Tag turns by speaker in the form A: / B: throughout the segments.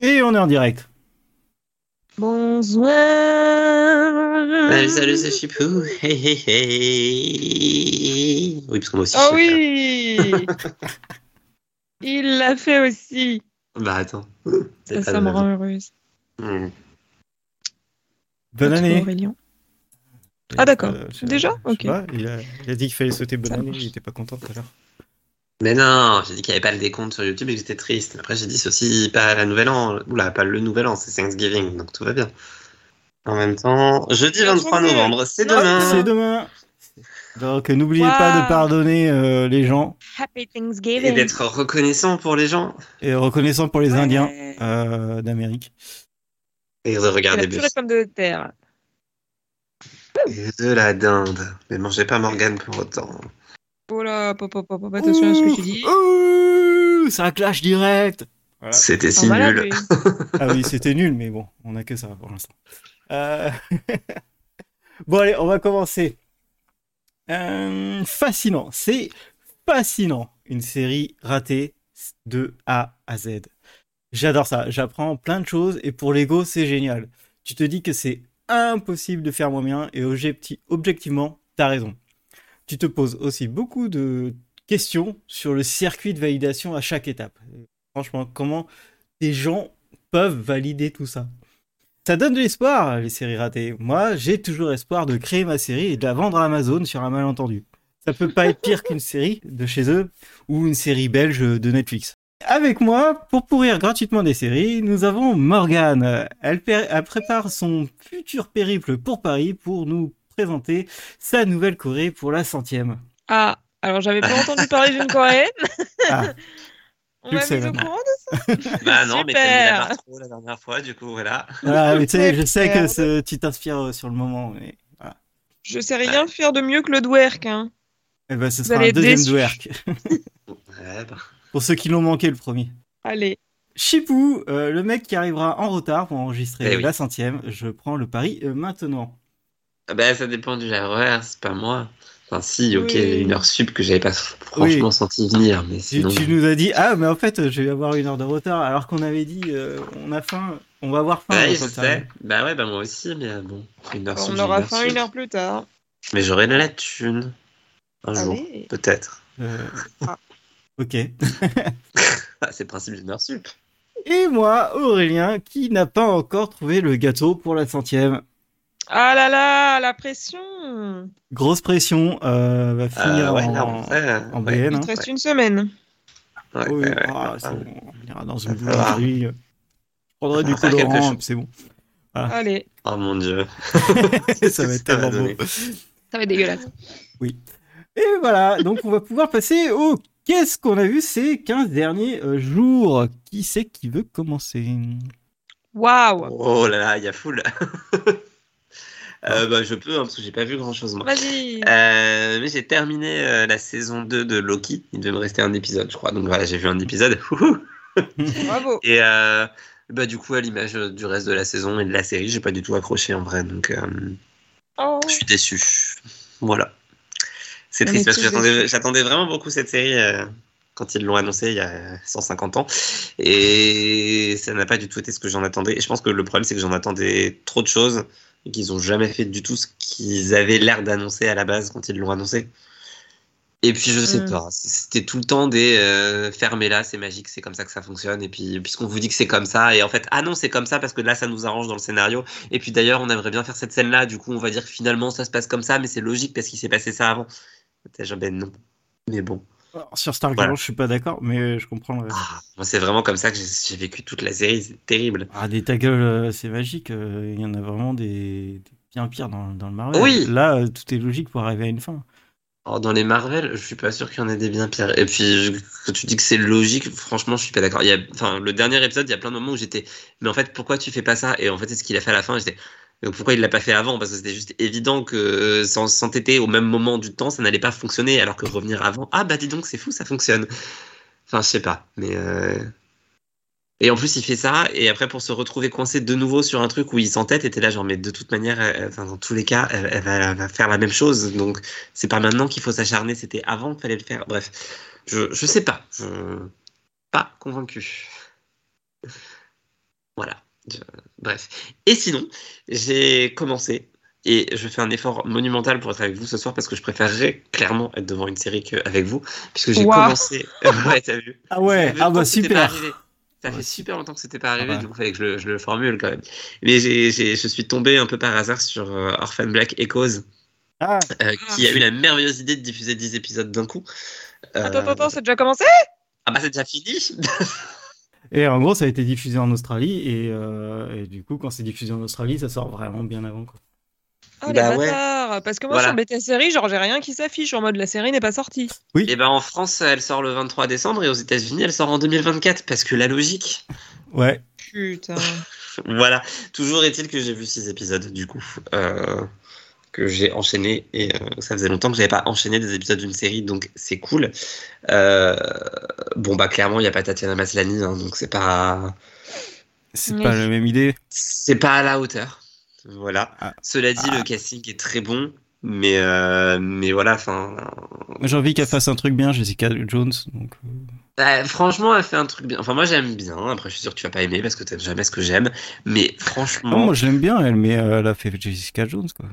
A: Et on est en direct.
B: Bonsoir.
C: Salut, salut, c'est Chipou. Hey, hey, hey. Oui, parce qu'on m'a aussi.
B: Oh oui Il l'a fait aussi.
C: Bah attends.
B: Ça, me rend heureuse.
C: Hmm.
A: Bonne année.
B: Aurélien. Ah, d'accord.
A: Euh,
B: Déjà Ok.
A: pas, il, a, il a dit qu'il fallait sauter bonne
B: Ça
A: année,
B: marche.
A: il était pas content tout à l'heure.
C: Mais non, j'ai dit qu'il n'y avait pas le décompte sur YouTube et que j'étais triste. Après, j'ai dit c'est aussi pas la nouvelle an. Oula, pas le nouvel an, c'est Thanksgiving, donc tout va bien. En même temps, jeudi 23 novembre, c'est demain.
A: C'est demain. Donc n'oubliez
B: Wow.
A: pas de pardonner euh, les gens
B: Happy
C: Et
B: Thanksgiving.
C: d'être reconnaissant pour les gens.
A: et reconnaissant pour les
B: Ouais.
A: Indiens euh, d'Amérique.
C: Et de
B: Et
C: regarder
B: purée de pommes de terre.
C: Et de la dinde. Mais mangez pas Morgane pour autant.
B: Oh là, pop, pop, pop, pop, attention à ce que tu dis.
A: Ouh, ça clash direct. Voilà.
C: C'était si
B: malade,
C: nul.
A: Ah oui, c'était nul, mais bon, on a que ça pour l'instant. Euh, bon, allez, on va commencer. Euh, fascinant, c'est fascinant. Une série ratée de A à Z. J'adore ça, j'apprends plein de choses et pour l'ego, c'est génial. Tu te dis que c'est impossible de faire moins bien et objecti- objectivement, t'as raison. Tu te poses aussi beaucoup de questions sur le circuit de validation à chaque étape. Franchement, comment des gens peuvent valider tout ça? Ça donne de l'espoir, les séries ratées. Moi, j'ai toujours espoir de créer ma série et de la vendre à Amazon sur un malentendu. Ça peut pas être pire qu'une série de chez eux ou une série belge de Netflix. Avec moi, pour pourrir gratuitement des séries, nous avons Morgane. Elle prépare son futur périple pour Paris pour nous présenter sa nouvelle Corée pour la centième.
B: Ah, alors j'avais pas entendu parler d'une coréenne.
A: Ah,
B: On m'a
A: sais
B: mis au courant de
C: Bah non, mais t'as mis la barre trop la dernière fois, du coup, voilà.
A: Voilà, mais tu sais, je sais que ce- tu t'inspires euh, sur le moment. Mais... voilà.
B: Je sais rien faire de mieux que le dwerk. Hein.
A: Eh ben, ce
B: Vous
A: sera un deuxième dwerk.
C: Ouais, bah.
A: Pour ceux qui l'ont manqué le premier.
B: Allez.
A: Chipou, euh, le mec qui arrivera en retard pour enregistrer
C: Eh oui.
A: la centième, je prends le pari euh, maintenant.
C: Ah Bah, ça dépend du horaire, c'est pas moi. Enfin, si, ok,
B: Oui.
C: une heure sup que j'avais pas franchement senti venir, mais
A: Tu,
C: sinon.
A: tu nous as dit, ah, mais en fait, je vais avoir une heure de retard, alors qu'on avait dit, euh, on a faim, on va avoir faim. Quand
C: je sais. Bah ouais, bah moi aussi, mais euh, bon, une heure sup,
B: On aura
C: une
B: faim une heure plus tard.
C: Mais j'aurai la thune. Un jour,
B: Allez.
C: peut-être.
A: Euh,
B: Ah.
A: Ok.
C: Ah, c'est le principe d'une heure sup.
A: Et moi, Aurélien, qui n'a pas encore trouvé le gâteau pour la centième.
B: Ah là là, la pression.
A: Grosse pression, euh, va finir
C: Euh, ouais,
A: en,
C: là, euh, ouais,
A: BN.
B: Il
A: hein.
B: te reste une semaine.
C: ouais,
A: Oui,
C: ouais, ouais.
A: ah, bon, on ira dans une boulangerie. Je prendrai du colorant, c'est bon.
B: Allez,
A: Ah.
C: Oh mon dieu.
A: ça va être
C: Ça
A: tellement
C: va
A: beau.
B: ça va être dégueulasse.
A: Et voilà, donc on va pouvoir passer au qu'est-ce qu'on a vu ces 15 derniers euh, jours. Qui c'est qui veut commencer?
B: Waouh.
C: Oh là là, il y a full. Euh, bah, je peux, hein, parce que j'ai pas vu grand chose moi.
B: Vas-y.
C: Euh, mais j'ai terminé euh, la saison 2 de Loki. Il devait me rester un épisode, je crois. Donc voilà, j'ai vu un épisode.
B: Bravo.
C: Et bah, du coup, à l'image du reste de la saison et de la série, j'ai pas du tout accroché en vrai. Donc
B: Oh.
C: je suis déçu. Voilà. C'est triste parce que j'attendais, vraiment beaucoup cette série quand ils l'ont annoncé il y a 150 ans. Et ça n'a pas du tout été ce que j'en attendais. Et je pense que le problème, c'est que j'en attendais trop de choses et qu'ils ont jamais fait du tout ce qu'ils avaient l'air d'annoncer à la base quand ils l'ont annoncé. Et puis je sais
B: Mm.
C: pas, c'était tout le temps des euh, fermez-la, c'est magique, c'est comme ça que ça fonctionne. Et puis puisqu'on vous dit que c'est comme ça, et en fait ah non c'est comme ça parce que là ça nous arrange dans le scénario. Et puis d'ailleurs on aimerait bien faire cette scène-là, du coup on va dire que finalement ça se passe comme ça, mais c'est logique parce qu'il s'est passé ça avant. Ben non, mais bon.
A: Alors, Sur cet argument,
C: Voilà.
A: je suis pas d'accord, mais je comprends le.
C: Ah, moi c'est vraiment comme ça que j'ai vécu toute la série, c'est terrible.
A: Ah, des ta gueule, euh, c'est magique. euh, Il y en a vraiment des, des bien pires dans, dans le Marvel.
C: Oui.
A: Là, euh, tout est logique pour arriver à une fin.
C: Alors, dans les Marvel, je suis pas sûr qu'il y en ait des bien pires. Et puis, je- quand tu dis que c'est logique, franchement, je suis pas d'accord. Enfin, le dernier épisode, il y a plein de moments où j'étais, mais en fait, pourquoi tu fais pas ça? Et en fait, c'est ce qu'il a fait à la fin. J'étais, donc pourquoi il l'a pas fait avant? Parce que c'était juste évident que sans s'entêter au même moment du temps, ça n'allait pas fonctionner. Alors que revenir avant, ah bah dis donc, c'est fou, ça fonctionne. Enfin, je sais pas, mais euh, Et en plus, il fait ça, et après, pour se retrouver coincé de nouveau sur un truc où il s'entête, était là, genre, mais de toute manière, dans tous les cas, elle, va, faire la même chose. Donc, c'est pas maintenant qu'il faut s'acharner, c'était avant qu'il fallait le faire. Bref, je, je sais pas. Pas convaincu. Voilà. Bref. Et sinon, j'ai commencé. Et je fais un effort monumental pour être avec vous ce soir parce que je préférerais clairement être devant une série qu'avec vous. Puisque j'ai
B: Wow.
C: commencé. ouais, t'as vu
A: Ah ouais, ah bah super.
C: Ça
A: Ouais.
C: fait super longtemps que c'était pas arrivé,
A: Ah bah.
C: du coup, il fallait que je le, je le formule quand même. Mais j'ai- je suis tombé un peu par hasard sur euh, Orphan Black Echoes,
A: Ah,
C: euh, qui a eu la merveilleuse idée de diffuser 10 épisodes d'un coup. Euh,
B: Attends, attends, attends, c'est déjà commencé?
C: Ah bah c'est déjà fini
A: Et en gros, ça a été diffusé en Australie, et, euh, et du coup, quand c'est diffusé en Australie, ça sort vraiment bien avant. Quoi.
B: Ah,
C: Bah
B: les
C: ouais.
B: bâtards Parce que moi,
C: Voilà.
B: sur BT série, genre, j'ai rien qui s'affiche en mode la série n'est pas sortie.
C: Et ben en France, elle sort le 23 décembre et aux États-Unis, elle sort en 2024 parce que la logique.
A: Ouais,
B: Putain.
C: Voilà. Toujours est-il que j'ai vu 6 épisodes du coup. euh, que j'ai enchaîné et euh, ça faisait longtemps que j'avais pas enchaîné des épisodes d'une série donc c'est cool. Euh, bon bah clairement il y a pas Tatiana Maslany hein, donc c'est pas
A: c'est
B: Oui.
A: pas la même idée.
C: c'est pas à la hauteur. Voilà.
A: Ah.
C: Cela dit le casting est très bon mais euh, mais voilà enfin
A: Moi, J'ai envie qu'elle fasse un truc bien, Jessica Jones. Donc,
C: Bah, franchement, elle fait un truc bien. Enfin, moi, j'aime bien. Après, je suis sûr que tu vas pas aimer parce que t'aimes jamais ce que j'aime. Mais
A: non,
C: franchement,
A: moi je l'aime bien, elle, mais euh, elle a fait Jessica Jones. Quoi.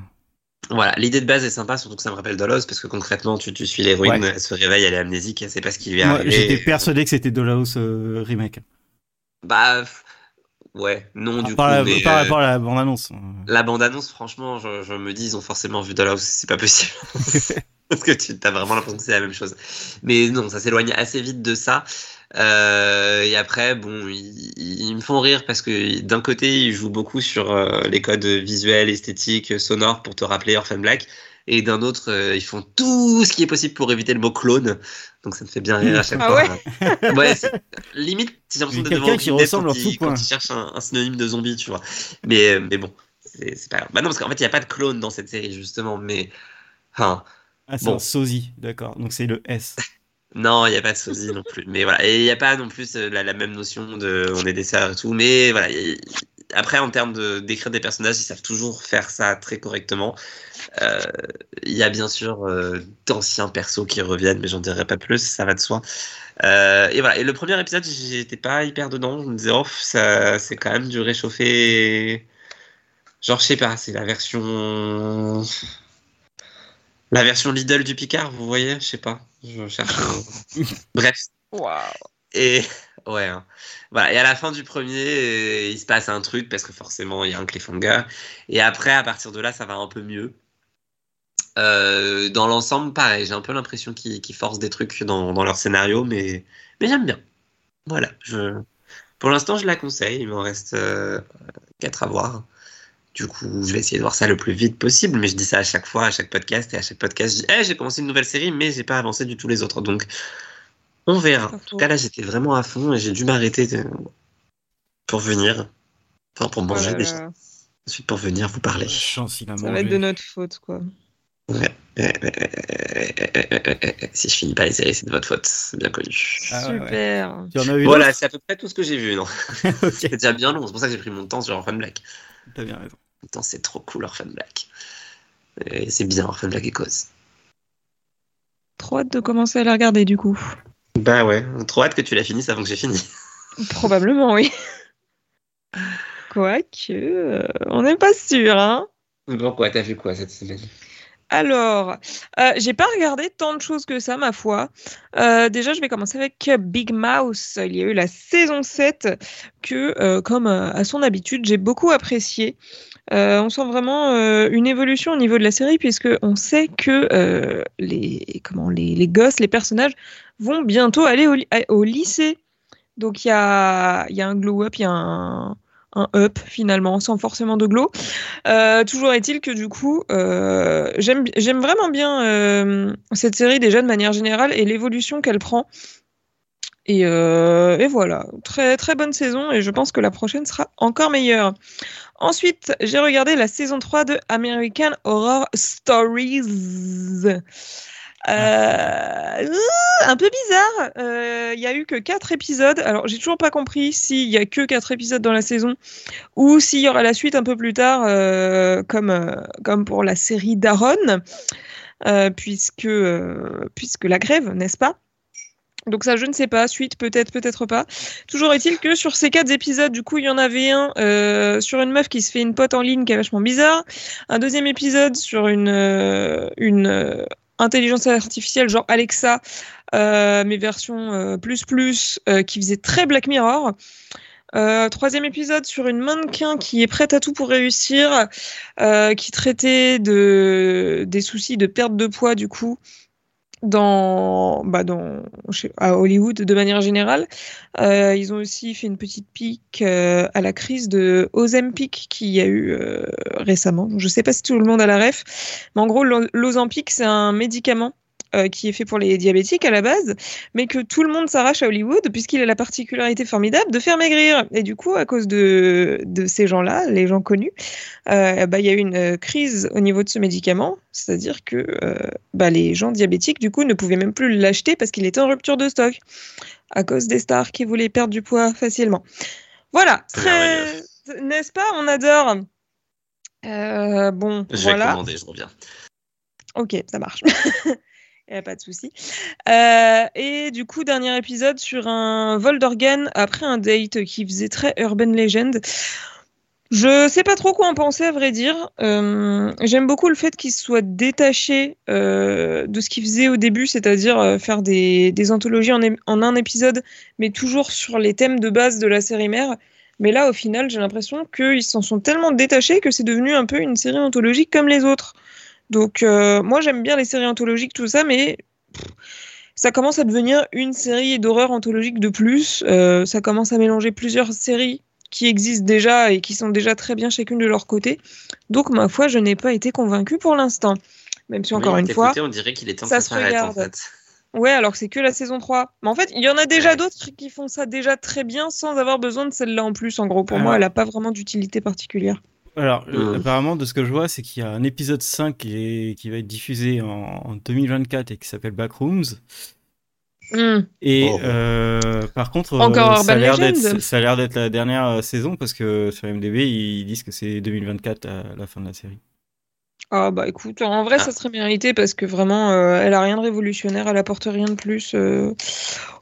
C: Voilà, l'idée de base est sympa, surtout que ça me rappelle Dolos parce que concrètement, tu, tu suis l'héroïne,
A: Ouais.
C: elle se réveille, elle est amnésique, elle sait pas ce qui lui est
A: Moi,
C: arrivé.
A: j'étais persuadé que c'était Dollhouse euh, remake.
C: Bah, ouais, non, du
A: par,
C: coup,
A: la,
C: mais,
A: par
C: euh,
A: rapport à la bande-annonce.
C: la bande-annonce, franchement, je, je me dis, ils ont forcément vu Dollhouse, c'est pas possible. Parce que tu as vraiment l'impression que c'est la même chose. Mais non, ça s'éloigne assez vite de ça. Euh, et après, bon, ils, ils me font rire parce que d'un côté, ils jouent beaucoup sur euh, les codes visuels, esthétiques, sonores pour te rappeler Orphan Black. Et d'un autre, euh, ils font tout ce qui est possible pour éviter le mot clone. Donc ça me fait bien rire à chaque
B: Ah
C: fois. ouais, c'est- limite, j'ai l'impression d'être devant
A: quelqu'un qui ressemble
C: quand
A: en tout
C: ils-
A: point.
C: quand ils cherchent un, un synonyme de zombie, tu vois. Mais, mais bon, c'est c'est pas grave. Bah non, parce qu'en fait, il n'y a pas de clone dans cette série, justement. Mais. Enfin,
A: Ah, c'est
C: Bon.
A: un sosie, d'accord. Donc c'est le S.
C: non, il n'y a pas de sosie non plus. Mais voilà. Et il n'y a pas non plus euh, la, la même notion de on est des sœurs et tout. Mais voilà. y- Après, en termes de- d'écrire des personnages, ils savent toujours faire ça très correctement. Euh, Il y a bien sûr euh, d'anciens persos qui reviennent, mais j'en dirai pas plus, ça va de soi. Euh, et voilà. Et le premier épisode, j'étais pas hyper dedans. Je me disais, oh, ça, c'est quand même du réchauffé. Genre, je sais pas, c'est la version. La version Lidl du Picard, vous voyez Je sais pas. Je cherche. Bref.
B: Waouh.
C: Et ouais. hein. Voilà. Et à la fin du premier, euh, il se passe un truc parce que forcément il y a un cliffhanger. Et après, à partir de là, ça va un peu mieux. Euh, dans l'ensemble, pareil, j'ai un peu l'impression qu'ils forcent des trucs dans, dans leur scénario, mais, mais j'aime bien. Voilà. Je... Pour l'instant, je la conseille. Il m'en reste euh, quatre à voir. Du coup, je vais essayer de voir ça le plus vite possible, mais je dis ça à chaque fois, à chaque podcast, et à chaque podcast, je dis Eh, j'ai commencé une nouvelle série, mais j'ai pas avancé du tout les autres. Donc, on verra. En tout cas, là, j'étais vraiment à fond et j'ai dû m'arrêter de- pour venir. Enfin, pour manger
B: là
C: déjà. Ensuite, pour venir vous parler.
A: Chance, il a
B: Ça
A: mangé.
B: va être de notre faute, quoi.
C: Ouais. Euh, euh, euh, Si je finis pas les séries, c'est de votre faute. C'est bien connu.
A: Ah ouais.
B: Super.
A: En as
C: Voilà, c'est à peu près tout ce que j'ai vu. Non, c'est déjà bien long. C'est pour ça que j'ai pris mon temps sur Orphan Black.
A: t'as bien raison.
C: Putain, c'est trop cool Orphan Black. Et c'est bien Orphan Black et cause.
B: Trop hâte de commencer à la regarder, du coup.
C: Bah ouais, trop hâte que tu la finisses avant que j'ai fini.
B: Probablement, oui. Quoique, euh, on n'est pas sûr, hein.
C: Pourquoi T'as vu quoi cette semaine?
B: Alors, euh, j'ai pas regardé tant de choses que ça, ma foi. Euh, déjà, je vais commencer avec Big Mouse. Il y a eu la saison 7 que, euh, comme euh, à son habitude, j'ai beaucoup apprécié. Euh, on sent vraiment euh, une évolution au niveau de la série puisque on sait que euh, les comment les, les gosses, les personnages vont bientôt aller au, lycée. Donc il y a, y a un glow up, il y a un, un up finalement, sans forcément de glow. Toujours est-il que du coup, j'aime vraiment bien cette série déjà de manière générale et l'évolution qu'elle prend. Et, et voilà, très très bonne saison et je pense que la prochaine sera encore meilleure. Ensuite, j'ai regardé la saison 3 de American Horror Stories. Euh, un peu bizarre. Euh, Il y a eu que 4 épisodes. Alors, j'ai toujours pas compris s'il y a que 4 épisodes dans la saison ou s'il y aura la suite un peu plus tard, euh, comme, euh, comme pour la série d'Aaron, euh, puisque, euh, puisque la grève, n'est-ce pas? Donc ça, je ne sais pas. Suite, peut-être, peut-être pas. Toujours est-il que sur ces quatre épisodes, du coup, il y en avait un euh, sur une meuf qui se fait une pote en ligne qui est vachement bizarre. Un deuxième épisode sur une, euh, euh, intelligence artificielle genre Alexa, mais version plus plus, qui faisait très Black Mirror. Troisième épisode sur une mannequin qui est prête à tout pour réussir, qui traitait de des soucis de perte de poids du coup dans, bah dans à Hollywood de manière générale. Euh, ils ont aussi fait une petite pique euh, à la crise de Ozempic qu'il y a eu euh, récemment. Je ne sais pas si tout le monde a la ref, mais en gros l'O- l'Ozempic c'est un médicament euh, qui est fait pour les diabétiques à la base, mais que tout le monde s'arrache à Hollywood puisqu'il a la particularité formidable de faire maigrir. Et du coup, à cause de, de ces gens-là, les gens connus, euh, bah, il y a eu une euh, crise au niveau de ce médicament, c'est-à-dire que euh, bah, les gens diabétiques, du coup, ne pouvaient même plus l'acheter parce qu'il était en rupture de stock à cause des stars qui voulaient perdre du poids facilement. Voilà, très... n'est-ce pas? On adore. Bon,
C: Je vais
B: voilà.
C: commander, je reviens.
B: Ok, ça marche. Il n'y a pas de souci. Euh, et du coup, dernier épisode sur un vol d'organes après un date qui faisait très urban legend. Je sais pas trop quoi en penser, à vrai dire. Euh, J'aime beaucoup le fait qu'il soit détaché euh, de ce qu'il faisait au début, c'est-à-dire euh, faire des, des anthologies en, en un épisode, mais toujours sur les thèmes de base de la série mère. Mais là, au final, j'ai l'impression qu'ils s'en sont tellement détachés que c'est devenu un peu une série anthologique comme les autres. Donc, euh, moi, j'aime bien les séries anthologiques, tout ça, mais pff, ça commence à devenir une série d'horreur anthologique de plus. Euh, ça commence à mélanger plusieurs séries qui existent déjà et qui sont déjà très bien chacune de leur côté. Donc, ma foi, je n'ai pas été convaincue pour l'instant. Même si, encore
C: Oui,
B: une fois,
C: on dirait qu'il est temps
B: ça
C: que
B: se
C: ça s'arrête en
B: regarde.
C: fait.
B: ouais, alors que c'est que la saison 3. Mais en fait, il y en a déjà
C: Ouais.
B: d'autres qui font ça déjà très bien sans avoir besoin de celle-là en plus. En gros, pour moi, elle n'a pas vraiment d'utilité particulière.
A: Alors, euh,
C: Mhm.
A: apparemment, de ce que je vois, c'est qu'il y a un épisode 5 qui, est- qui va être diffusé en, en 2024 et qui s'appelle Backrooms.
B: Hmm.
A: Et
C: Oh.
A: euh, par contre, euh,
B: Encore
A: ça a l'air d'être ça a l'air d'être la dernière euh, saison parce que sur MDB ils disent que c'est 2024 à la fin de la série.
B: Ah bah écoute, en vrai
C: Ah.
B: ça serait mérité parce que vraiment euh, elle a rien de révolutionnaire, elle apporte rien de plus euh,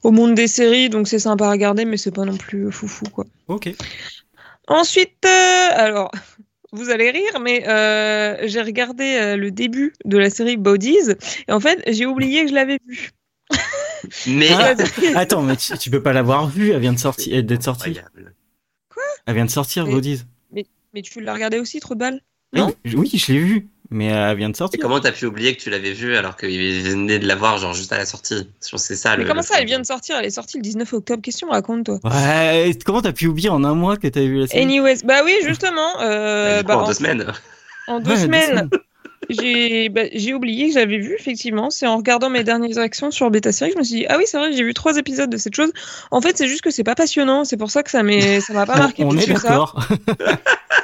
B: au monde des séries, donc c'est sympa à regarder mais c'est pas non plus foufou quoi.
A: Ok.
B: Ensuite, euh, alors vous allez rire mais euh, j'ai regardé euh, le début de la série Bodies et en fait j'ai oublié que je l'avais vu.
C: Mais
A: Ah, Attends, mais tu, tu peux pas l'avoir vue, elle vient de sortir, d'être sortie.
C: incroyable.
A: Elle vient de sortir,
B: Mais-
A: Bodies.
B: Mais tu l'as regardé aussi, trop de balles
A: Oui,
B: Non?
A: oui, je l'ai vue, mais elle vient de
C: Et
A: sortir.
C: comment t'as pu oublier que tu l'avais vu alors qu'il venait de la voir genre juste à la sortie? Je pense que C'est ça
B: Mais
C: le.
B: comment
C: le
B: ça, elle vient de sortir, elle est sortie le 19 octobre, qu'est-ce que tu me racontes toi?
A: Ouais, comment t'as pu oublier en un mois que t'avais vu la série?
B: Anyways, bah oui justement, euh,
C: Bah, coup,
B: bah,
C: en
B: en-
C: deux semaines.
B: En deux
A: Ouais, deux
B: semaines,
A: semaines.
B: J'ai bah, oublié que j'avais vu, effectivement. C'est en regardant mes dernières actions sur Beta Série que je me suis dit, ah oui, c'est vrai, j'ai vu trois épisodes de cette chose. En fait, c'est juste que c'est pas passionnant. C'est pour ça que ça m'a pas marqué
A: On
B: plus
A: est d'accord.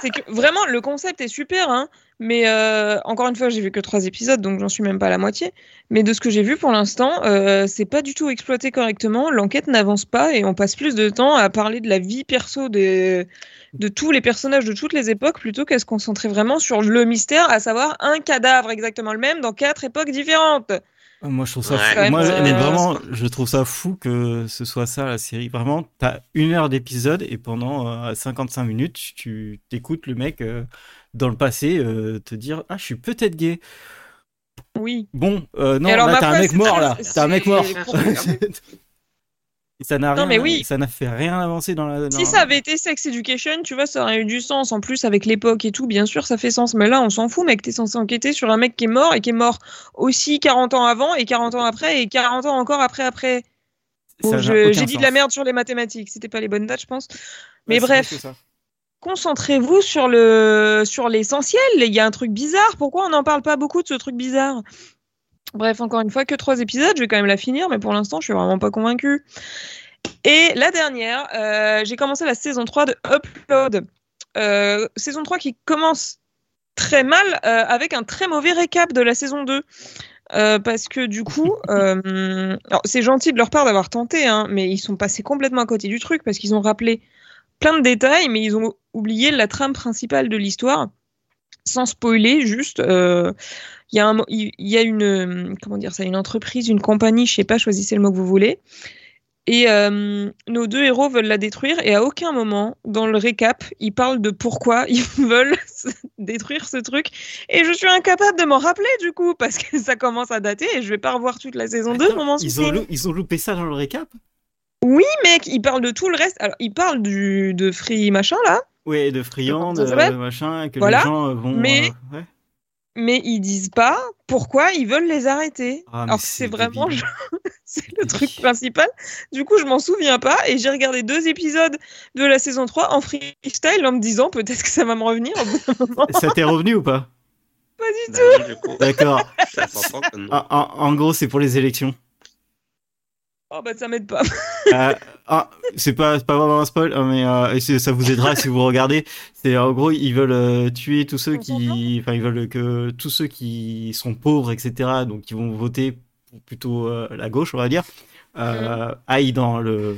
B: C'est que vraiment, le concept est super, hein. Mais euh, encore une fois, j'ai vu que trois épisodes, donc j'en suis même pas à la moitié. Mais de ce que j'ai vu pour l'instant, euh, c'est pas du tout exploité correctement. L'enquête n'avance pas et on passe plus de temps à parler de la vie perso de, de tous les personnages de toutes les époques plutôt qu'à se concentrer vraiment sur le mystère, à savoir un cadavre exactement le même dans quatre époques différentes.
A: Moi, je trouve ça
C: Ouais.
A: fou. Moi,
B: euh,
A: mais vraiment, je trouve ça fou que ce soit ça la série. Vraiment, t'as une heure d'épisode et pendant euh, 55 minutes, tu t'écoutes le mec euh, dans le passé euh, te dire Ah, je suis peut-être gay.
B: Oui.
A: Bon, euh, non, là, t'as un mec mort là. T'as un mec mort. Et ça n'a rien,
B: mais oui.
A: ça n'a fait rien avancer dans la. dans-
B: Si ça avait été Sex Education, tu vois, ça aurait eu du sens. En plus, avec l'époque et tout, bien sûr, ça fait sens. Mais là, on s'en fout, mec. T'es censé enquêter sur un mec qui est mort et qui est mort aussi 40 ans avant et 40 ans après et 40 ans encore après après. Bon, j'ai dit de la merde sur les mathématiques. C'était pas les bonnes dates, je pense. Mais
A: Ouais,
B: bref, concentrez-vous sur le sur l'essentiel. Il y a un truc bizarre. Pourquoi on n'en parle pas beaucoup de ce truc bizarre? Bref, encore une fois, que trois épisodes. Je vais quand même la finir, mais pour l'instant, je suis vraiment pas convaincue. Et la dernière, euh, j'ai commencé la saison 3 de Upload. Euh, saison 3 qui commence très mal euh, avec un très mauvais récap de la saison 2. Euh, parce que du coup, euh, c'est gentil de leur part d'avoir tenté, hein, mais ils sont passés complètement à côté du truc parce qu'ils ont rappelé plein de détails, mais ils ont oublié la trame principale de l'histoire. Sans spoiler, juste, euh, il y a, un, il y a une, euh, comment dire ça, une entreprise, une compagnie, je sais pas, choisissez le mot que vous voulez. Et euh, nos deux héros veulent la détruire et à aucun moment dans le récap, ils parlent de pourquoi ils veulent détruire ce truc. Et je suis incapable de m'en rappeler du coup parce que ça commence à dater et je vais pas revoir toute la saison 2.
A: Attends, ils, ont lou- ils ont loupé ça dans le récap?
B: Oui mec, ils parlent de tout le reste. Alors ils parlent du, de Free machin là,
A: Ouais, de friand, de
B: s'appelle
A: machin, que
B: Voilà,
A: les gens euh, vont.
B: mais-
A: euh, ouais.
B: Mais ils disent pas pourquoi ils veulent les arrêter.
A: Ah,
B: Alors
A: c'est
B: vraiment c'est le truc principal. Du coup, je m'en souviens pas et j'ai regardé deux épisodes de la saison 3 en freestyle en me disant peut-être que ça va me revenir au bout d'un moment.
A: Ça t'est revenu ou pas?
B: Pas du
C: Bah
B: tout.
A: D'accord. en gros, c'est pour les élections.
B: Oh bah ça m'aide pas.
A: Euh, ah, c'est pas, c'est pas vraiment un spoil, hein, mais euh, ça vous aidera si vous regardez. C'est en gros, ils veulent euh, tuer tous ceux
B: On
A: qui, enfin, ils veulent que tous ceux qui sont pauvres, etc., donc qui vont voter pour plutôt euh, la gauche, on va dire, euh, aillent dans le.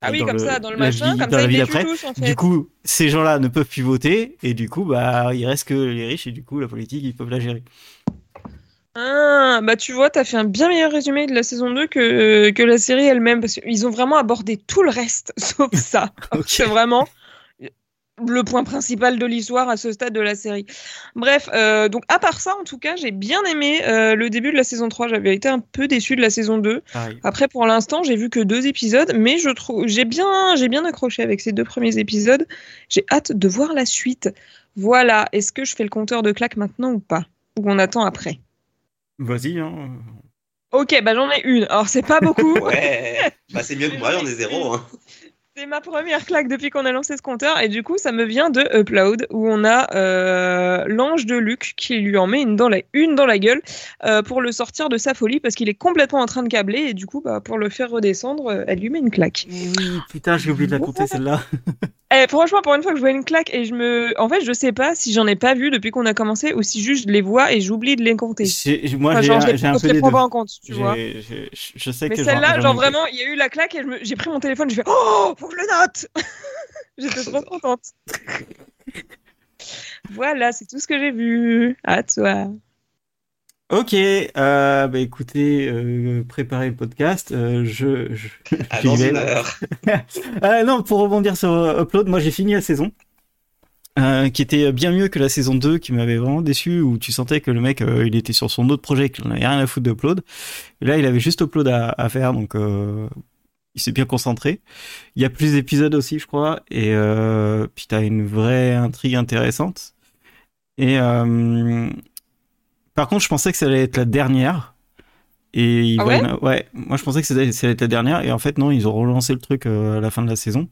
B: Ah oui, comme
A: le-
B: ça, dans le machin,
A: vie-
B: comme
A: dans
B: ça
A: la
B: ils
A: vie
B: tous en fait.
A: Du coup, ces gens-là ne peuvent plus voter, et du coup, bah, il reste que les riches, et du coup, la politique, ils peuvent la gérer.
B: Ah, bah tu vois, t'as fait un bien meilleur résumé de la saison 2 que, que la série elle-même, parce qu'ils ont vraiment abordé tout le reste, sauf ça.
A: Ok.
B: C'est vraiment le point principal de l'histoire à ce stade de la série. Bref, euh, donc à part ça, en tout cas, j'ai bien aimé euh, le début de la saison 3. J'avais été un peu déçu de la saison 2.
A: Pareil.
B: Après, pour l'instant, j'ai vu que deux épisodes, mais je trouve j'ai bien, j'ai bien accroché avec ces deux premiers épisodes. J'ai hâte de voir la suite. Voilà. Est-ce que je fais le compteur de claques maintenant ou pas? Ou on attend après?
A: Vas-y, hein.
B: Ok, bah j'en ai une. Alors c'est pas beaucoup.
C: Ouais, bah, c'est mieux que moi, on est zéro. Hein.
B: C'est ma première claque depuis qu'on a lancé ce compteur et du coup ça me vient de Upload où on a euh, l'ange de Luc qui lui en met une dans la, une dans la gueule euh, pour le sortir de sa folie parce qu'il est complètement en train de câbler et du coup bah, pour le faire redescendre euh, elle lui met une claque.
A: Oui, putain, j'ai oublié de la compter celle-là.
B: Eh, franchement pour une fois que je vois une claque et je me... En fait je sais pas si j'en ai pas vu depuis qu'on a commencé ou si juste je les vois et j'oublie de les compter.
A: Moi,
B: Enfin,
A: j'ai
B: je
A: un, un
B: je
A: peu
B: les prends pas en compte, tu vois.
A: Je sais
B: Mais celle-là, genre vraiment, il y a eu la claque et je j'ai pris mon téléphone, j'ai fait Oh, faut que je le note J'étais trop contente. voilà, c'est tout ce que j'ai vu. À toi.
A: Ok, euh, bah écoutez, euh, préparez le podcast. euh, je, je,
C: À dans une heure.
A: Euh, non, pour rebondir sur Upload, moi j'ai fini la saison. euh, qui était bien mieux que la saison 2 qui m'avait vraiment déçu où tu sentais que le mec euh, il était sur son autre projet qu'il n'en avait rien à foutre d'Upload là il avait juste Upload à, à faire donc euh, il s'est bien concentré il y a plus d'épisodes aussi je crois et euh, puis t'as une vraie intrigue intéressante et euh, par contre je pensais que ça allait être la dernière et
B: Ah ouais
A: moi je pensais que ça allait être la dernière et en fait non ils ont relancé le truc euh, à la fin de la saison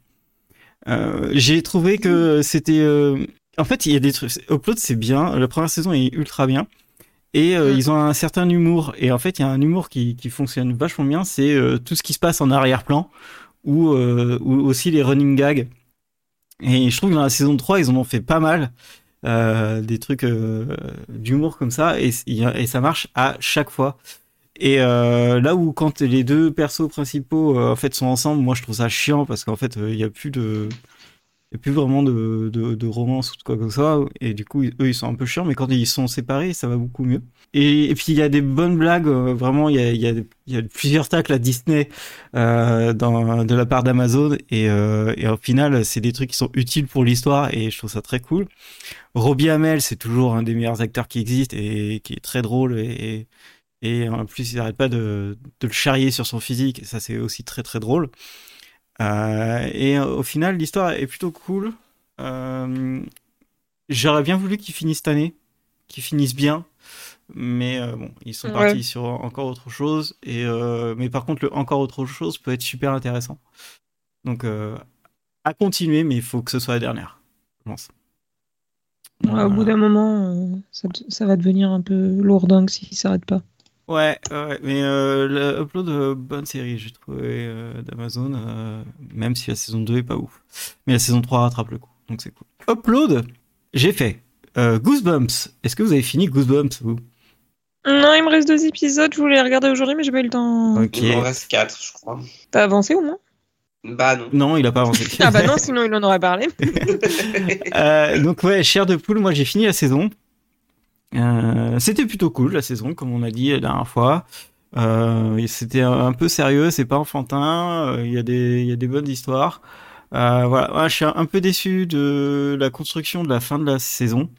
A: euh, j'ai trouvé que c'était. En fait, il y a des trucs. Upload, c'est bien. La première saison est ultra bien. Et euh,
B: Mm.
A: ils ont un certain humour. Et en fait, il y a un humour qui, qui fonctionne vachement bien. C'est euh, tout ce qui se passe en arrière-plan. Ou, euh, ou aussi les running gags. Et je trouve que dans la saison 3, ils en ont fait pas mal. des trucs d'humour comme ça. Et, et ça marche à chaque fois. Et là où quand les deux persos principaux en fait sont ensemble, moi je trouve ça chiant parce qu'en fait il y a plus de il y a plus vraiment de, de, de romance ou de quoi que ce soit et du coup eux ils sont un peu chiants mais quand ils sont séparés ça va beaucoup mieux. Et, et puis il y a des bonnes blagues euh, vraiment il y a, y, a, y a plusieurs tacles à Disney euh, dans, de la part d'Amazon et, euh, et au final c'est des trucs qui sont utiles pour l'histoire et je trouve ça très cool. Robbie Hamel c'est toujours un des meilleurs acteurs qui existent et qui est très drôle et, et en plus, il n'arrête pas de, de le charrier sur son physique. Et ça, c'est aussi très très drôle. Euh, et au final, l'histoire est plutôt cool. Euh, J'aurais bien voulu qu'il finisse cette année, qu'il finisse bien. Mais euh, bon, ils sont
B: Ouais.
A: partis sur encore autre chose. Et euh, mais par contre, le encore autre chose peut être super intéressant. Donc, euh, à continuer, mais il faut que ce soit la dernière, je pense.
B: Ouais, Au bout d'un moment, euh, ça, ça va devenir un peu lourdingue s'il s'arrête pas.
A: Ouais, ouais, mais euh, le upload, euh, bonne série, j'ai trouvé euh, d'Amazon, euh, même si la saison 2 est pas ouf. Mais la saison 3 rattrape le coup, donc c'est cool. Upload, j'ai fait. Euh, Goosebumps, est-ce que vous avez fini Goosebumps, vous?
B: Non, il me reste deux épisodes, je voulais les regarder aujourd'hui, mais j'ai pas eu le temps.
A: Ok.
C: Il en reste 4, je crois.
B: T'as avancé au moins?
C: Bah non.
A: Non, il a pas avancé.
B: Ah bah non, sinon il en aurait parlé.
A: Euh, donc ouais, chair de poule, moi j'ai fini la saison. Euh, c'était plutôt cool la saison, comme on a dit la dernière fois. Euh, c'était un peu sérieux, c'est pas enfantin. euh, Il y a des, il y a des bonnes histoires. Euh, voilà, Ouais, je suis un peu déçu de la construction de la fin de la saison.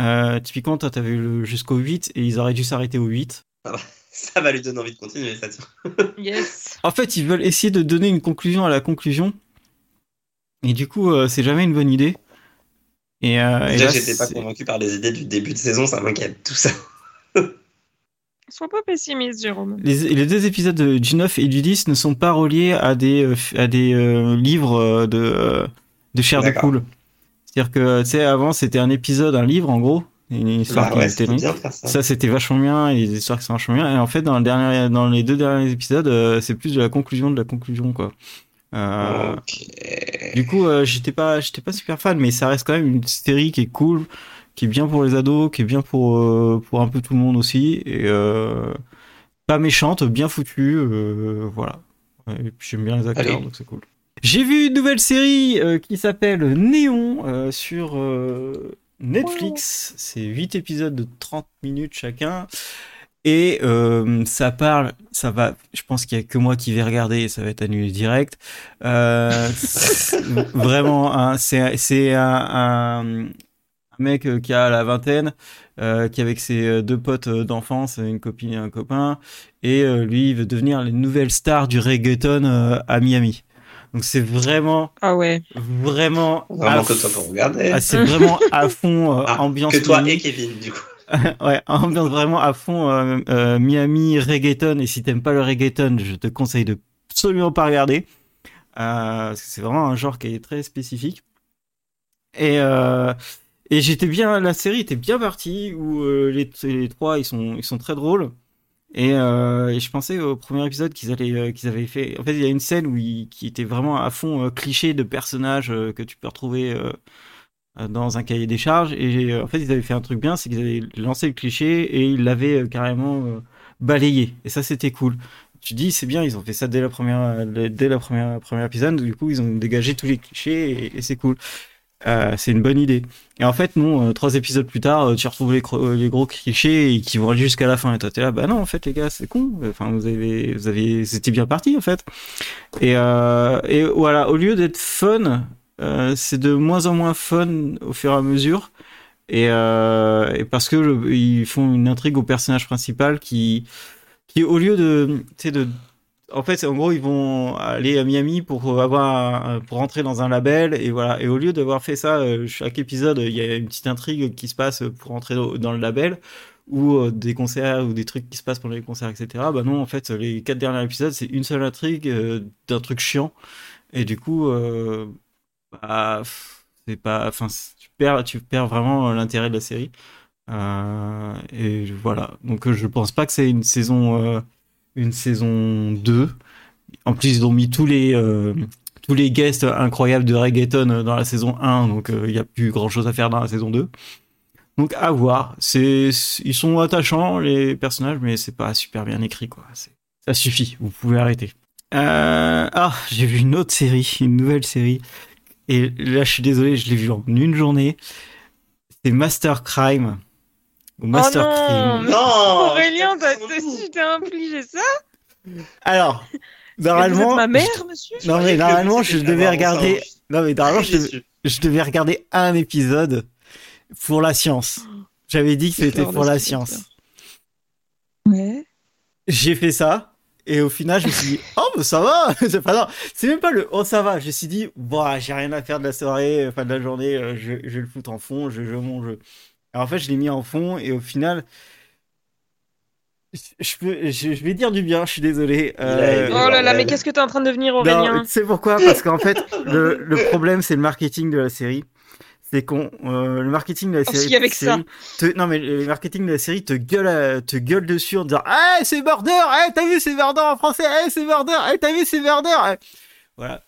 A: Euh, typiquement, toi, t'avais le jusqu'au 8 et ils auraient dû s'arrêter au 8.
C: Ça va lui donner envie de continuer, ça tient.
B: Yes.
A: En fait, ils veulent essayer de donner une conclusion à la conclusion. Et du coup, euh, c'est jamais une bonne idée. Et, euh, et
C: Déjà,
A: là,
C: j'étais pas convaincu par les idées du début de saison, ça m'inquiète tout ça.
B: Sois pas pessimiste, Jérôme.
A: les, les deux épisodes de- du 9 et du 10 ne sont pas reliés à des, euh, à des euh, livres de, de chair de poule. C'est-à-dire que, tu sais, avant, c'était un épisode, un livre, en gros. Une histoire
C: Bah
A: qui
C: ouais,
A: était
C: bien ça.
A: Ça, c'était vachement bien, et les histoires qui sont vachement bien. Et en fait, dans, le dernier, dans les deux derniers épisodes, euh, c'est plus de la conclusion de la conclusion, quoi. Euh,
C: Ok.
A: Du coup, euh, j'étais pas, j'étais pas super fan, mais ça reste quand même une série qui est cool, qui est bien pour les ados, qui est bien pour euh, pour un peu tout le monde aussi, et euh, pas méchante, bien foutue, voilà. Ouais, Et puis j'aime bien les acteurs,
C: Allez.
A: donc c'est cool. J'ai vu une nouvelle série qui s'appelle Néon sur Netflix. C'est 8 épisodes de 30 minutes chacun. Et euh, ça parle, ça va, je pense qu'il y a que moi qui vais regarder et ça va être annulé direct. Euh, vraiment, hein, c'est c'est un, mec euh, qui a la vingtaine, euh, qui est avec ses deux potes d'enfance, une copine et un copain, et euh, lui il veut devenir les nouvelles stars du reggaeton euh, à Miami. Donc c'est vraiment,
B: Ah ouais.
A: vraiment,
C: Vraiment
A: à
C: que toi pour regarder.
A: ah, c'est vraiment à fond euh,
C: Ah,
A: ambiance
C: que toi
A: Miami.
C: et Kevin, du coup.
A: ouais, ambiance vraiment à fond euh, euh, Miami reggaeton. Et si t'aimes pas le reggaeton, je te conseille de absolument pas regarder. Euh, parce que c'est vraiment un genre qui est très spécifique. Et, et j'étais bien, la série était bien partie où les, les trois ils sont, ils sont très drôles. Et, je pensais au premier épisode qu'ils allaient, qu'ils avaient fait. En fait, il y a une scène où ils, qui était vraiment à fond cliché de personnages que tu peux retrouver dans un cahier des charges. Et euh, en fait, ils avaient fait un truc bien, c'est qu'ils avaient lancé le cliché et ils l'avaient euh, carrément euh, balayé. Et ça, c'était cool. Tu dis, c'est bien, ils ont fait ça dès la première, euh, dès la première, premier épisode. Du coup, ils ont dégagé tous les clichés et, c'est cool. Euh, c'est une bonne idée. Et en fait, non, euh, trois épisodes plus tard, euh, tu retrouves les, euh, gros clichés qui vont aller jusqu'à la fin. Et toi, t'es là, bah non, en fait, les gars, c'est con. Enfin, vous avez, vous avez, c'était bien parti, en fait. Et, euh, et voilà, au lieu d'être fun, euh, c'est de moins en moins fun au fur et à mesure. Et, euh, parce que ils font une intrigue au personnage principal qui, qui au lieu de, de, en fait, en gros, ils vont aller à Miami pour avoir, pour rentrer dans un label et voilà. Et au lieu d'avoir fait ça, euh, chaque épisode, il y a une petite intrigue qui se passe pour rentrer dans le label ou euh, des concerts ou des trucs qui se passent pendant les concerts, etc. Bah non, en fait, les quatre derniers épisodes, c'est une seule intrigue euh, d'un truc chiant. Et du coup, euh, bah, c'est pas, enfin, tu perds, tu perds vraiment l'intérêt de la série. Euh, et voilà. Donc, euh, je pense pas que c'est une saison, euh, une saison 2. En plus, ils ont mis tous les, euh, tous les guests incroyables de reggaeton euh, dans la saison 1, donc euh, il y a plus grand chose à faire dans la saison 2. Donc à voir. C'est, ils sont attachants les personnages, mais c'est pas super bien écrit quoi. Ça suffit. Vous pouvez arrêter. Euh, ah, j'ai vu une autre série, une nouvelle série. Et là, je suis désolé, je l'ai vu en une journée. C'est Master Crime. Ou Master
B: oh non,
A: Crime.
C: Non,
B: Aurélien, tu t'es infligé ça
A: Alors,
B: Vous êtes
A: normalement,
B: ma mère, monsieur
A: non mais normalement, je devais regarder. Non mais normalement, je devais, je devais regarder un épisode pour la science. J'avais dit que c'était pour la science.
B: Ouais.
A: J'ai fait ça. Et au final, je me suis dit, oh, bah, ça va. C'est pas, non, c'est même pas le, oh, ça va. Je me suis dit, bah, j'ai rien à faire de la soirée, enfin, de la journée, euh, je, je vais le foutre en fond, je joue mon jeu. Alors, en fait, je l'ai mis en fond et au final, je, peux, je, je vais dire du bien, je suis désolé. Euh,
B: Oh là là, mais
C: bordel.
B: qu'est-ce que t'es en train de devenir, Aurélien
A: tu sais pourquoi? Parce qu'en fait, le, le problème, c'est le marketing de la série. C'est qu'on, euh, le marketing de la série.
B: Aussi avec
A: série te- non, mais le marketing de la série te gueule, à- te gueule dessus en disant, ah, c'est Murder, eh, t'as vu, c'est Murder en français, eh, c'est Murder, eh, t'as vu, c'est Murder. Voilà.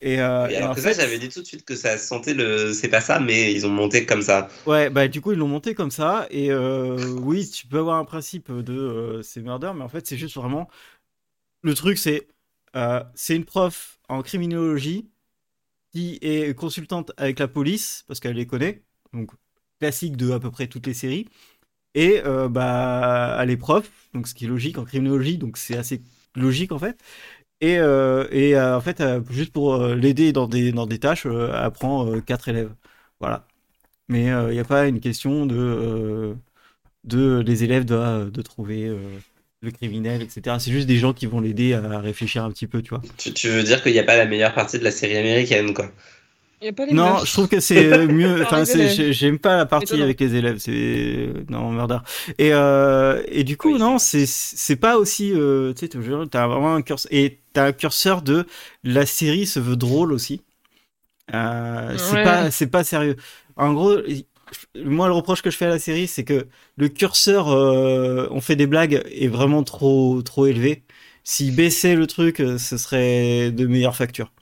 A: Et, euh,
C: Et alors que
A: fait,
C: ça, j'avais dit tout de suite que ça sentait le. C'est pas ça, mais ils ont monté comme ça.
A: ouais, bah, du coup, ils l'ont monté comme ça. Et euh, oui, tu peux avoir un principe de euh, c'est Murder, mais en fait, c'est juste vraiment. Le truc, c'est. euh, c'est une prof en criminologie qui est consultante avec la police, parce qu'elle les connaît. Donc, classique de à peu près toutes les séries. et euh, bah à l'épreuve, donc ce qui est logique en criminologie, donc c'est assez logique en fait. Et, euh, et euh, en fait, juste pour l'aider dans des, dans des tâches, elle prend quatre élèves. Voilà. Mais il n'y a pas une question de, de les élèves doivent de trouver le criminel, etc. C'est juste des gens qui vont l'aider à réfléchir un petit peu, tu vois.
C: Tu, tu veux dire qu'il n'y a pas la meilleure partie de la série américaine, quoi.
B: Il y a pas les
A: Non,
B: meufs.
A: je trouve que c'est euh, mieux. Enfin, j'aime pas la partie avec les élèves. C'est non murder. Et euh, et du coup,
C: Oui,
A: non,
C: c'est
A: c'est pas aussi. Euh, tu sais, t'as vraiment un curseur et t'as un curseur de la série se veut drôle aussi. Euh, c'est
B: Ouais.
A: pas c'est pas sérieux. En gros. Moi, le reproche que je fais à la série, c'est que le curseur, euh, on fait des blagues, est vraiment trop, trop élevé. S'il baissait le truc, euh, ce serait de meilleure facture.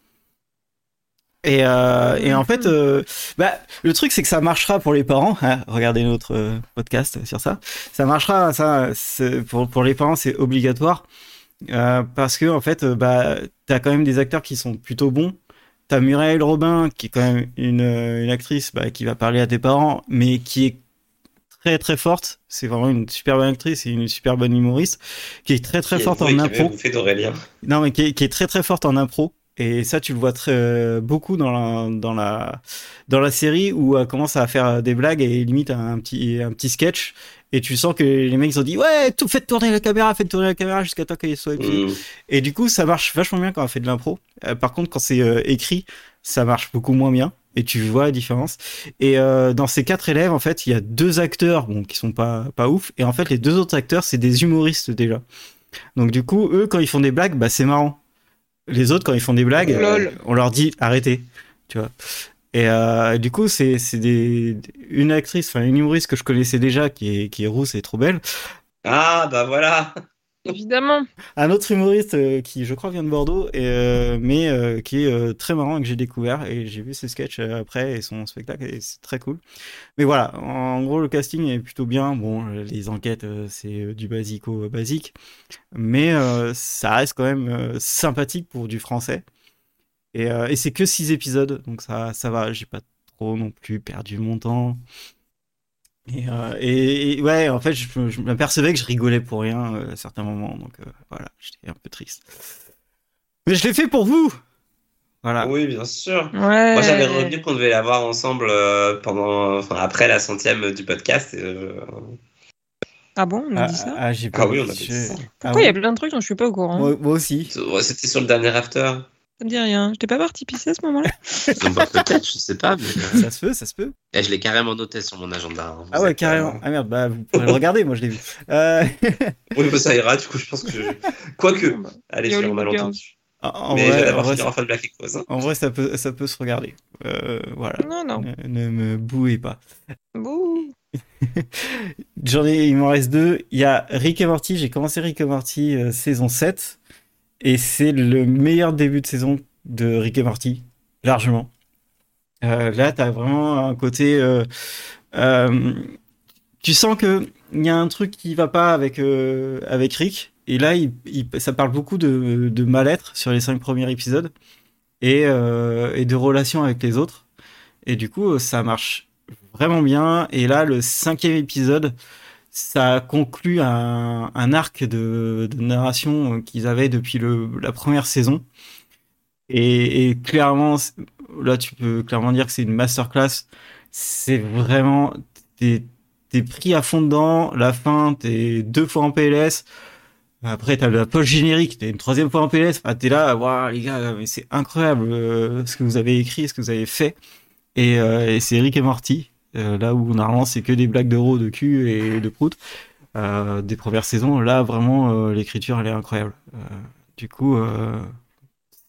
A: Et, euh, en fait, bah, le truc, c'est que ça marchera pour les parents. hein. regardez notre podcast sur ça. Ça marchera, ça, pour, les parents, c'est obligatoire. Parce que, en fait, bah, t'as quand même des acteurs qui sont plutôt bons. T'as Muriel Robin, qui est quand même une, euh, une actrice bah, qui va parler à tes parents, mais qui est très très forte. C'est vraiment une super bonne actrice et une super bonne humoriste, qui est très très
C: Qui
A: forte en impro. Non, mais qui est, qui est très très forte en impro. Et ça, tu le vois très euh, beaucoup dans la dans la dans la série où elle commence à faire des blagues et limite un petit un petit sketch. Et tu sens que les mecs ils ont dit ouais, tout faites tourner la caméra, faites tourner la caméra jusqu'à temps qu'elle soit épuisée.
C: Mm.
A: Et du coup, ça marche vachement bien quand on fait de l'impro. Euh, par contre, quand c'est euh, écrit, ça marche beaucoup moins bien. Et tu vois la différence. Et euh, dans ces quatre élèves, en fait, il y a deux acteurs bon, qui sont pas, pas ouf. Et en fait, les deux autres acteurs, c'est des humoristes déjà. Donc du coup, eux, quand ils font des blagues, bah, c'est marrant. Les autres, quand ils font des blagues, euh, on leur dit arrêtez. Tu vois. Et euh, du coup, c'est c'est des une actrice, enfin une humoriste que je connaissais déjà, qui est qui est rousse et trop belle.
C: Ah, bah voilà.
B: Évidemment.
A: Un autre humoriste euh, qui, je crois, vient de Bordeaux, et, euh, mais euh, qui est euh, très marrant et que j'ai découvert. Et j'ai vu ses sketchs après et son spectacle, et c'est très cool. Mais voilà, en gros, le casting est plutôt bien. Bon, les enquêtes, euh, c'est du basico euh, basique, mais euh, ça reste quand même euh, sympathique pour du français. Et, euh, et c'est que six épisodes, donc ça, ça va. J'ai pas trop non plus perdu mon temps. Et, euh, et, et ouais, en fait, je, je m'apercevais que je rigolais pour rien euh, à certains moments, donc euh, voilà, j'étais un peu triste. Mais je l'ai fait pour vous Voilà.
C: Oui, bien sûr.
B: Ouais.
C: Moi, j'avais revenu qu'on devait la voir ensemble euh, pendant, enfin, après la centième du podcast. et, euh,
B: Ah bon, on a
A: Ah,
B: dit ça?
A: ah, j'ai pas
C: Ah oui, on a dit ça.
A: Ah
B: Pourquoi il y a plein de trucs dont je suis pas au courant?
A: Moi, moi aussi.
C: C'était sur le dernier after.
B: Ça me dit rien. J'étais pas partie pisser à ce moment-là
C: bah, Peut-être, je sais pas. Mais... euh,
A: Ça se peut, ça se peut.
C: eh, je l'ai carrément noté sur mon agenda. hein.
A: Ah ouais, carrément. Ah merde, bah vous pourrez le regarder, moi je l'ai vu. Euh,
C: Oui, bah, ça ira. Du coup, je pense que. Quoique.
B: Bon, bah,
C: Allez, sur
B: Hollywood
C: malentendu.
B: Girls.
A: en,
C: Mais je
A: vrai, en vrai, ça,
C: en fin de Black Echoes. hein.
A: en vrai, ça peut, ça peut se regarder. Euh, voilà.
B: Non, non.
A: Ne, ne me bouez pas.
B: Bouh.
A: J'en ai, il m'en reste deux. Il y a Rick et Morty. J'ai commencé Rick et Morty euh, saison 7. Et c'est le meilleur début de saison de Rick et Morty. Largement. Euh, là, t'as vraiment un côté. euh, euh, tu sens que il y a un truc qui va pas avec, avec Rick. Et là, ça parle beaucoup de, mal-être sur les cinq premiers épisodes. Et de relations avec les autres. Et du coup, ça marche vraiment bien. Et là, le cinquième épisode, ça conclut un, un arc de, de narration qu'ils avaient depuis le, la première saison. Et, et clairement, là, tu peux clairement dire que c'est une masterclass. C'est vraiment, t'es, t'es pris à fond dedans. La fin, t'es deux fois en PLS. Après, t'as la poche générique, t'es une troisième fois en PLS. Enfin, t'es là, waouh, les gars, mais c'est incroyable euh, ce que vous avez écrit, ce que vous avez fait. Et, euh, et c'est Rick et Morty. Euh, là où normalement c'est que des blagues d'euros, de cul et de prout. Euh, des premières saisons, là vraiment euh, l'écriture elle est incroyable. Du coup,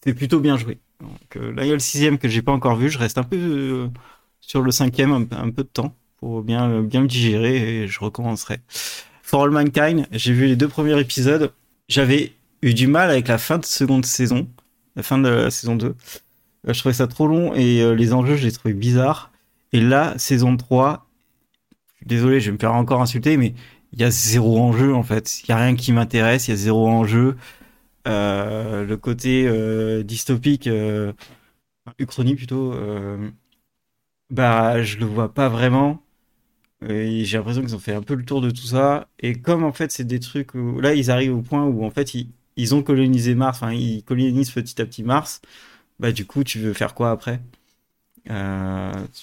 A: c'est plutôt bien joué. Donc là il y a le sixième que j'ai pas encore vu. Je reste un peu sur le cinquième, un, peu de temps pour bien bien digérer et je recommencerai. For All Mankind, j'ai vu les deux premiers épisodes. J'avais eu du mal avec la fin de seconde saison, la fin de la saison 2. Euh, je trouvais ça trop long et les enjeux, je les trouvais bizarres. Et là, saison 3, je suis désolé, je vais me faire encore insulter, mais il y a zéro enjeu en fait. Il y a rien qui m'intéresse, il y a zéro enjeu. Euh, le côté euh, dystopique, euh, uchronie plutôt, bah je le vois pas vraiment. Et J'ai l'impression qu'ils ont fait un peu le tour de tout ça. Et comme en fait c'est des trucs où là ils arrivent au point où en fait ils, ont colonisé Mars, enfin ils colonisent petit à petit Mars, bah du coup tu veux faire quoi après?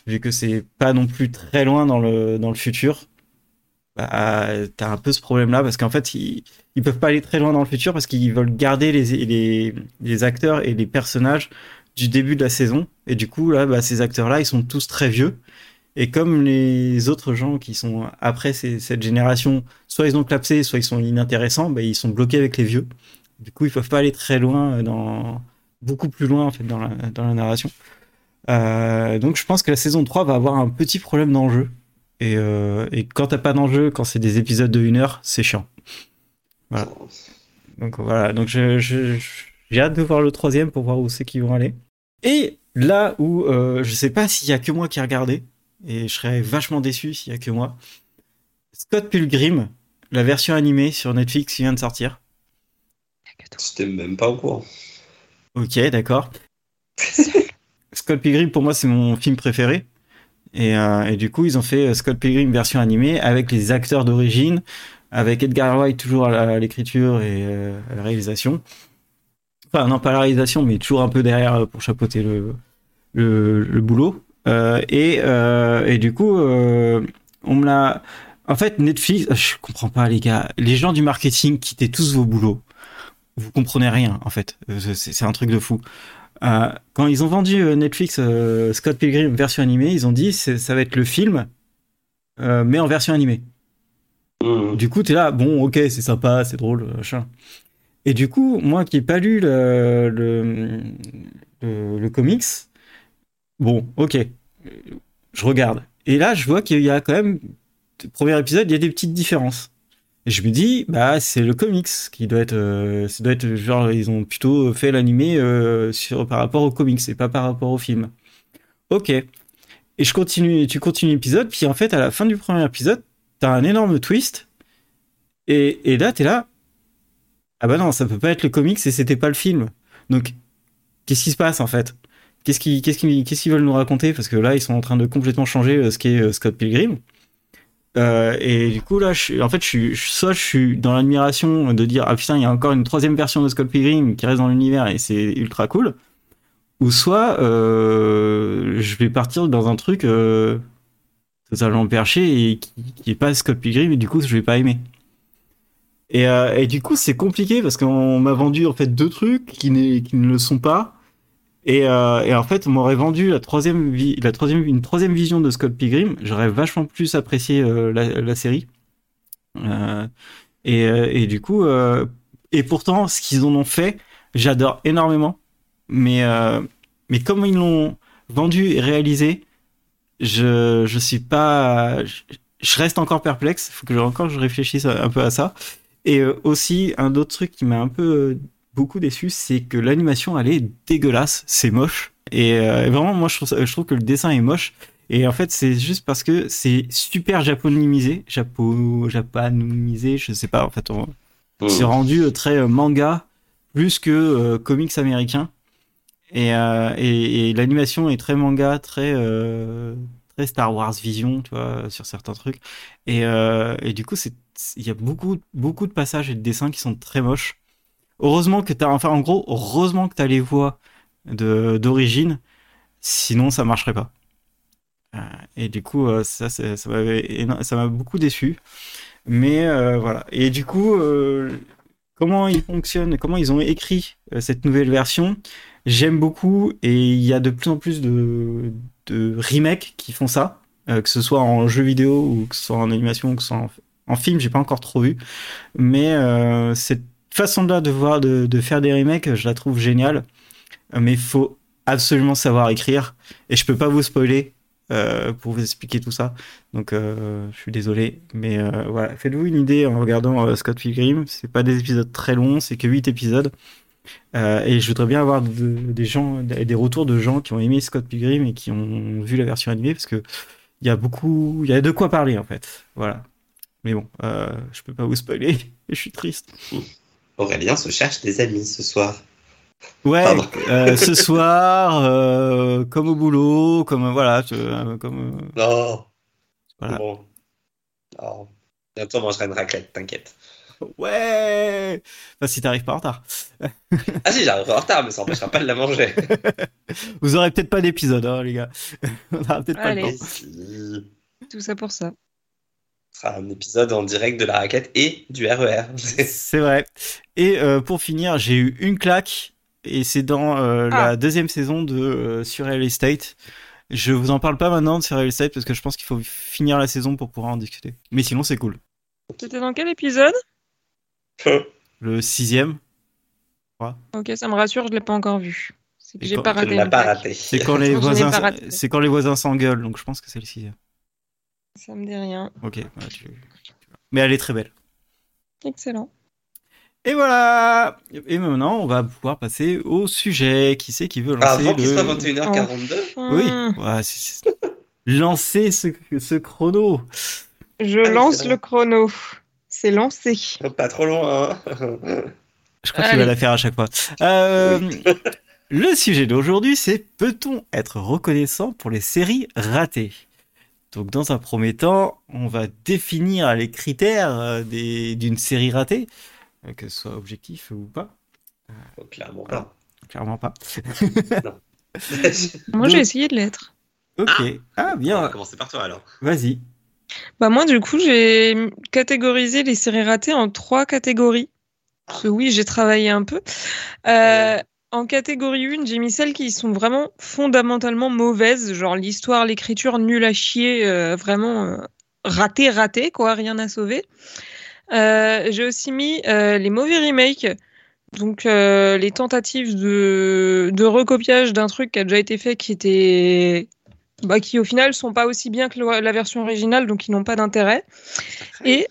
A: Vu que c'est pas non plus très loin dans le, dans le futur, bah t'as un peu ce problème là parce qu'en fait ils, ils peuvent pas aller très loin dans le futur parce qu'ils veulent garder les, les, les acteurs et les personnages du début de la saison. Et du coup, là, bah, ces acteurs-là, ils sont tous très vieux. Et comme les autres gens qui sont après ces- cette génération, soit ils ont clapsé, soit ils sont inintéressants, bah, ils sont bloqués avec les vieux. Du coup, ils peuvent pas aller très loin dans beaucoup plus loin en fait dans dans la narration. Euh, donc, je pense que la saison 3 va avoir un petit problème d'enjeu. Et, euh, et quand t'as pas d'enjeu, quand c'est des épisodes de une heure, c'est chiant. Voilà. Donc voilà, donc je, je- je- j'ai hâte de voir le troisième pour voir où c'est qu'ils vont aller. Et là où euh, je sais pas s'il y a que moi qui ai regardé, et je serais vachement déçu s'il y a que moi, Scott Pilgrim, la version animée sur Netflix qui vient de sortir.
C: J'étais même pas au courant.
A: Ok, d'accord. Scott Pilgrim, pour moi, c'est mon film préféré. Et, euh, du coup, ils ont fait euh, Scott Pilgrim version animée avec les acteurs d'origine, avec Edgar Wright toujours à l'écriture et euh, à la réalisation. Enfin, non, pas à la réalisation, mais toujours un peu derrière pour chapeauter le, boulot. Et, du coup, on me l'a. En fait, Netflix, je comprends pas, les gars. Les gens du marketing, quittez tous vos boulots. Vous comprenez rien, en fait. C'est un truc de fou. Euh, quand ils ont vendu euh, Netflix euh, Scott Pilgrim version animée, ils ont dit ça va être le film, mais en version animée.
C: Mmh.
A: Du coup, t'es là, bon, ok, c'est sympa, c'est drôle, machin. Et du coup, moi qui n'ai pas lu le, le, le, le comics, bon, ok, je regarde. Et là, je vois qu'il y a quand même, premier épisode, il y a des petites différences. Et je me dis, bah, c'est le comics qui doit être, euh, ça doit être genre, ils ont plutôt fait l'animé euh, par rapport au comics et pas par rapport au film. Ok. Et je continue, tu continues l'épisode, puis en fait, à la fin du premier épisode, t'as un énorme twist. Et, et là, t'es là. Ah bah non, ça peut pas être le comics et c'était pas le film. Donc, qu'est-ce qui se passe en fait? Qu'est-ce qu'ils qu'ils qu'est-ce qu'ils veulent nous raconter? Parce que là, ils sont en train de complètement changer euh, ce qu'est Scott Pilgrim. Euh, et du coup, là, je suis, en fait, je suis, soit je suis dans l'admiration de dire ah putain, il y a encore une troisième version de Scott Pilgrim qui reste dans l'univers et c'est ultra cool. Ou soit euh, je vais partir dans un truc euh, totalement perché et qui, qui est pas Scott Pilgrim et du coup je vais pas aimer. Et, et du coup c'est compliqué parce qu'on m'a vendu en fait deux trucs qui, qui ne le sont pas. Et, euh, et en fait on m'aurait vendu la troisième, une troisième vision de Scott Pilgrim. J'aurais vachement plus apprécié euh, la, série. Euh, et, du coup, et pourtant ce qu'ils en ont fait, j'adore énormément. Mais, mais comme ils l'ont vendu et réalisé, je, je suis pas, je, reste encore perplexe. Il faut que je, encore je réfléchisse un peu à ça. Et aussi, un autre truc qui m'a un peu beaucoup déçu, c'est que l'animation, elle est dégueulasse. C'est moche. Et euh, vraiment, moi, je trouve, ça- je trouve que le dessin est moche. Et en fait, c'est juste parce que c'est super japonisé, japo, japonisé, je sais pas. En fait, on, c'est rendu euh, très euh, manga plus que euh, comics américain. Et, euh, et, et l'animation est très manga, très euh, très Star Wars Vision, tu vois, sur certains trucs. Et, euh, et du coup, c'est il y a beaucoup beaucoup de passages et de dessins qui sont très moches. Heureusement que t'as, enfin en gros, heureusement que t'as les voix de d'origine, sinon ça marcherait pas. Euh, et du coup, euh, ça, ça m'a beaucoup déçu. Mais euh, voilà. Et du coup, comment ils fonctionnent, comment ils ont écrit cette nouvelle version, j'aime beaucoup. Et il y a de plus en plus de, remakes qui font ça, que ce soit en jeu vidéo ou que ce soit en animation ou que ce soit en, en film, j'ai pas encore trop vu. Mais cette façon-là de voir, de, de faire des remakes, je la trouve géniale. Euh, Mais il faut absolument savoir écrire. Et je peux pas vous spoiler euh, pour vous expliquer tout ça. Donc, euh, je suis désolé, mais voilà, faites-vous une idée en regardant Scott Pilgrim. C'est pas des épisodes très longs, c'est que 8 épisodes. Et je voudrais bien avoir de- des gens, des retours de gens qui ont aimé Scott Pilgrim et qui ont vu la version animée, parce que il y a beaucoup, il y a de quoi parler en fait. Voilà. Mais bon, je peux pas vous spoiler. je suis triste.
C: Aurélien se cherche des amis ce soir.
A: Ouais, euh, ce soir, euh, comme au boulot, comme euh, voilà, tu- comme
C: Non.
A: Voilà.
C: Bon. Oh, bientôt on mangera une raclette, t'inquiète.
A: Ouais Enfin, si t'arrives pas en retard.
C: Ah si, j'arriverai en retard, mais ça n'empêchera pas de la manger.
A: Vous aurez peut-être pas d'épisode, hein, les gars. On aura peut-être pas le temps.
B: Tout ça pour ça.
C: Ce sera un épisode en direct de la raquette et du E RER.
A: C'est vrai. Et euh, pour finir, j'ai eu une claque, et c'est dans euh,
B: Ah.
A: la deuxième saison de euh, Surreal Estate. Je vous en parle pas maintenant de Surreal Estate parce que je pense qu'il faut finir la saison pour pouvoir en discuter. Mais sinon, c'est cool.
B: C'était dans quel épisode?
A: Le sixième,
B: Ok, ça me rassure, je l'ai pas encore vu. C'est que j'ai pas raté.
C: pas
A: c'est quand les
B: Je n'ai
A: voisins,
B: pas raté.
A: c'est quand les voisins s'engueulent, donc je pense que c'est le sixième.
B: Ça me dit rien.
A: Ok. tu- Mais elle est très belle.
B: Excellent.
A: Et voilà. Et maintenant, on va pouvoir passer au sujet. Qui c'est qui veut lancer
C: Avant qu'il
A: le...
C: soit 21h42.
A: Oui. Ouais, c'est- c'est- Lancer ce, ce chrono.
B: Je
C: Allez,
B: lance le chrono. C'est lancé.
C: Pas trop loin. hein.
A: Je crois qu'il va
B: Allez.
A: la faire à chaque fois. Euh, le sujet d'aujourd'hui, c'est peut-on être reconnaissant pour les séries ratées? Donc, dans un premier temps, on va définir les critères euh, des- d'une série ratée, euh, que ce soit objectif ou pas.
C: Oh, Clairement pas.
A: Clairement pas.
B: Moi, j'ai essayé de l'être.
A: Ok. Ah,
C: On va
A: bien.
C: commencer par toi alors.
A: Vas-y.
B: Bah moi, du coup, j'ai catégorisé les séries ratées en trois catégories. Parce que oui, j'ai travaillé un peu. Euh, en catégorie 1, j'ai mis celles qui sont vraiment fondamentalement mauvaises, genre l'histoire, l'écriture nulle à chier, euh, vraiment euh, raté, raté, quoi, rien à sauver. Euh, j'ai aussi mis euh, les mauvais remakes, donc les tentatives de, de recopiage d'un truc qui a déjà été fait, qui était, bah, qui au final sont pas aussi bien que la version originale, donc qui n'ont pas d'intérêt. Et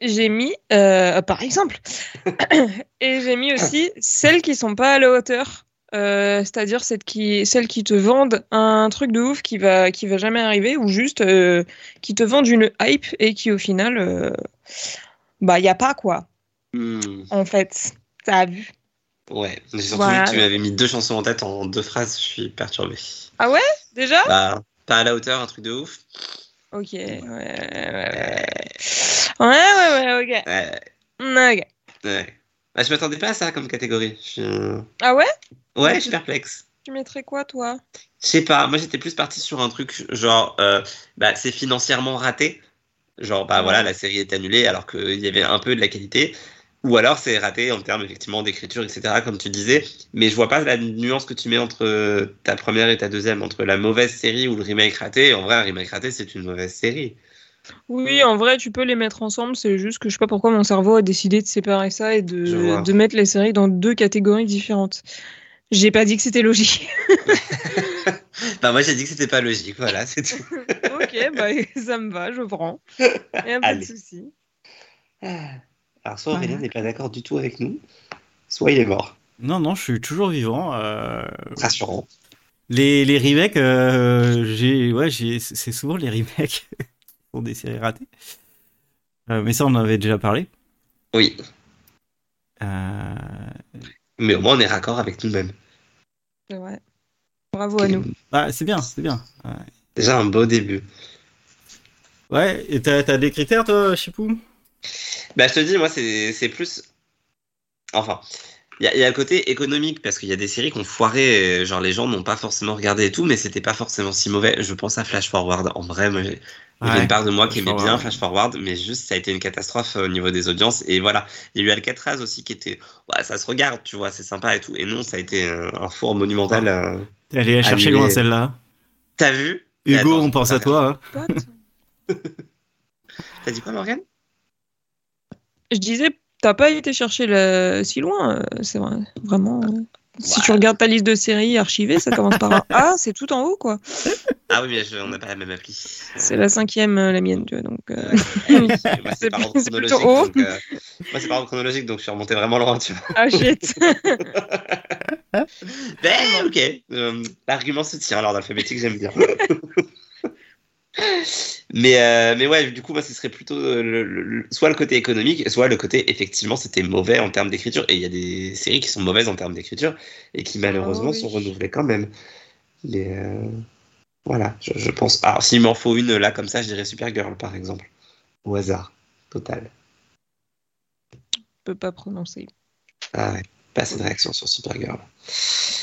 B: j'ai mis, euh, par exemple, et j'ai mis aussi celles qui sont pas à la hauteur. Euh, c'est-à-dire celles qui, celles qui te vendent un truc de ouf qui va, qui va jamais arriver, ou juste euh, qui te vendent une hype et qui au final, bah y a pas quoi,
C: Hmm,
B: en fait. T'as vu
C: Ouais, j'ai surtout
B: Voilà.
C: vu que tu m'avais mis deux chansons en tête en deux phrases, je suis perturbé.
B: déjà?
C: Bah, pas à la hauteur, un truc de ouf.
B: Ok, ouais, ouais, ouais. Ouais, ouais, ouais, ok.
C: Ouais,
B: Ok.
C: ouais. Bah, je m'attendais pas à ça comme catégorie. Je.
B: Ah ouais?
C: Ouais, je suis perplexe.
B: Tu mettrais quoi, toi?
C: Je sais pas, moi j'étais plus parti sur un truc genre, euh, bah, c'est financièrement raté. Genre, bah voilà, la série est annulée alors qu'il y avait un peu de la qualité. Ou alors c'est raté en termes effectivement d'écriture, etc., comme tu disais. Mais je vois pas la nuance que tu mets entre euh, ta première et ta deuxième, entre la mauvaise série ou le remake raté. En vrai, un remake raté, c'est une mauvaise série.
B: Oui, en vrai, tu peux les mettre ensemble. C'est juste que je sais pas pourquoi mon cerveau a décidé de séparer ça et de, de mettre les séries dans deux catégories différentes. J'ai pas dit que c'était logique.
C: Bah, moi j'ai dit que c'était pas logique, voilà, c'est tout.
B: ok, bah ça me va, je prends. Y a pas de
C: Allez.
B: souci.
C: Alors, soit Aurélien
B: Voilà.
C: n'est pas d'accord du tout avec nous, soit il est mort.
A: Non, non, je suis toujours vivant. euh,
C: Rassurant.
A: Les, les remakes, euh, j'ai, ouais, j'ai, c'est souvent les remakes pour des séries ratées. Euh, mais ça, on en avait déjà parlé.
C: Oui,
A: Euh,
C: mais au moins on est raccord avec nous-mêmes.
B: C'est vrai. Bravo à nous.
A: ah, c'est bien, c'est bien. Ouais,
C: Déjà un beau début.
A: Ouais, et t'as, t'as des critères, toi, Chipou?
C: Bah, je te dis, moi, c'est c'est plus. Enfin, il y, y a le côté économique parce qu'il y a des séries qui ont foiré, et, genre les gens n'ont pas forcément regardé et tout, mais c'était pas forcément si mauvais. Je pense à Flash Forward. En vrai, moi, j'ai- il y avait une part de moi qui aimait bien. Flash Forward, mais juste ça a été une catastrophe au niveau des audiences. Et voilà, il y a eu Alcatraz aussi qui était. Ouais, ça se regarde, tu vois, c'est sympa et tout. Et non, ça a été euh, un four monumental. euh.
A: T'es allé la chercher loin, celle-là?
C: T'as vu?
A: Hugo,
C: Attends,
A: on pense à toi. hein.
C: T'as dit quoi, Morgane?
B: Je disais, t'as pas été chercher le... si loin, euh, c'est vrai. Vraiment. Si tu regardes ta liste de séries archivées, ça commence par un A, c'est tout en haut, quoi.
C: Ah oui, mais je- on n'a pas la même appli.
B: C'est la cinquième, euh, la mienne, tu vois, donc. euh,
C: moi,
B: C'est
C: par ordre chronologique. Donc, euh, moi, c'est par ordre chronologique, donc je suis remonté vraiment loin, tu vois.
B: Ah shit.
C: Ben, ok. L'argument se tient, alors d'alphabétique, j'aime bien. Mais, euh, mais ouais, du coup, moi, ce serait plutôt euh, le- le- le- soit le côté économique, soit le côté, effectivement, c'était mauvais en termes d'écriture. Et il y a des séries qui sont mauvaises en termes d'écriture et qui, malheureusement,
B: Ah oui.
C: sont renouvelées quand même. Mais euh, voilà, je, je pense. Alors, s'il m'en faut une, là, comme ça, je dirais Supergirl, par exemple. Au hasard, total.
B: Je peux pas prononcer.
C: Ah ouais, pas assez de réaction sur Supergirl.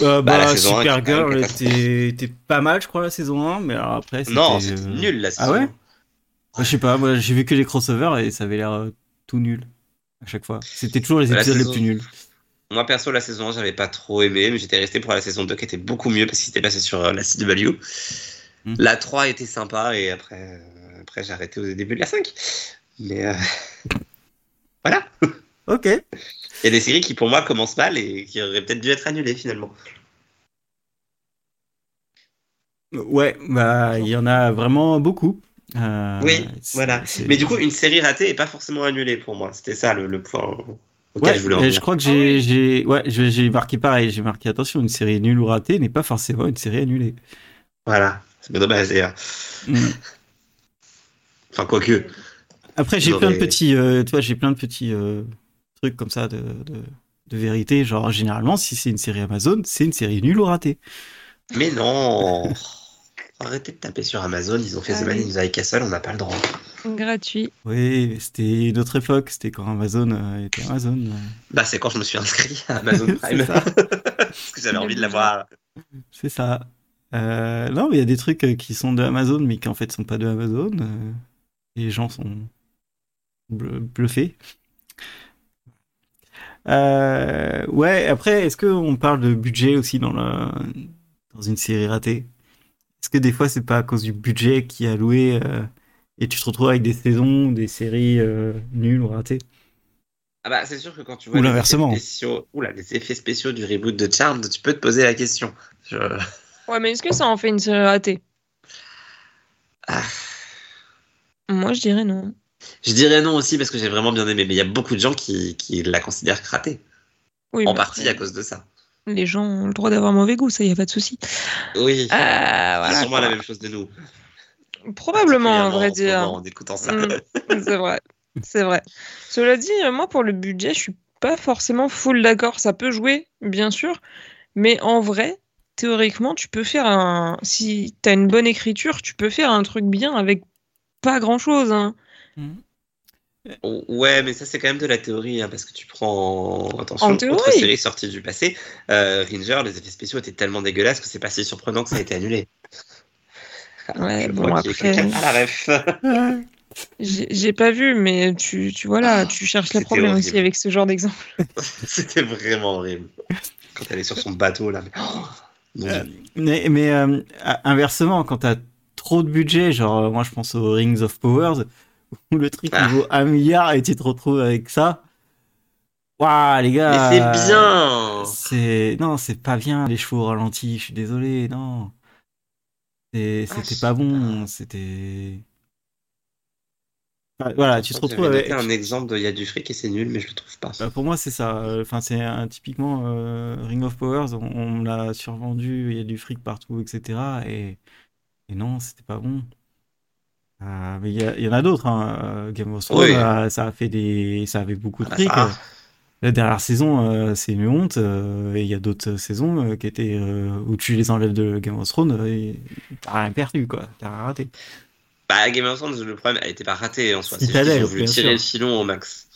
A: Euh,
C: Bah, la
A: bah, Supergirl était, était pas mal, je crois, la saison 1, mais alors après, c'était.
C: Non, c'était
A: euh,
C: nul la
A: Ah
C: saison.
A: ouais Je sais pas, moi j'ai vu que les crossovers et ça avait l'air euh, tout nul à chaque fois. C'était toujours les
C: La
A: épisodes les
C: saison-
A: plus nuls.
C: Moi perso la saison 1 j'avais pas trop aimé mais j'étais resté pour la saison 2 qui était beaucoup mieux parce qu'il était passé sur euh, la CW.
A: Hmm.
C: La 3 était sympa et après, euh, après j'ai arrêté au début de la 5. Mais euh, voilà.
A: Ok.
C: Il y a des séries qui pour moi commencent mal et qui auraient peut-être dû être annulées finalement.
A: Ouais, bah il y en a vraiment beaucoup. Euh,
C: Oui, voilà. Mais du coup une série ratée est pas forcément annulée pour moi. C'était ça le, le point auquel
A: Ouais,
C: je voulais
A: je crois que
B: Ah
A: j'ai,
B: oui.
A: j'ai, ouais, j'ai marqué pareil. J'ai marqué attention, une série nulle ou ratée n'est pas forcément une série annulée.
C: Voilà. C'est bien dommage d'ailleurs.
A: Mm.
C: Enfin quoique.
A: Après, j'ai
C: Vous
A: plein de petits, euh, tu vois, j'ai plein de petits euh, trucs comme ça de, de, de vérité. Genre, généralement, si c'est une série Amazon, c'est une série nulle ou ratée.
C: Mais non Arrêtez de taper sur Amazon, ils ont fait
B: Ah
C: The Man in the High Castle, on n'a pas le droit.
B: Gratuit.
A: Oui, c'était une autre époque. C'était quand Amazon euh, était Amazon. euh.
C: Bah, c'est quand je me suis inscrit à Amazon Prime.
A: C'est ça.
C: Parce que j'avais envie de l'avoir.
A: C'est ça. Euh, non, mais il y a des trucs euh, qui sont de Amazon, mais qui en fait sont pas de Amazon. et les gens sont bl- bluffés. Euh, ouais, après, est-ce qu'on parle de budget aussi dans, la, dans une série ratée? Est-ce que des fois, c'est pas à cause du budget qui est alloué euh, et tu te retrouves avec des saisons, des séries euh, nulles ou ratées?
C: Ah bah, c'est sûr que quand tu vois
A: Ou
C: les
A: l'inversement.
C: effets spéciaux, oula, les effets spéciaux du reboot de Charmed, tu peux te poser la question. Je-
B: Ouais, mais est-ce que ça en fait une série ratée?
C: Ah.
B: Moi, je dirais non.
C: Je dirais non aussi parce que j'ai vraiment bien aimé, mais il y a beaucoup de gens qui, qui la considèrent ratée.
B: Oui,
C: en partie à cause de ça.
B: Les gens ont le droit d'avoir mauvais goût, ça y a pas de souci.
C: Oui.
B: Ah,
C: c'est sûrement
B: quoi.
C: la même chose de nous.
B: Probablement, à vrai
C: en
B: dire.
C: moment, En écoutant ça.
B: Mm. C'est vrai. C'est vrai. Cela dit, euh, moi, pour le budget, je suis pas forcément full d'accord. Ça peut jouer, bien sûr. Mais en vrai, théoriquement, tu peux faire un. Si t'as une bonne écriture, tu peux faire un truc bien avec pas grand chose. Hein.
C: Ouais, mais ça c'est quand même de la théorie, hein, parce que tu prends attention,
B: En théorie.
C: autre série sortie du passé, euh, Ranger, les effets spéciaux étaient tellement dégueulasses que c'est pas si surprenant que ça a été annulé.
B: Ouais,
C: Je
B: bon, après-
C: la ref.
B: J'ai pas vu, mais tu, tu vois là, tu cherches les
C: C'était
B: problèmes aussi
C: horrible.
B: avec ce genre d'exemple.
C: C'était vraiment horrible. Quand elle est sur son bateau là. Mais... Oh,
A: Euh. Mais, mais euh, inversement, quand t'as trop de budget, genre moi je pense aux Rings of Powers, le truc
C: Ah.
A: il vaut un milliard et tu te retrouves avec ça. Waouh les gars
C: Mais c'est bien
A: C'est non, c'est pas bien les chevaux au ralenti. Je suis désolé, non.
C: Ah,
A: C'était pas bon. C'était. Enfin, voilà, tu te retrouves avec.
C: un exemple de il y a du fric et c'est nul, mais je le trouve pas.
A: Bah, pour moi, c'est ça. Euh, Enfin, c'est typiquement euh, Ring of Powers. On, l'a survendu. Il y a du fric partout, etc. Et, et non, c'était pas bon. Euh, mais il y, a- en a d'autres. hein. Euh, Game of Thrones,
C: Oui.
A: euh, ça a fait des, ça avait beaucoup de
C: Ah,
A: fric.
C: ça.
A: La dernière saison, euh, c'est une honte. euh, et il y a d'autres saisons qui étaient où tu les enlèves de Game of Thrones, et t'as rien perdu, quoi. T'as rien raté.
C: Bah, Game of Thrones, le problème, elle était pas ratée en soi.
A: Citadel,
C: qu'ils ont voulu
A: bien
C: tirer
A: sûr.
C: le filon au max.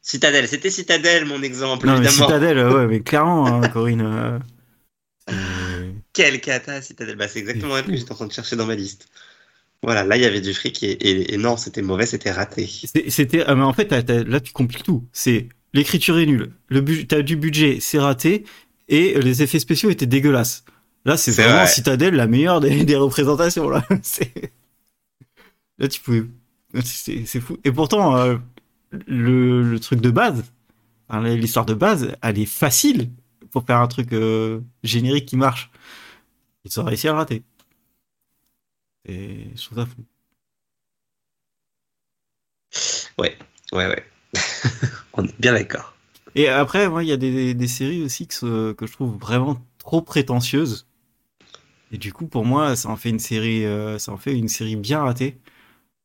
C: Citadel, c'était Citadel mon exemple,
A: Non, mais
C: évidemment.
A: Citadel, euh, ouais, mais clairement, hein, Corinne.
C: Quelle cata, Citadel. Bah, c'est exactement la que j'étais en train de chercher dans ma liste. Voilà, là, il y avait du fric et, et- et non, c'était mauvais, c'était raté.
A: C'était, ah, mais en fait, là, tu compliques tout. C'est l'écriture est nulle, le t'as du budget, c'est raté, et les effets spéciaux étaient dégueulasses. Là, c'est vraiment
C: vrai.
A: Citadel, la meilleure des, des représentations. Là, là, tu pouvais, c'est fou. Et pourtant, euh, le, le truc de base, l'histoire de base, elle est facile pour faire un truc euh, générique qui marche. Ils ont réussi à le rater. Et je trouve ça fou.
C: Ouais, ouais, ouais. On est bien d'accord.
A: Et après, moi, il y a des, des séries aussi que, que je trouve vraiment trop prétentieuses. Et du coup, pour moi, ça en fait une série, euh, ça en fait une série bien ratée.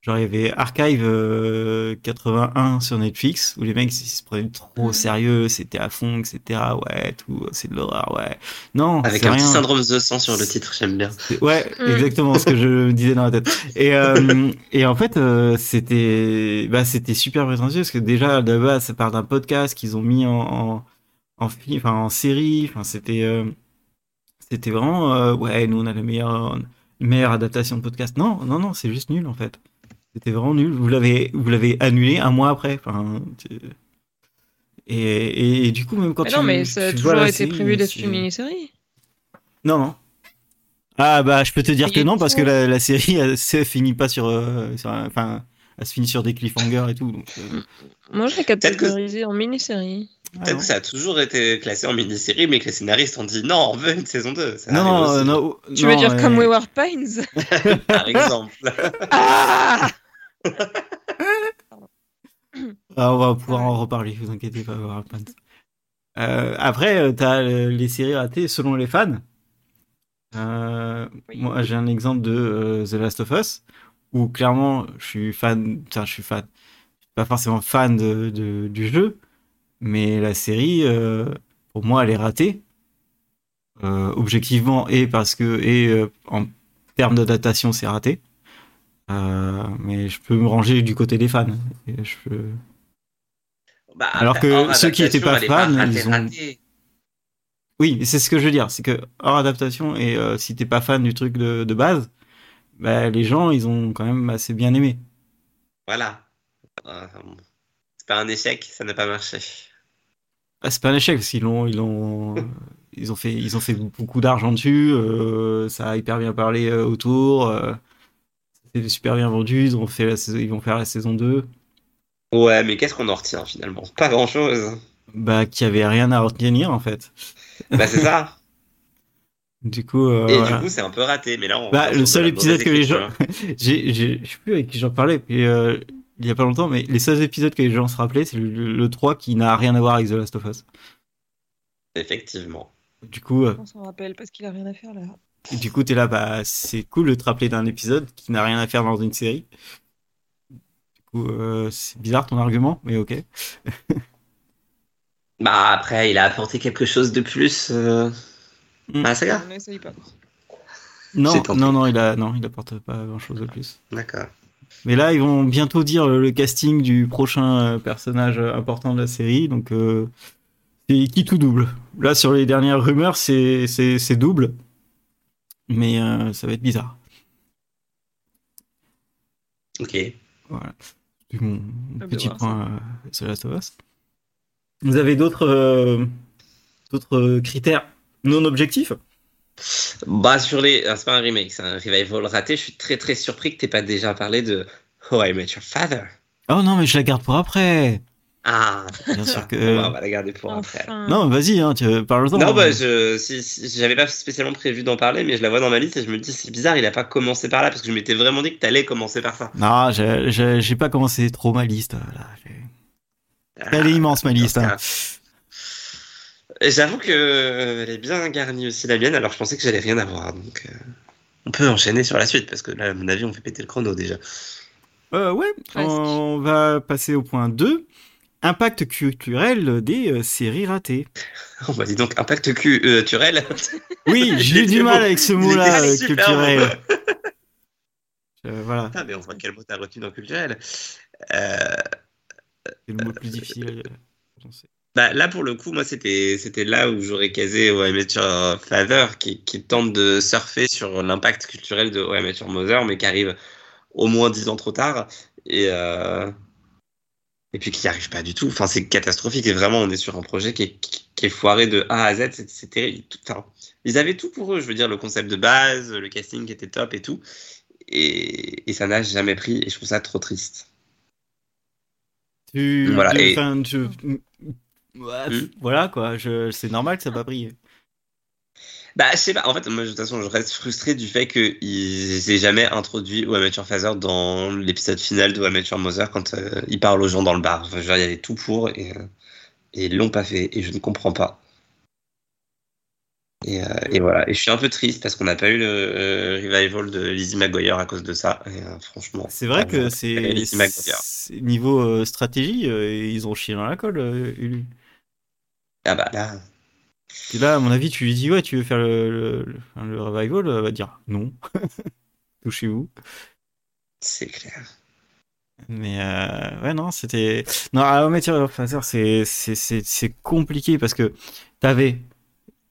A: Genre, il y avait Archive euh, 81 sur Netflix, où les mecs ils se prenaient trop au sérieux, c'était à fond, etc. Ouais, tout, c'est de l'horreur, ouais. Non,
C: Avec un petit
A: rien.
C: syndrome de sang sur le titre, j'aime bien.
A: Ouais,
B: Mm.
A: exactement ce que je me disais dans la tête. Et, euh, et en fait, euh, c'était bah, c'était super prétentieux, parce que déjà, de base, ça part d'un podcast qu'ils ont mis en, en, en, film, enfin, en série. Enfin, c'était euh, c'était vraiment, euh, ouais, nous, on a la meilleure, meilleure adaptation de podcast. Non, non, non, c'est juste nul, en fait. C'était vraiment nul. Vous l'avez, vous l'avez annulé un mois après. Enfin, tu- et, et, et du coup, même quand
B: Mais
A: tu,
B: non, mais ça a toujours été
A: série,
B: prévu d'être une mini-série.
A: Non, non. Ah bah je peux te dire
B: Mais
A: que non parce que la, la série elle se finit pas sur, euh, sur enfin elle se finit sur des cliffhangers et tout donc euh,
B: Moi, je l'ai
C: Peut-être que-
B: catégorisé en mini-série.
A: ah,
C: Peut-être que ça a toujours été classé en mini-série, mais que les scénaristes ont dit non, on veut une saison 2. Ça
A: non non, euh, non
B: Tu veux
A: non,
B: dire
A: euh,
B: comme Wayward Pines
C: Par exemple.
B: Ah
A: ah, on va pouvoir en reparler vous inquiétez pas. Euh, après euh, t'as euh, les séries ratées selon les fans Euh,
B: Oui.
A: moi j'ai un exemple de euh, The Last of Us où clairement je suis fan enfin je suis fan je suis pas forcément fan de, de- du jeu mais la série euh, pour moi elle est ratée objectivement et parce que et en termes d'adaptation c'est raté mais je peux me ranger du côté des fans Et je peux-
C: Bah,
A: Alors que ceux qui étaient pas fans, ils ont- oui c'est ce que je veux dire c'est que hors adaptation et euh, si t'es pas fan du truc de, de base bah, les gens ils ont quand même assez bien aimé
C: Voilà. Euh, c'est pas un échec, ça n'a pas marché.
A: Ah, c'est pas un échec parce qu'ils l'ont ils l'ont ils ont fait ils ont fait beaucoup d'argent dessus euh, ça a hyper bien parlé euh, autour euh, c'était super bien vendu ils ont fait la saison, ils vont faire la saison 2
C: Ouais, mais qu'est-ce qu'on en retient finalement? Pas grand-chose.
A: bah qu'il y avait rien à retenir en fait
C: Bah c'est ça.
A: du coup euh,
C: Et
A: voilà.
C: du coup, c'est un peu raté. Mais là, on
A: Bah, le seul épisode que les gens-
C: écriture.
A: j'ai j'ai je sais plus avec qui j'en parlais puis euh, il y a pas longtemps mais les seuls épisodes que les gens se rappelaient c'est le, le 3 qui n'a rien à voir avec The Last of Us
C: Effectivement.
A: du coup euh,
B: On s'en rappelle parce qu'il a rien à faire là.
A: Du coup t'es là bah c'est cool de te rappeler d'un épisode qui n'a rien à faire dans une série du coup euh, c'est bizarre ton argument mais ok
C: Bah après, il a apporté quelque chose de plus euh,
A: Mm.
C: à la saga.
B: On n'essaye pas.
A: non non non il a non il apporte pas grand chose de plus
C: D'accord.
A: mais là ils vont bientôt dire le, casting du prochain euh, personnage important de la série donc euh, c'est qui tout double là sur les dernières rumeurs c'est c'est c'est double mais euh, ça va être bizarre
C: Ok.
A: Voilà. C'est mon
B: Hâte de
A: petit
B: voir
A: point euh, sur Last of Us. Vous avez d'autres euh, d'autres euh, critères non objectifs?
C: Bah sur les, ah, c'est pas un remake, c'est un revival raté. Je suis très très surpris que t'aies pas déjà parlé de How I Met Your Father.
A: Oh non, mais je la garde pour après.
C: Ah,
A: Bien sûr que.
C: bah, on va la garder pour après.
B: Enfin.
A: Non, vas-y, hein, tu parle-en.
C: Non, bah, je, si, si- j'avais pas spécialement prévu d'en parler, mais je la vois dans ma liste et je me dis c'est bizarre, il a pas commencé par là parce que je m'étais vraiment dit que t'allais commencer par ça.
A: Non, j'ai- j'ai j'ai pas commencé trop ma liste. euh, Là. J'ai- Elle est immense ma liste. hein.
C: Et J'avoue que euh, elle est bien garnie aussi la mienne, alors je pensais que j'allais rien avoir. Donc, euh, on peut enchaîner sur la suite parce que là, à mon avis, on fait péter le chrono déjà.
A: Euh, ouais,
B: Presque.
A: on va passer au point 2. Impact culturel des euh, séries ratées.
C: On va dire donc impact culturel.
A: Oui, j'ai eu du mal avec ce mot-là, euh, culturel. Euh, voilà,
C: Ah, mais on voit quel mot t'as retenu dans culturel. Euh,
A: c'est le mot le plus difficile.
C: Bah, là, pour le coup, moi, c'était, là où j'aurais casé Your Father, qui, qui tente de surfer sur l'impact culturel de Met Your Mother, mais qui arrive au moins dix ans trop tard. Et, euh, et puis qui n'y arrive pas du tout. Enfin, c'est catastrophique. Et vraiment, on est sur un projet qui est, qui, est foiré de A à Z. C'est, terrible. Enfin, ils avaient tout pour eux. Je veux dire, le concept de base, le casting qui était top et tout. Et, et ça n'a jamais pris. Et je trouve ça trop triste.
A: Tu,
C: Voilà, et-
A: tu- Ouais,
C: Hmm.
A: Voilà quoi, je... c'est normal que ça n'a pas.
C: Bah, je sais pas. En fait, moi, de toute façon, je reste frustré du fait qu'ils aient jamais introduit Met Your Father dans l'épisode final de Your Mother quand euh, ils parlent aux gens dans le bar. Enfin, je veux dire, il y avait tout pour et, euh, et ils l'ont pas fait et je ne comprends pas. Et, euh, et, voilà. Et je suis un peu triste parce qu'on n'a pas eu le euh, revival de Lizzie McGuire à cause de ça. Et, euh, franchement.
A: C'est vrai que c'est niveau stratégie, ils ont chié dans la colle, Ulu.
C: Ah bah là.
A: Et là, à mon avis, tu lui dis ouais, tu veux faire le, le, le revival, elle va dire non. Touchez-vous.
C: C'est clair.
A: Mais euh, ouais, non, c'était. Non, à c'est c'est compliqué parce que t'avais.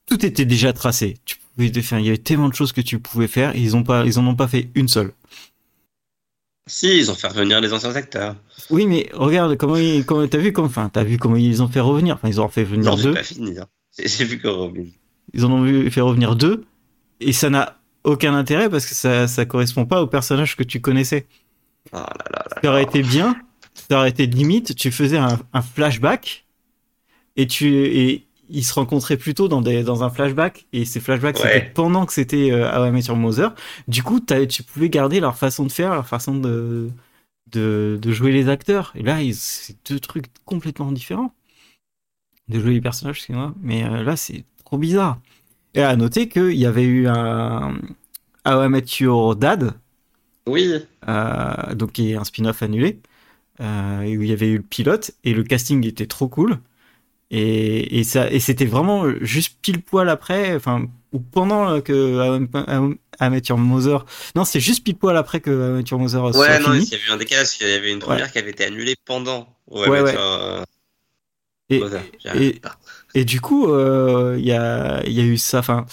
A: Tout était déjà tracé. Tu pouvais faire. Il y avait tellement de choses que tu pouvais faire et ils ont pas, ils en ont pas fait une seule.
C: Si, ils ont fait revenir les anciens acteurs.
A: Oui, mais regarde comment ils, comment t'as vu comme, enfin, vu comment ils ont fait revenir. Enfin, ils ont fait venir non, deux.
C: pas fini. Hein. J'ai vu qu'on
A: Ils en ont fait revenir deux et ça n'a aucun intérêt parce que ça, ça correspond pas au personnage que tu connaissais.
C: Oh là là là
A: ça aurait été bien, ça aurait été limite, tu faisais un, un flashback et tu et ils se rencontraient plutôt dans des dans un flashback et ces flashbacks c'était pendant que c'était euh, Met Your Mother. Du coup, tu pouvais garder leur façon de faire, leur façon de de, de jouer les acteurs. Et là, c'est deux trucs complètement différents de jouer les personnages, excuse-moi. Mais euh, là, c'est trop bizarre. Et à noter qu'il y avait eu un How I Met Your Dad
C: oui.
A: Euh, donc, qui est un spin-off annulé, euh, où il y avait eu le pilote, et le casting était trop cool. Et, et, ça, et c'était vraiment juste pile poil après, enfin, ou pendant que Amateur Mother. Non, c'est juste pile poil après que Amateur Mother
C: ouais,
A: soit
C: non,
A: fini.
C: il y a eu un décalage, il y avait une première qui avait été annulée pendant.
A: Ouais, ouais. Euh... Et, et, et, du coup, euh, il y, a, y a eu ça. Enfin,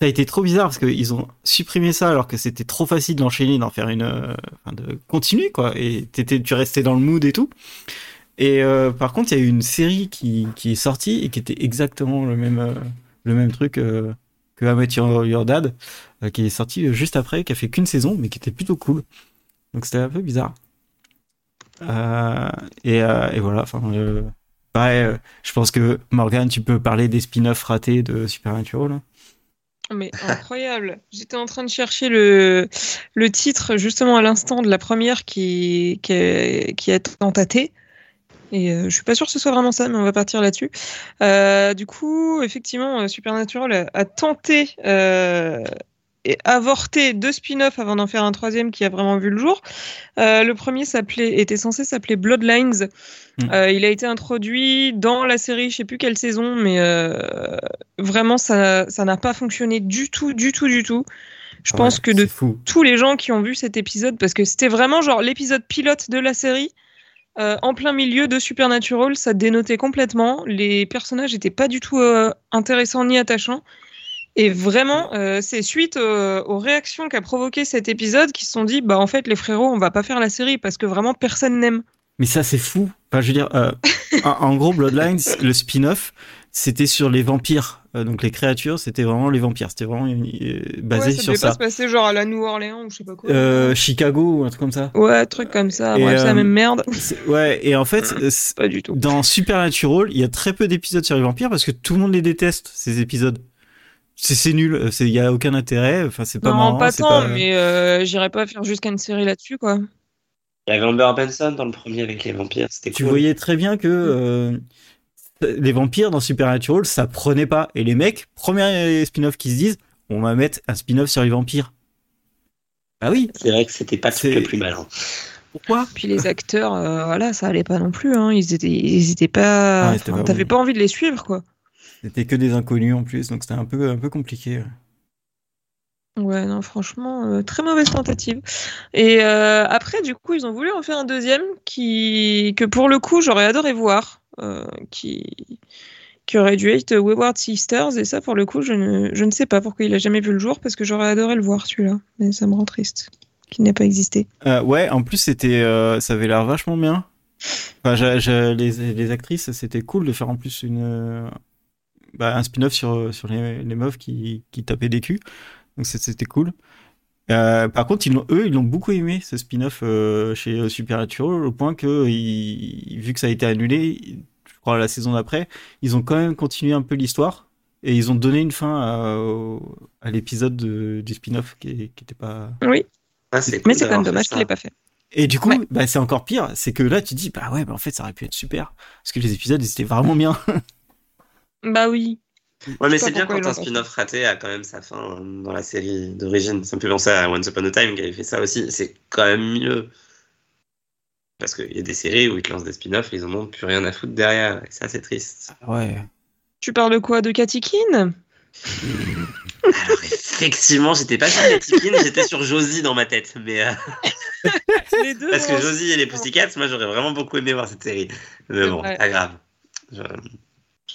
A: ça a été trop bizarre parce qu'ils ont supprimé ça alors que c'était trop facile d'enchaîner, d'en faire une, euh, de continuer quoi. Et tu restais dans le mood et tout. Et euh, par contre, il y a eu une série qui, qui, est sortie et qui était exactement le même, euh, le même truc que How Your, Dad, qui est sorti juste après, qui a fait qu'une saison, mais qui était plutôt cool. Donc c'était un peu bizarre. Et, et, voilà. Enfin, pareil, je pense que Morgan, tu peux parler des spin-offs ratés de Supernatural.
B: Mais incroyable. J'étais en train de chercher le, titre justement à l'instant de la première qui, qui, est, qui. Et euh, je suis pas sûr que ce soit vraiment ça, mais on va partir là-dessus. Euh, du coup, effectivement, euh, Supernatural a, tenté avorté deux spin-offs avant d'en faire un troisième qui a vraiment vu le jour. le premier s'appelait, était censé s'appeler Bloodlines. Hmm. il a été introduit dans la série, je sais plus quelle saison, mais vraiment ça, ça n'a pas fonctionné du tout, du tout, du tout. Je pense que de tous les gens qui ont vu cet épisode, parce que c'était vraiment genre l'épisode pilote de la série, euh, en plein milieu de Supernatural, ça dénotait complètement. Les personnages n'étaient pas du tout euh, intéressants ni attachants. Et vraiment, euh, c'est suite aux réactions qu'a provoqué cet épisode qu'ils se sont dit, bah en fait les frérots, on va pas faire la série parce que vraiment personne n'aime.
A: Mais ça c'est fou. Enfin, je veux dire, en, en, gros, Bloodlines, le spin-off, c'était sur les vampires. Euh, donc les créatures, c'était vraiment les vampires. C'était vraiment euh, basé
B: ça
A: sur ça.
B: Ça se passer genre à la New Orleans ou je sais pas quoi.
A: Euh, Chicago ou un truc comme ça.
B: Ouais, un truc comme ça. Bref, c'est la même merde.
A: Ouais, et en fait,
B: pas du tout.
A: Dans Supernatural, il y a très peu d'épisodes sur les vampires parce que tout le monde les déteste ces épisodes. C'est nul, il y a aucun intérêt. Enfin, c'est pas
B: non,
A: marrant.
B: pas tant, mais euh, j'irais pas faire jusqu'à une série là-dessus, quoi.
C: Il y avait Amber Benson dans le premier avec les vampires, c'était
A: Tu voyais très bien que les vampires dans Supernatural, ça prenait pas. Et les mecs, premier spin-off qui se disent, on va mettre un spin-off sur les vampires. Bah oui.
C: C'est vrai que c'était pas le plus malin.
A: Pourquoi?
B: Puis les acteurs, euh, voilà, ça allait pas non plus. Hein. Ils étaient, ils étaient pas. Ah, t'avais pas envie de les suivre, quoi.
A: C'était que des inconnus en plus, donc c'était un peu, un peu compliqué.
B: Ouais, non, franchement, euh, très mauvaise tentative. Et euh, après, du coup, ils ont voulu en faire un deuxième qui, que pour le coup, j'aurais adoré voir. Euh, qui, qui aurait dû être Wayward Sisters. Et ça, pour le coup, je ne, je ne sais pas pourquoi il a jamais vu le jour, parce que j'aurais adoré le voir celui-là. Mais ça me rend triste qu'il n'ait pas existé.
A: Euh, ouais, en plus, c'était, euh, ça avait l'air vachement bien. Enfin, les, les, actrices, c'était cool de faire en plus une, bah, un spin-off sur, sur les, les meufs qui, qui tapaient des culs. Donc c'était cool. Euh, par contre, ils eux, ils l'ont beaucoup aimé ce spin-off euh, chez Supernatural, au point que, vu que ça a été annulé, je crois la saison d'après, ils ont quand même continué un peu l'histoire et ils ont donné une fin à, à l'épisode du spin-off qui, n'était pas.
B: Oui.
C: Ah,
B: mais c'est quand même dommage qu'il l'ait pas fait.
A: Et du coup, bah, c'est encore pire, c'est que là, tu dis, bah ouais, bah en fait, ça aurait pu être super, parce que les épisodes, ils étaient vraiment bien.
B: bah oui.
C: Ouais, mais c'est bien quand un spin-off raté a quand même sa fin euh, dans la série d'origine. Ça me fait penser à Once Upon a Time qui avait fait ça aussi. C'est quand même mieux. Parce qu'il y a des séries où ils te lancent des spin-offs et ils en ont plus rien à foutre derrière. Et ça, c'est triste.
A: Ouais.
B: Tu parles de quoi? De Cathy Keane
C: Alors, effectivement, j'étais pas sur les Tikins, j'étais sur Josie dans ma tête. Mais, euh,
B: Les deux.
C: parce que
B: vont-
C: Josie et les Pussycats, moi, j'aurais vraiment beaucoup aimé voir cette série. Mais bon, pas grave. Je-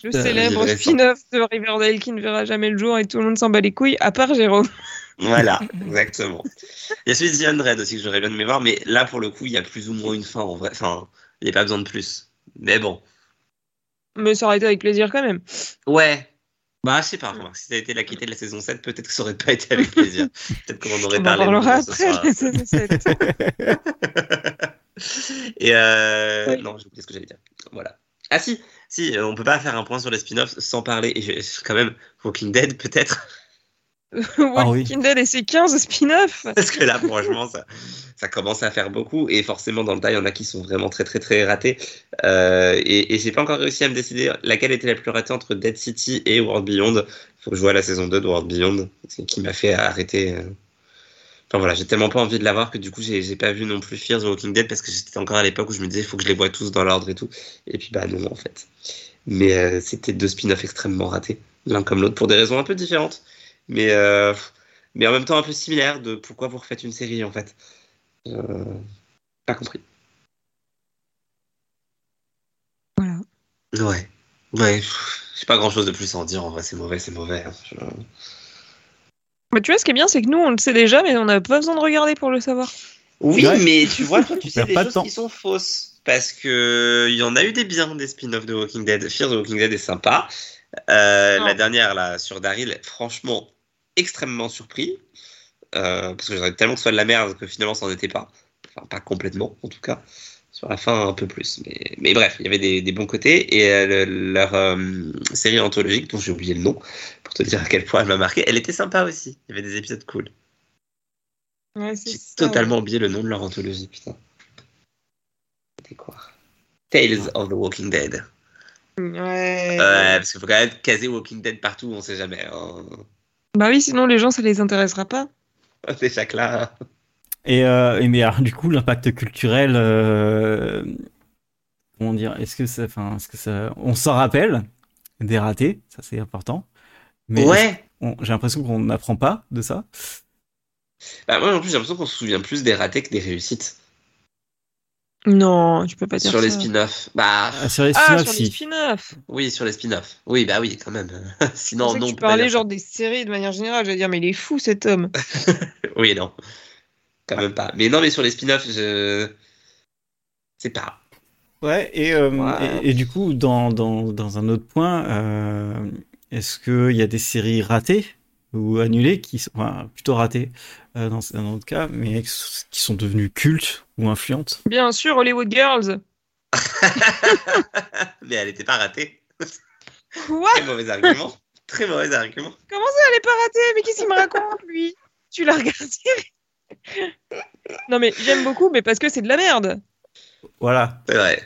B: Le
A: Euh,
B: célèbre spin-off de Riverdale qui ne verra jamais le jour et tout le monde s'en bat les couilles, à part Jérôme.
C: Voilà, exactement. Il y a celui de The Undead aussi que j'aurais bien aimé voir, mais là, pour le coup, il y a plus ou moins une fin en vrai. Enfin, il n'y a pas besoin de plus. Mais bon.
B: Mais ça aurait été avec plaisir quand même.
C: Ouais. Bah, je sais pas, si ça a été la quittée de la saison 7, peut-être que ça aurait pas été avec plaisir. peut-être qu'on en aurait
B: On en
C: parlé.
B: parlera
C: mais bon, ce
B: après la saison 7.
C: Et euh...
B: Oui.
C: non, j'ai oublié ce que j'allais dire. Voilà. Ah si, si, euh, on peut pas faire un point sur les spin-offs sans parler, et je- quand même, Walking Dead peut-être,
B: Walking Dead et ses 15 spin-offs.
C: parce que là, franchement, ça, ça commence à faire beaucoup, et forcément, dans le tas, il y en a qui sont vraiment très très très ratés. Euh, et et j'ai pas encore réussi à me décider laquelle était la plus ratée entre Dead City et World Beyond. Il faut que je vois la saison 2 de World Beyond, qui m'a fait arrêter. euh. Enfin voilà, j'ai tellement pas envie de la voir que du coup, j'ai pas vu non plus Fear the Walking Dead parce que j'étais encore à l'époque où je me disais, il faut que je les vois tous dans l'ordre et tout. Et puis bah non, en fait. Mais euh, c'était deux spin-offs extrêmement ratés, l'un comme l'autre, pour des raisons un peu différentes. Mais, euh, mais en même temps un peu similaires de pourquoi vous refaites une série en fait. Euh, pas compris.
B: Voilà.
C: Ouais. Ouais. J'ai pas grand chose de plus à en dire. En vrai, c'est mauvais, c'est mauvais. hein. Je-
B: Mais tu vois, ce qui est bien, c'est que nous, on le sait déjà, mais on n'a pas besoin de regarder pour le savoir.
C: Oui,
A: Ouais.
C: mais tu vois, toi, tu sais des
A: pas de
C: choses qui sont fausses. Parce que il y en a eu des biens des spin-offs de Walking Dead. Fear the Walking Dead est sympa. Euh, la dernière, là, sur Daryl, franchement, extrêmement surpris. Euh, parce que j'aurais tellement que ce soit de la merde que finalement, ça n'en était pas. Enfin, pas complètement, en tout cas. Sur la fin, un peu plus. Mais, mais bref, il y avait des, des bons côtés. Et euh, le- leur euh, série anthologique, dont j'ai oublié le nom, pour te dire à quel point elle m'a marqué, elle était sympa aussi. Il y avait des épisodes cool.
B: Ouais,
C: J'ai totalement oublié le nom de leur anthologie, putain. C'était quoi? Tales of the Walking Dead.
B: Ouais,
C: parce qu'il faut quand même caser Walking Dead partout, on sait jamais. hein.
B: Bah oui, sinon les gens, ça les intéressera pas.
C: C'est chaque là.
A: Et, euh, et mais alors, du coup, l'impact culturel, euh, comment dire, est-ce que ça, enfin, est-ce que ça, on s'en rappelle des ratés, ça c'est important. Mais
C: Ouais.
A: j'ai l'impression qu'on n'apprend pas de ça?
C: Bah, moi, en plus, j'ai l'impression qu'on se souvient plus des ratés que des réussites.
B: Non, tu peux pas dire
C: Sur
B: ça.
C: les spin-offs. Bah,
A: Ah, sur les
B: Ah,
A: spin-offs,
B: sur les spin-offs.
C: oui, sur les spin-offs. Oui, bah oui, quand même. Sinon,
B: que
C: non. on
B: tu parlais genre des séries de manière générale. J'allais dire, mais il est fou cet homme.
C: Oui, non. Quand même pas. Mais non, mais sur les spin-offs, je. C'est pas.
A: Ouais, et, euh,
B: Ouais.
A: et, et du coup, dans, dans, dans un autre point, euh, est-ce qu'il y a des séries ratées ou annulées, qui sont, enfin, plutôt ratées euh, dans un autre cas, mais qui sont devenues cultes ou influentes?
B: Bien sûr, Hollywood Girls.
C: mais elle était pas ratée.
B: Quoi?
C: Très mauvais argument. Très mauvais argument.
B: Comment ça, elle est pas ratée? Mais qu'est-ce qu'il me raconte, lui? Tu l'as regardé Non, mais j'aime beaucoup, mais parce que c'est de la merde.
A: Voilà.
C: C'est vrai.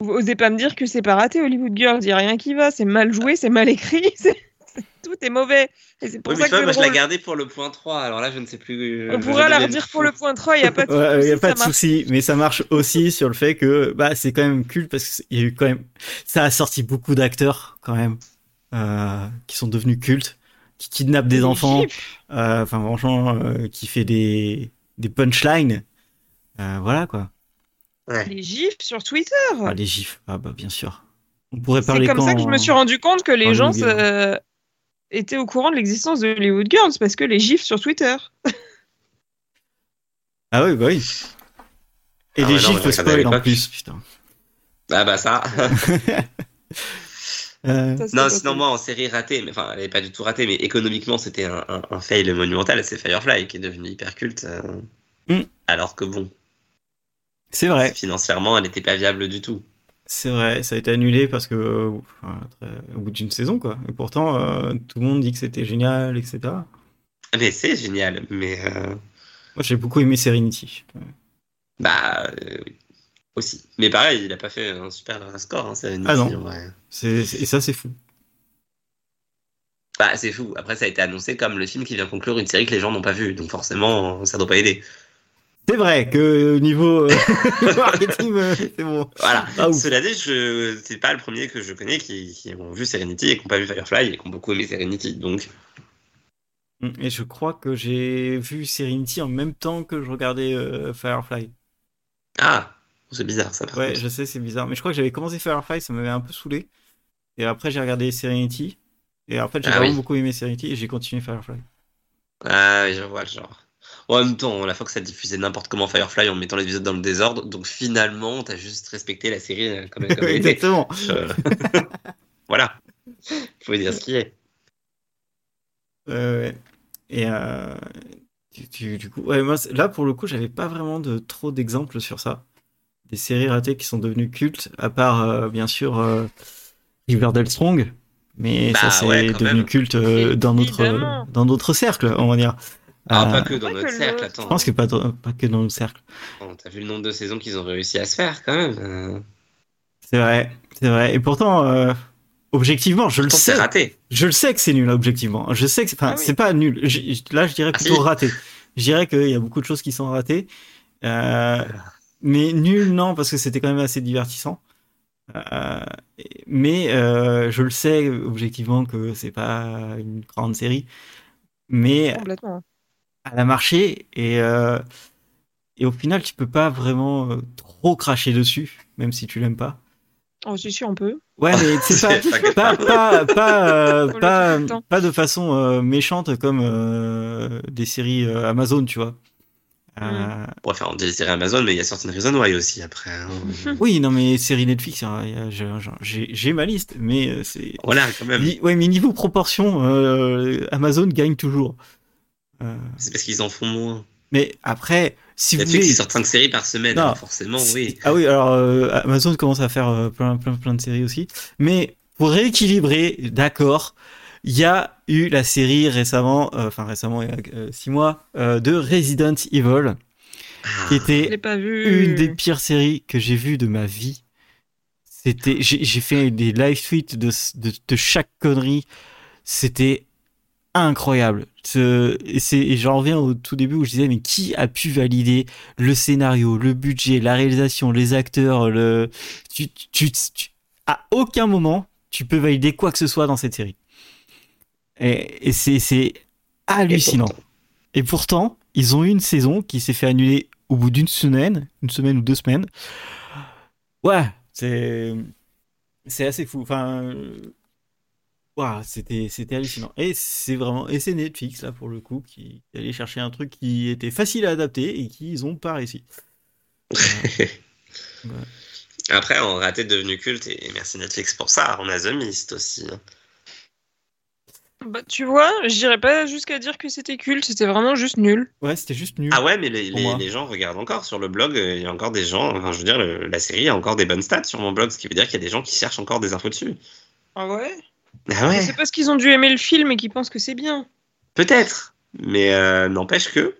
B: Vous osez pas me dire que c'est pas raté, Hollywood Girls. Y a rien qui va. C'est mal joué, c'est mal écrit. c'est- c'est- Tout est mauvais. Et c'est pour
C: Oui,
B: ça
C: vois, moi je l'ai gardé pour le point 3, alors là je ne sais plus.
B: On
C: je-
B: pourra la redire pour le point 3, il n'y a pas de
A: Ouais, il
B: souci.
A: n'y a pas de souci, mais ça marche aussi sur le fait que bah, c'est quand même culte parce qu'il y a eu quand même. Ça a sorti beaucoup d'acteurs quand même euh, qui sont devenus cultes, qui kidnappent des enfants, euh, enfin franchement, euh, qui fait des, des punchlines. Euh, voilà quoi.
C: Ouais.
B: Les gifs sur Twitter.
A: Ah, les gifs, ah bah bien sûr. On pourrait
B: C'est
A: parler
B: comme ça que je me suis rendu compte que les
A: en
B: gens euh, étaient au courant de l'existence de Hollywood Girls parce que les gifs sur Twitter.
A: Ah oui, bah oui. Et
C: Ah
A: les
C: ouais, non,
A: gifs
C: à
A: spoil en plus, putain.
C: Ah bah ça.
A: Euh,
C: non, sinon moi en série ratée, mais enfin elle n'est pas du tout ratée, mais économiquement c'était un, un, un fail monumental, c'est Firefly qui est devenu hyper culte. euh,
A: Mm.
C: Alors que bon,
A: c'est vrai,
C: financièrement elle n'était pas viable du tout.
A: c'est vrai, ça a été annulé parce que euh, au bout d'une saison quoi. Et pourtant, euh, tout le monde dit que c'était génial, etc.
C: Mais c'est génial, mais euh,
A: Moi, j'ai beaucoup aimé Serenity.
C: bah euh, oui, aussi. Mais pareil, il a pas fait un super score, hein, Serenity,
A: Ah non. et ça, c'est fou.
C: Bah, c'est fou. Après, ça a été annoncé comme le film qui vient conclure une série que les gens n'ont pas vue. Donc, forcément, ça doit pas aider.
A: C'est vrai que niveau euh, marketing, euh, c'est bon.
C: Voilà.
A: Ah.
C: Cela dit, je... c'est pas le premier que je connais qui, qui ont vu Serenity et qui n'ont pas vu Firefly et qui ont beaucoup aimé Serenity. Donc,
A: Et je crois que j'ai vu Serenity en même temps que je regardais euh, Firefly.
C: ah, c'est bizarre ça. Par
A: Ouais,
C: contre.
A: je sais, c'est bizarre. Mais je crois que j'avais commencé Firefly, ça m'avait un peu saoulé. Et après, j'ai regardé Serenity. Et en fait, j'ai
C: Ah
A: vraiment
C: oui.
A: beaucoup aimé Serenity et j'ai continué Firefly.
C: Ah, oui, je vois le genre. En même temps, la fois que ça diffusait n'importe comment Firefly en mettant l'épisode dans le désordre, donc finalement, t'as juste respecté la série comme, comme elle était.
A: Exactement.
C: Euh, voilà. Faut dire ce qui est.
A: Euh, ouais. Et euh, du, coup, ouais, moi, là, pour le coup, j'avais pas vraiment de trop d'exemples sur ça. Des séries ratées qui sont devenues cultes, à part, euh, bien sûr, euh, Riverdale Strong. Mais
C: Bah
A: ça, c'est
C: ouais,
A: devenu
C: même.
A: culte euh, dans notre, dans notre cercle, on va dire.
C: Ah,
A: Euh,
C: pas que dans notre
B: que
C: cercle, attends.
A: Je pense que pas, dans- pas que dans notre cercle.
C: T'as vu le nombre de saisons qu'ils ont réussi à se faire quand même euh,
A: C'est vrai, c'est vrai. Et pourtant, euh, objectivement, je le sais.
C: C'est raté.
A: Je le sais que c'est nul, objectivement. Je sais que c'est,
B: Ah oui.
A: pas nul. Là, je dirais
C: Ah,
A: plutôt
C: si.
A: raté. Je dirais qu'il y a beaucoup de choses qui sont ratées. Euh, mais nul, non, parce que c'était quand même assez divertissant. Euh, mais euh, je le sais objectivement que c'est pas une grande série. Mais
B: Complètement.
A: elle a marché et, euh, et au final, tu peux pas vraiment trop cracher dessus, même si tu l'aimes pas.
B: Oh, si, si, on peut.
A: Ouais, mais c'est pas, pas, pas, pas, euh, pas, de façon euh, méchante comme euh, des séries euh, Amazon, tu vois. Euh,
C: On pourrait faire on dit les séries Amazon, mais il y a certaines Reason Why aussi après. hein.
A: oui, non, mais séries Netflix, hein, j'ai- ma liste, mais euh, c'est.
C: Voilà, quand même.
A: Ni- Ouais, mais niveau proportion, euh, Amazon gagne toujours. Euh,
C: C'est parce qu'ils en font moins.
A: mais après, si vous
C: Netflix,
A: voulez.
C: ils sortent 5 séries par semaine,
A: Non.
C: forcément, oui.
A: Ah oui, alors euh, Amazon commence à faire euh, plein, plein, plein de séries aussi. Mais pour rééquilibrer, d'accord, il y a eu la série récemment, euh, enfin récemment, il y a euh, six mois, euh, de Resident Evil, qui était
B: pas vu.
A: une des pires séries que j'ai vues de ma vie. C'était, j'ai fait des live tweets de, de, de chaque connerie. C'était incroyable. Et, j'en reviens au tout début où je disais, mais qui a pu valider le scénario, le budget, la réalisation, les acteurs, le... Tu, tu, tu- à aucun moment, tu peux valider quoi que ce soit dans cette série. Et, et c'est, hallucinant.
C: pourtant.
A: Et pourtant, ils ont eu une saison qui s'est fait annuler au bout d'une semaine, une semaine ou deux semaines. Ouais, c'est c'est assez fou. Enfin, euh, c'était c'était hallucinant. Et c'est vraiment et c'est Netflix là pour le coup qui allé chercher un truc qui était facile à adapter et qu'ils ont pas réussi. Ouais.
C: Après, on raté devenu culte, et merci Netflix pour ça. On a The Mist aussi. hein.
B: Bah, tu vois, je dirais pas jusqu'à dire que c'était culte, c'était vraiment juste nul.
A: Ouais, c'était juste nul.
C: Ah ouais, mais les, les, gens regardent encore sur le blog. euh, Il y a encore des gens. Enfin, je veux dire, le- la série a encore des bonnes stats sur mon blog, ce qui veut dire qu'il y a des gens qui cherchent encore des infos dessus.
B: Ah ouais?
C: Ah ouais,
B: C'est parce qu'ils ont dû aimer le film et qu'ils pensent que c'est bien.
C: peut-être. Mais euh, n'empêche que.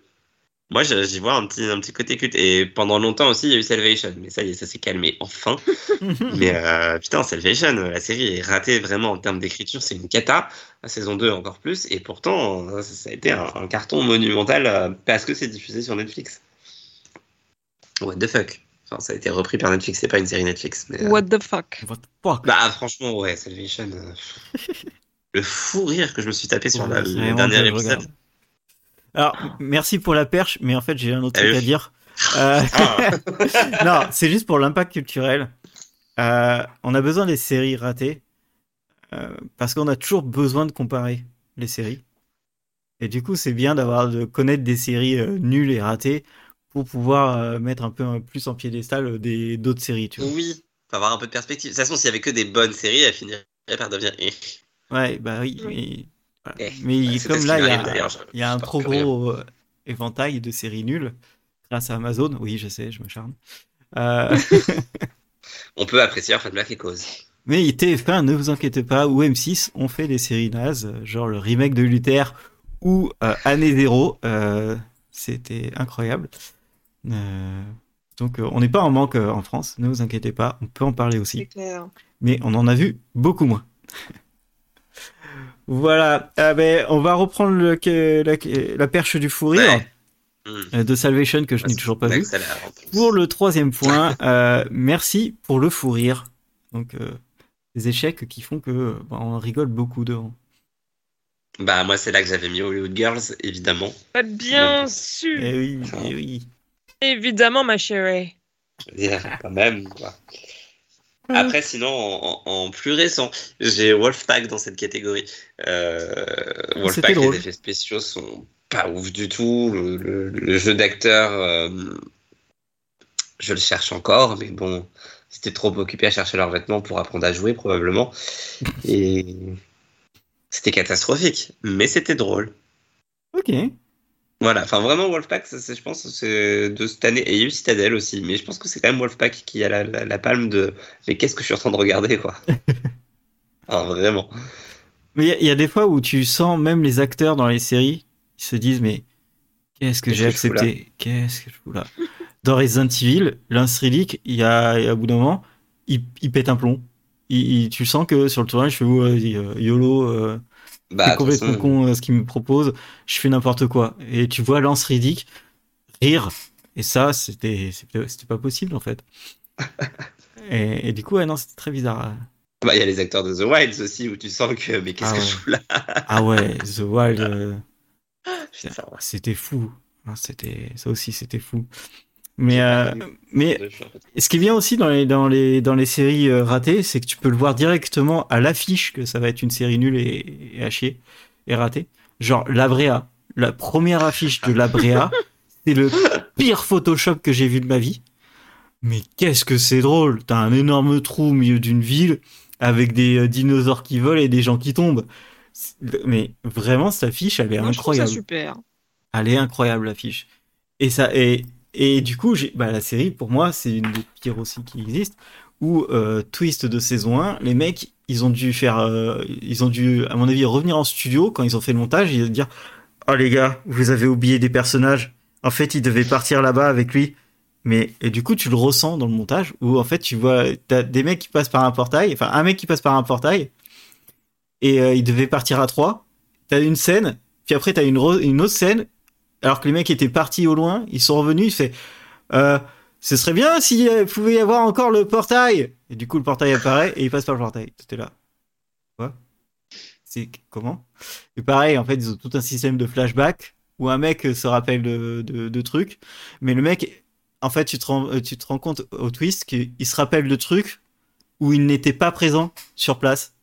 C: Moi, je- j'y vois un petit, un petit côté culte. Et pendant longtemps aussi, il y a eu Salvation. Mais ça y est, ça s'est calmé enfin. Mais euh, putain, Salvation, la série est ratée vraiment en termes d'écriture, c'est une cata. La saison 2 encore plus. Et pourtant, euh, ça, ça a été un, un carton monumental euh, parce que c'est diffusé sur Netflix. What the fuck Enfin, ça a été repris par Netflix, c'est pas une série Netflix. Mais, euh,
B: What the fuck
A: What the fuck
C: Bah, franchement, ouais, Salvation. euh, le fou rire que je me suis tapé sur la-
A: Ouais,
C: le dernier épisode.
A: regarde. Alors, merci pour la perche, mais en fait, j'ai un autre truc
C: oui.
A: à dire. Euh,
C: Ah.
A: non, c'est juste pour l'impact culturel. Euh, on a besoin des séries ratées euh, parce qu'on a toujours besoin de comparer les séries. Et du coup, c'est bien d'avoir de connaître des séries euh, nulles et ratées pour pouvoir euh, mettre un peu plus en piédestal des d'autres séries. Tu vois.
C: Oui, faut avoir un peu de perspective. De toute façon, s'il y avait que des bonnes séries, elles finiraient par devenir. eh.
A: Ouais, bah oui.
B: Oui.
C: Eh,
A: mais comme là, il y a, y un trop gros euh, éventail de séries nulles grâce à Amazon. Oui, je sais, je me charme. Euh,
C: On peut apprécier Orphan Black et Cause.
A: Mais TF1, ne vous inquiétez pas, ou M6 ont fait des séries nazes, genre le remake de Luther ou euh, Année Zéro. euh, C'était incroyable. Euh, donc euh, on n'est pas en manque euh, en France, ne vous inquiétez pas, on peut en parler aussi.
B: Clair.
A: Mais on en a vu beaucoup moins. Voilà. Ah ben, on va reprendre le, la, la perche du fou rire
C: Ouais. Hmm.
A: euh, de Salvation que je n'ai toujours pas vu. Pour le troisième point, euh, merci pour le fou rire. Donc, euh, des échecs qui font que bah, on rigole beaucoup devant.
C: Bah, moi, c'est là que j'avais mis Hollywood Girls, évidemment.
B: Bah, Bien sûr,
A: Eh oui, eh oui.
B: évidemment, ma chérie.
C: Yeah, quand même, quoi. Après, sinon, en, plus récent, j'ai Wolfpack dans cette catégorie. Euh, Wolfpack, les effets spéciaux sont pas ouf du tout. Le, le- le jeu d'acteur, euh, je le cherche encore, mais bon, c'était trop occupé à chercher leurs vêtements pour apprendre à jouer, probablement. Et c'était catastrophique, mais c'était drôle.
A: Ok.
C: Voilà, enfin vraiment Wolfpack, ça, je pense c'est de cette année. Et il y a eu Citadel aussi, mais je pense que c'est quand même Wolfpack qui a la, la- la palme de. Mais qu'est-ce que je suis en train de regarder, quoi? Ah, Vraiment.
A: Mais il y a- il y, a des fois où tu sens même les acteurs dans les séries, ils se disent mais qu'est-ce que j'ai accepté? Qu'est-ce que je fous là? Dans Resident Evil, Lance il y a, un bout d'un moment, il, il pète un plomb. Il, il- tu sens que sur le tournage, je fais euh, YOLO, euh,
C: Bah,
A: complètement
C: façon,
A: con euh, ce qu'il me propose, je fais n'importe quoi. Et tu vois Lance Riddick rire, et ça, c'était pas possible en fait. Et, et du coup, ouais, non, c'était très bizarre.
C: bah, il y a les acteurs de The Wilds aussi, où tu sens que. Mais qu'est-ce
A: Ah
C: que
A: ouais.
C: je fous là?
A: Ah ouais, The Wild. euh. C'était fou. Hein, C'était ça aussi, c'était fou. Mais euh, mais ce qui est bien aussi dans les dans les dans les séries euh, ratées, c'est que tu peux le voir directement à l'affiche que ça va être une série nulle et, et à chier et ratée. Genre La Brea, la première affiche de La Brea, c'est le pire Photoshop que j'ai vu de ma vie. Mais qu'est-ce que c'est drôle T'as un énorme trou au milieu d'une ville avec des euh, dinosaures qui volent et des gens qui tombent. Mais vraiment, cette affiche, elle est
B: Moi, je trouve ça
A: incroyable.
B: super.
A: Elle est incroyable l'affiche. Et ça et et du coup, bah la série pour moi, c'est une des pires aussi qui existe où euh, twist de saison 1, les mecs, ils ont dû faire euh, ils ont dû à mon avis revenir en studio quand ils ont fait le montage et dire "Oh les gars, vous avez oublié des personnages. En fait, ils devaient partir là-bas avec lui." Mais et du coup, tu le ressens dans le montage où en fait, tu vois t'as des mecs qui passent par un portail, enfin un mec qui passe par un portail et euh, ils devaient partir à trois. T'as une scène, puis après t'as une, une autre scène alors que les mecs étaient partis au loin, ils sont revenus, il fait euh, ce serait bien s'il pouvait y avoir encore le portail. Et du coup, le portail apparaît et il passe par le portail. C'était là. Quoi? C'est comment? Et pareil, en fait, ils ont tout un système de flashback où un mec se rappelle de, de, de trucs, mais le mec, en fait, tu te rends, tu te rends compte au twist qu'il se rappelle de trucs où il n'était pas présent sur place.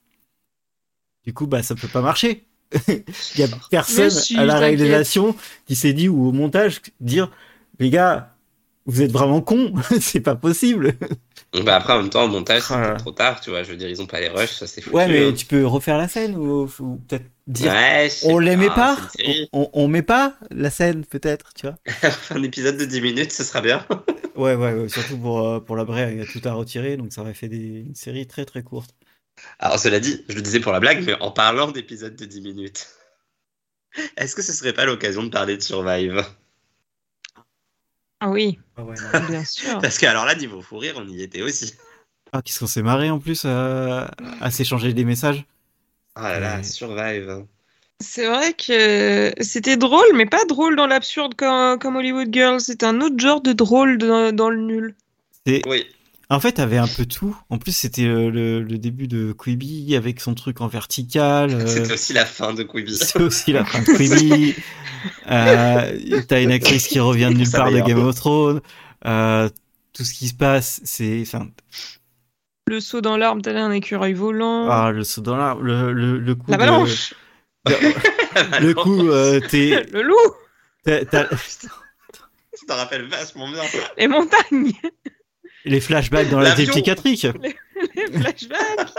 A: Du coup, bah, ça peut pas marcher. Il y a personne
B: si,
A: à la réalisation qui s'est dit ou au montage dire les gars, vous êtes vraiment cons, c'est pas possible.
C: Bah, après, en même temps, au montage,
A: Ah là.
C: c'était trop tard, tu vois. Je veux dire, ils ont pas les rushs, ça c'est foutu.
A: Ouais, mais
C: hein.
A: tu peux refaire la scène ou, ou peut-être dire
C: Ouais,
A: on l'aimait pas,
C: c'est une série.
A: on, on, met pas la scène peut-être, tu vois.
C: Un épisode de 10 minutes, ce sera bien.
A: Ouais, ouais, ouais, surtout pour, euh, pour la vraie, il y a tout à retirer, donc ça aurait fait des, une série très très courte.
C: Alors, cela dit, je le disais pour la blague, mais en parlant d'épisodes de 10 minutes, est-ce que ce serait pas l'occasion de parler de Survive?
B: Ah oui,
A: Ah ouais, non.
B: bien sûr.
C: Parce que, alors là, niveau fou rire, on y était aussi.
A: Ah, qu'est-ce qu'on s'est marré en plus à, à s'échanger des messages.
C: Ah là là,
A: Ouais.
C: Survive.
B: C'est vrai que c'était drôle, mais pas drôle dans l'absurde comme, comme Hollywood Girls. C'est un autre genre de drôle dans, dans le nul.
A: C'est
C: Oui.
A: En fait, t'avais un peu tout. En plus, c'était euh, le, le début de Quibi avec son truc en vertical. euh,
C: C'était aussi la fin de Quibi.
A: C'est aussi la fin de Quibi. Euh, T'as une actrice qui revient de nulle part de. Game of Thrones. Euh, tout ce qui se passe, c'est. Enfin,
B: Le saut dans l'arbre, t'as un écureuil volant.
A: ah, le saut dans l'arbre, le, le, le coup.
B: la
A: de-
B: balanche.
A: le coup, euh, t'es.
B: Le loup.
A: t'as-
C: Tu t'en rappelles vachement bien.
B: Les montagnes.
A: Les flashbacks dans la
C: L'avion.
A: psychiatrique.
B: Les flashbacks.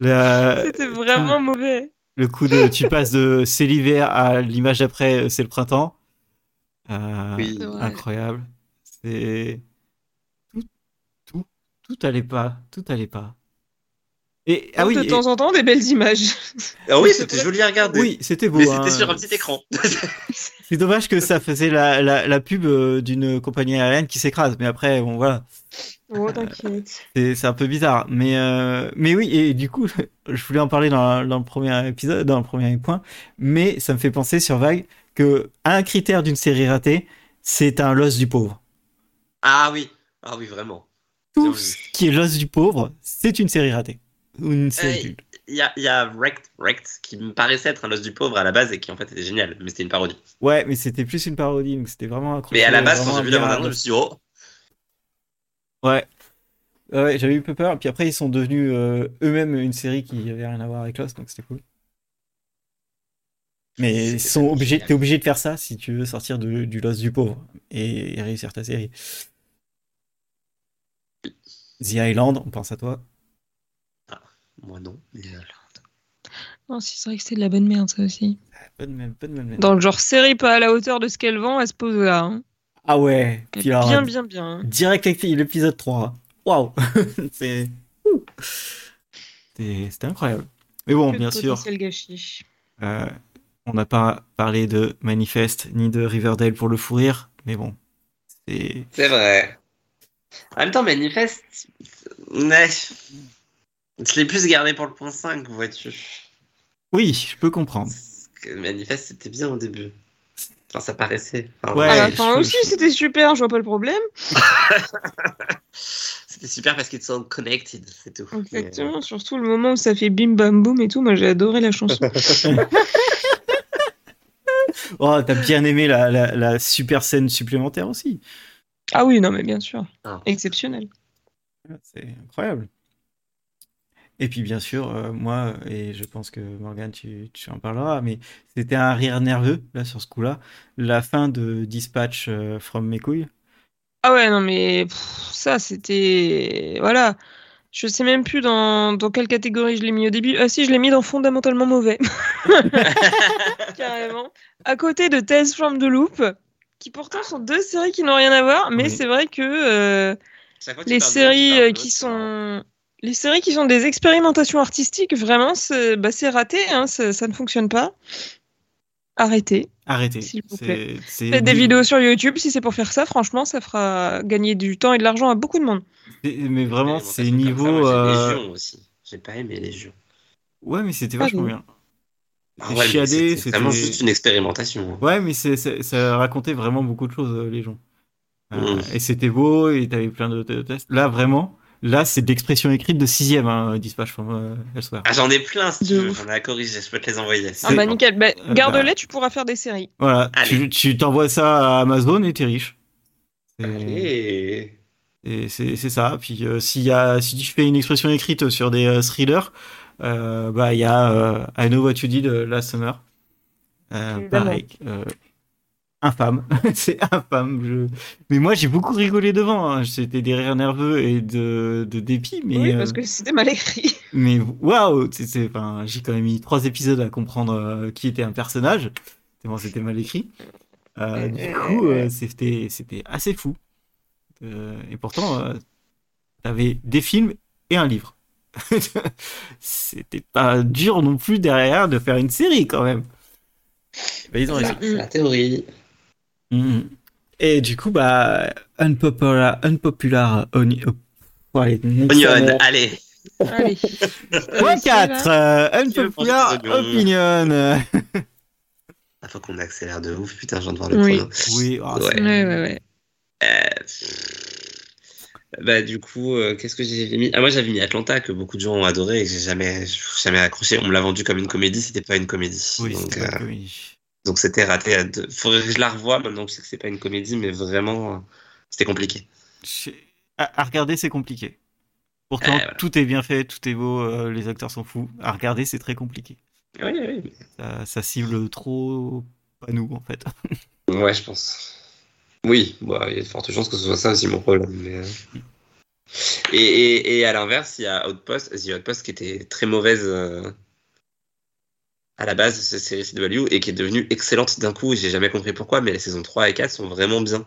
B: C'était vraiment mauvais.
A: le coup de. Tu passes de c'est l'hiver à l'image d'après, c'est le printemps. Euh,
C: Oui.
A: Incroyable. C'est tout, tout, tout allait pas, tout allait pas. Et, ah oui,
B: de
A: et-
B: temps en temps, des belles images.
C: Ah oui, c'était joli à regarder.
A: oui, c'était beau.
C: Mais
A: hein.
C: c'était sur un petit écran.
A: C'est dommage que ça faisait la, la, la pub euh, d'une compagnie aérienne qui s'écrase. Mais après, bon, voilà.
B: Oh, t'inquiète.
A: C'est c'est un peu bizarre, mais euh, mais oui et du coup je voulais en parler dans, dans le premier épisode, dans le premier point, mais ça me fait penser sur Vague que un critère d'une série ratée, c'est un loss du pauvre.
C: Ah oui, ah oui, vraiment.
A: Tout ce qui est loss du pauvre, c'est une série ratée ou une
C: Euh,
A: nulle.
C: Il y a, y a Wrecked, Wrecked, qui me paraissait être un os du pauvre à la base et qui en fait était génial, mais c'était une parodie.
A: Ouais, mais c'était plus une parodie, donc c'était vraiment accroché.
C: Mais à la base, quand
A: vraiment
C: j'ai vu la bande-annonce, je me suis dit, oh,
A: Ouais. Ouais, j'avais eu peu peur. Puis après, ils sont devenus euh, eux-mêmes une série qui avait rien à voir avec Lost, donc c'était cool. Mais ils sont obligés, t'es obligé de faire ça si tu veux sortir de- du Lost du pauvre et, et réussir ta série. The Island, on pense à toi.
C: Moi non. Mais, euh,
B: Non, si, c'est vrai que c'était de la bonne merde, ça aussi.
A: Pas de même, de même.
B: Dans le genre série pas à la hauteur de ce qu'elle vend, elle se pose là. Hein.
A: Ah ouais. Puis alors,
B: Bien, bien, bien. hein.
A: direct avec l'épisode 3. Waouh. C'est. Ouh. C'était c'était incroyable. Mais bon,
B: Que de
A: bien sûr.
B: potentiel gâchis.
A: Euh, on n'a pas parlé de Manifest ni de Riverdale pour le fou rire, mais bon, c'est
C: C'est vrai. En même temps, Manifest, ouais. Je l'ai plus gardé pour le point 5, vois-tu.
A: oui, je peux comprendre.
C: Parce que Manifest, c'était bien au début. Enfin, ça paraissait. Enfin,
A: Ouais,
B: à la
A: je-
B: fin
A: je-
B: aussi, c'était super, je vois pas le problème.
C: C'était super parce qu'ils sont connected, c'est tout.
B: Exactement, surtout le moment où ça fait bim bam boum et tout, moi j'ai adoré la chanson.
A: Oh, t'as bien aimé la, la, la super scène supplémentaire aussi.
B: ah oui, non, mais bien sûr.
C: Ah.
B: Exceptionnel.
A: C'est incroyable. Et puis bien sûr, euh, moi, et je pense que Morgan, tu, tu en parleras, mais c'était un rire nerveux, là, sur ce coup-là. La fin de Dispatch euh, from mes couilles.
B: Ah ouais, non, mais pff, ça c'était. Voilà. Je sais même plus dans, dans quelle catégorie je l'ai mis au début. Ah si, je l'ai mis dans fondamentalement mauvais. Carrément. À côté de Tales from the Loop, qui pourtant sont deux séries qui n'ont rien à voir, mais
A: Oui.
B: c'est vrai que euh, les séries qui sont les séries qui sont des expérimentations artistiques, vraiment, c'est bah, raté, hein, ça, ne fonctionne pas. Arrêtez.
A: Arrêtez.
B: S'il vous plaît. Faites des vidéos sur YouTube si c'est pour faire ça. Franchement, ça fera gagner du temps et de l'argent à beaucoup de monde.
A: Mais vraiment, c'est niveau.
C: j'ai
A: euh,
C: Légion aussi. J'ai pas aimé Légion.
A: Ouais, mais c'était
B: Ah,
A: vachement
B: oui.
A: bien.
C: Ah ouais,
A: chiadé,
C: c'était vraiment juste une expérimentation.
A: Ouais, mais ça racontait vraiment beaucoup de choses, euh, les gens. Euh,
C: Mm.
A: Et c'était beau, et t'avais plein de, de tests. Là, vraiment, là, c'est de l'expression écrite de sixième, hein, Dispatch from euh, Elsewhere.
C: Ah, j'en ai plein si tu
B: De
C: veux, j'en ai à corriger, je peux te les envoyer.
B: Ah bah nickel. Bah,
A: Euh,
B: Garde-les,
A: bah.
B: tu pourras faire des séries.
A: Voilà,
C: Allez.
A: tu, t'envoies ça à Amazon et t'es riche. Et c'est, c'est ça. Puis euh, s'il y a, si tu fais une expression écrite sur des euh, thrillers, euh, bah il y a euh, I Know What You Did Last Summer. Euh, pareil. Infâme. c'est infâme. Je... Mais moi, j'ai beaucoup rigolé devant. hein. C'était des rires nerveux et de, de dépit. Mais,
B: oui,
A: euh,
B: parce que c'était mal écrit.
A: mais waouh, enfin, j'ai quand même mis trois épisodes à comprendre euh, qui était un personnage. C'était mal écrit. Euh, du coup, euh, c'était c'était assez fou. Euh, et pourtant, euh, t'avais des films et un livre. c'était pas dur non plus derrière de faire une série quand même. Bah, ils ont
C: la théorie.
A: Et du coup, bah, unpopular, unpopular oni- oh, allez,
C: Onion, allez.
B: Allez.
A: Point 4, euh, unpopular opinion.
C: Il faut qu'on accélère de ouf, putain, je viens de voir le
B: Oui.
C: chrono.
A: Oui, oh,
C: Ouais.
B: Ouais, ouais, ouais.
C: Euh, Bah du coup, euh, qu'est-ce que j'ai mis? Ah moi j'avais mis Atlanta que beaucoup de gens ont adoré et que j'ai jamais, jamais accroché. On me l'a vendu comme une comédie, c'était pas une comédie.
A: oui,
C: donc
A: pas
C: euh,
A: une comédie.
C: Donc c'était raté. À deux. Faudrait que je la revoie maintenant que je sais que c'est pas une comédie, mais vraiment euh, c'était compliqué.
A: À, à regarder, c'est compliqué. Pourtant,
C: voilà.
A: tout est bien fait, tout est beau, euh, les acteurs sont fous. À regarder, c'est très compliqué.
C: Oui, oui.
A: Ça, ça cible trop pas nous, en fait.
C: Ouais, je pense. Oui, bah, il y a de fortes chances que ce soit ça aussi mon problème. mais, euh. Et, et, et à l'inverse, il y a Outpost, The Outpost qui était très mauvaise euh, à la base de cette série CW et qui est devenue excellente d'un coup. J'ai jamais compris pourquoi, mais les saisons 3 et 4 sont vraiment bien.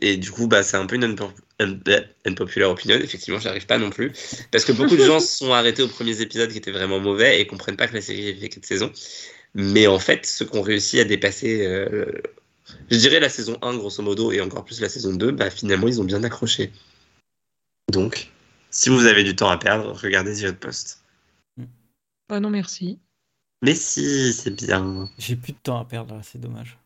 C: Et du coup, bah, c'est un peu une unpo- un- unpopular opinion. Effectivement, j'arrive pas non plus. Parce que beaucoup de gens se sont arrêtés aux premiers épisodes qui étaient vraiment mauvais et comprennent pas que la série avait fait 4 saisons. Mais en fait, ceux qui ont réussi à dépasser, euh, je dirais la saison 1, grosso modo, et encore plus la saison 2, bah, finalement, ils ont bien accroché. Donc, si vous avez du temps à perdre, regardez The Outpost.
B: Bah non, merci.
C: Mais si, c'est bien.
A: J'ai plus de temps à perdre là, c'est dommage.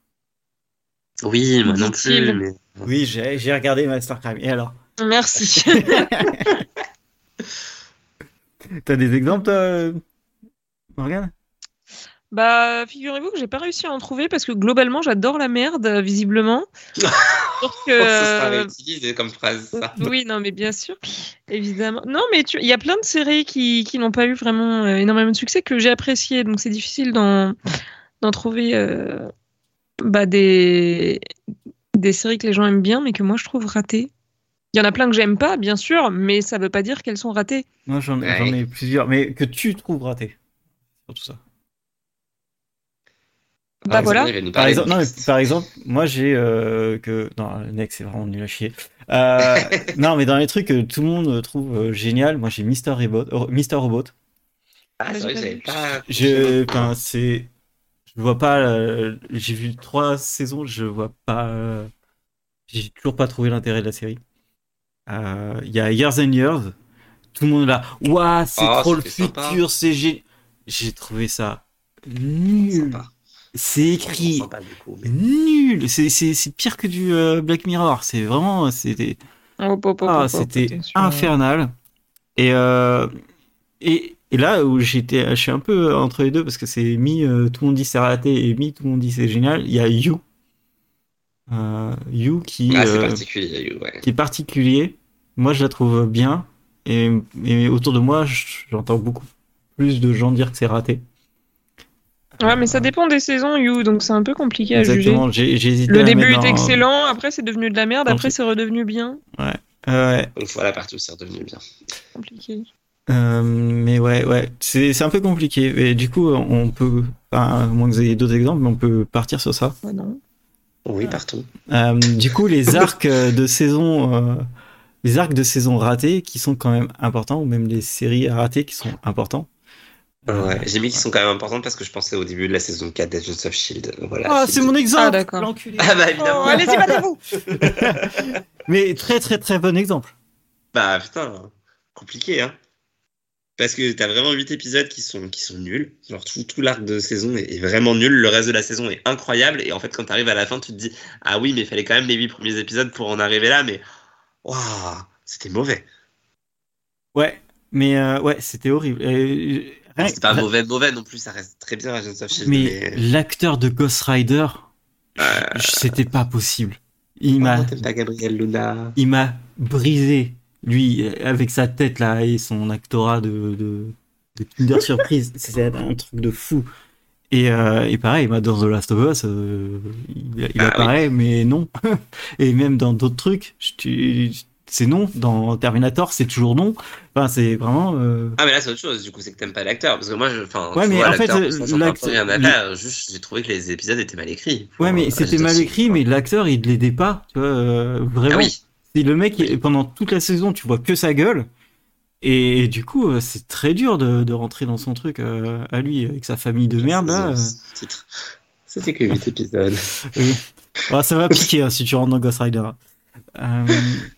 C: Oui, moi non plus. Mais...
A: Oui, j'ai j'ai regardé Master Crime. Et alors?
B: Merci.
A: T'as des exemples, toi, euh, Morgane?
B: Bah, figurez-vous que j'ai pas réussi à en trouver parce que globalement, j'adore la merde, euh, visiblement.
C: Oh, ça sera
B: euh,
C: réutilisé comme phrase, ça.
B: Oui, non, mais bien sûr, évidemment. Non, mais tu- il y a plein de séries qui, qui n'ont pas eu vraiment euh, énormément de succès que j'ai appréciées, donc c'est difficile d'en d'en trouver euh, bah, des, des séries que les gens aiment bien, mais que moi je trouve ratées. Il y en a plein que j'aime pas, bien sûr, mais ça veut pas dire qu'elles sont ratées.
A: Moi, j'en
C: Ouais.
A: j'en ai plusieurs, mais que tu trouves raté. Surtout ça.
B: Bah voilà.
A: Par exemple,
C: de
A: non, mais
C: Christ.
A: par exemple, moi j'ai euh, que non, le Next c'est vraiment nul à chier. Euh, non, mais dans les trucs que tout le monde trouve euh, génial, moi j'ai Mister Robot, oh, Mister Robot.
C: Ah, c'est vrai pas.
A: Je, enfin, c'est, je vois pas. euh, j'ai vu trois saisons, je vois pas. euh, j'ai toujours pas trouvé l'intérêt de la série. Euh, Il y a Years and Years, tout le monde là. Waouh, c'est
C: Oh,
A: trop le futur, c'est gé- J'ai trouvé ça nul.
C: Sympa.
A: C'est écrit
C: coup, mais-
A: nul. C'est c'est c'est pire que du euh, Black Mirror. C'est vraiment c'était
B: hop,
A: ah, c'était
B: attention.
A: infernal. Et euh, et et là où j'étais, je suis un peu entre les deux parce que c'est mi euh, tout le monde dit c'est raté et mi tout le monde dit c'est génial. Il y a You, euh, You qui
C: Ah, c'est
A: euh,
C: particulier, ouais.
A: qui est particulier. Moi, je la trouve bien. Et, et autour de moi, j'entends beaucoup plus de gens dire que c'est raté.
B: Ouais, mais ça dépend des saisons, You, donc c'est un peu compliqué à juger.
A: Exactement. J'ai.
B: Le
A: à
B: début est excellent, après c'est devenu de la merde, après c'est redevenu bien.
A: Ouais.
C: Donc voilà la partie où c'est redevenu bien.
B: Compliqué.
A: Euh, mais ouais, ouais, c'est c'est un peu compliqué. Et du coup, on peut, enfin, à moins que vous ayez d'autres exemples, mais on peut partir sur ça.
B: Ouais, non.
C: Oui, partout.
A: Euh, du coup, les arcs euh, de saison, euh, les arcs de saison ratés qui sont quand même importants, ou même les séries à rater qui sont importants.
C: Ouais, j'ai mis qu'ils sont quand même importantes parce que je pensais au début de la saison 4 d'Agents of Shield. Voilà.
A: Ah, c'est mon
B: Ah,
A: exemple,
B: d'accord.
A: l'enculé.
C: Ah bah
B: Oh,
C: évidemment.
B: allez-y, battez-vous
A: Mais très très très bon exemple.
C: Bah putain, compliqué hein. Parce que t'as vraiment 8 épisodes qui sont, qui sont nuls. Genre tout, tout l'arc de saison est, est vraiment nul. Le reste de la saison est incroyable. Et en fait, quand t'arrives à la fin, tu te dis Ah oui, mais il fallait quand même les 8 premiers épisodes pour en arriver là. Mais waouh, c'était mauvais.
A: Ouais, mais euh, ouais, c'était horrible. Euh,
C: C'est pas mauvais, mauvais non plus. Ça reste très bien Agents of Shield.
A: mais
C: Mais,
A: l'acteur de Ghost Rider,
C: Euh,
A: c'était pas possible. Il m'a,
C: Gabriel Luna.
A: il m'a brisé, lui, avec sa tête là et son actorat de, de, de Kinder Surprise. C'était un truc de fou. Et, euh, et pareil, bah, dans The Last of Us, euh, il, il
C: Ah
A: apparaît, mais non. et même dans d'autres trucs, je- tu- c'est non. Dans Terminator, c'est toujours non. Enfin, c'est vraiment. euh,
C: Ah mais là c'est autre chose. Du coup, c'est que t'aimes pas l'acteur. Parce que moi, je, enfin,
A: Ouais, mais
C: vois,
A: en fait,
C: l'acteur. Juste, j'ai trouvé que les épisodes étaient mal écrits.
A: Ouais, mais c'était mal écrit, mais l'acteur, il l'aidait pas. Tu vois, euh, vraiment.
C: Ah oui.
A: Et le mec, pendant toute la saison, tu vois que sa gueule. Et, du coup, euh, c'est très dur de, de rentrer dans son truc à lui, avec sa famille de merde. Là.
C: C'était que 8 épisodes.
A: Oui. Ah, ça va piquer hein, si tu rentres dans Ghost Rider. Euh,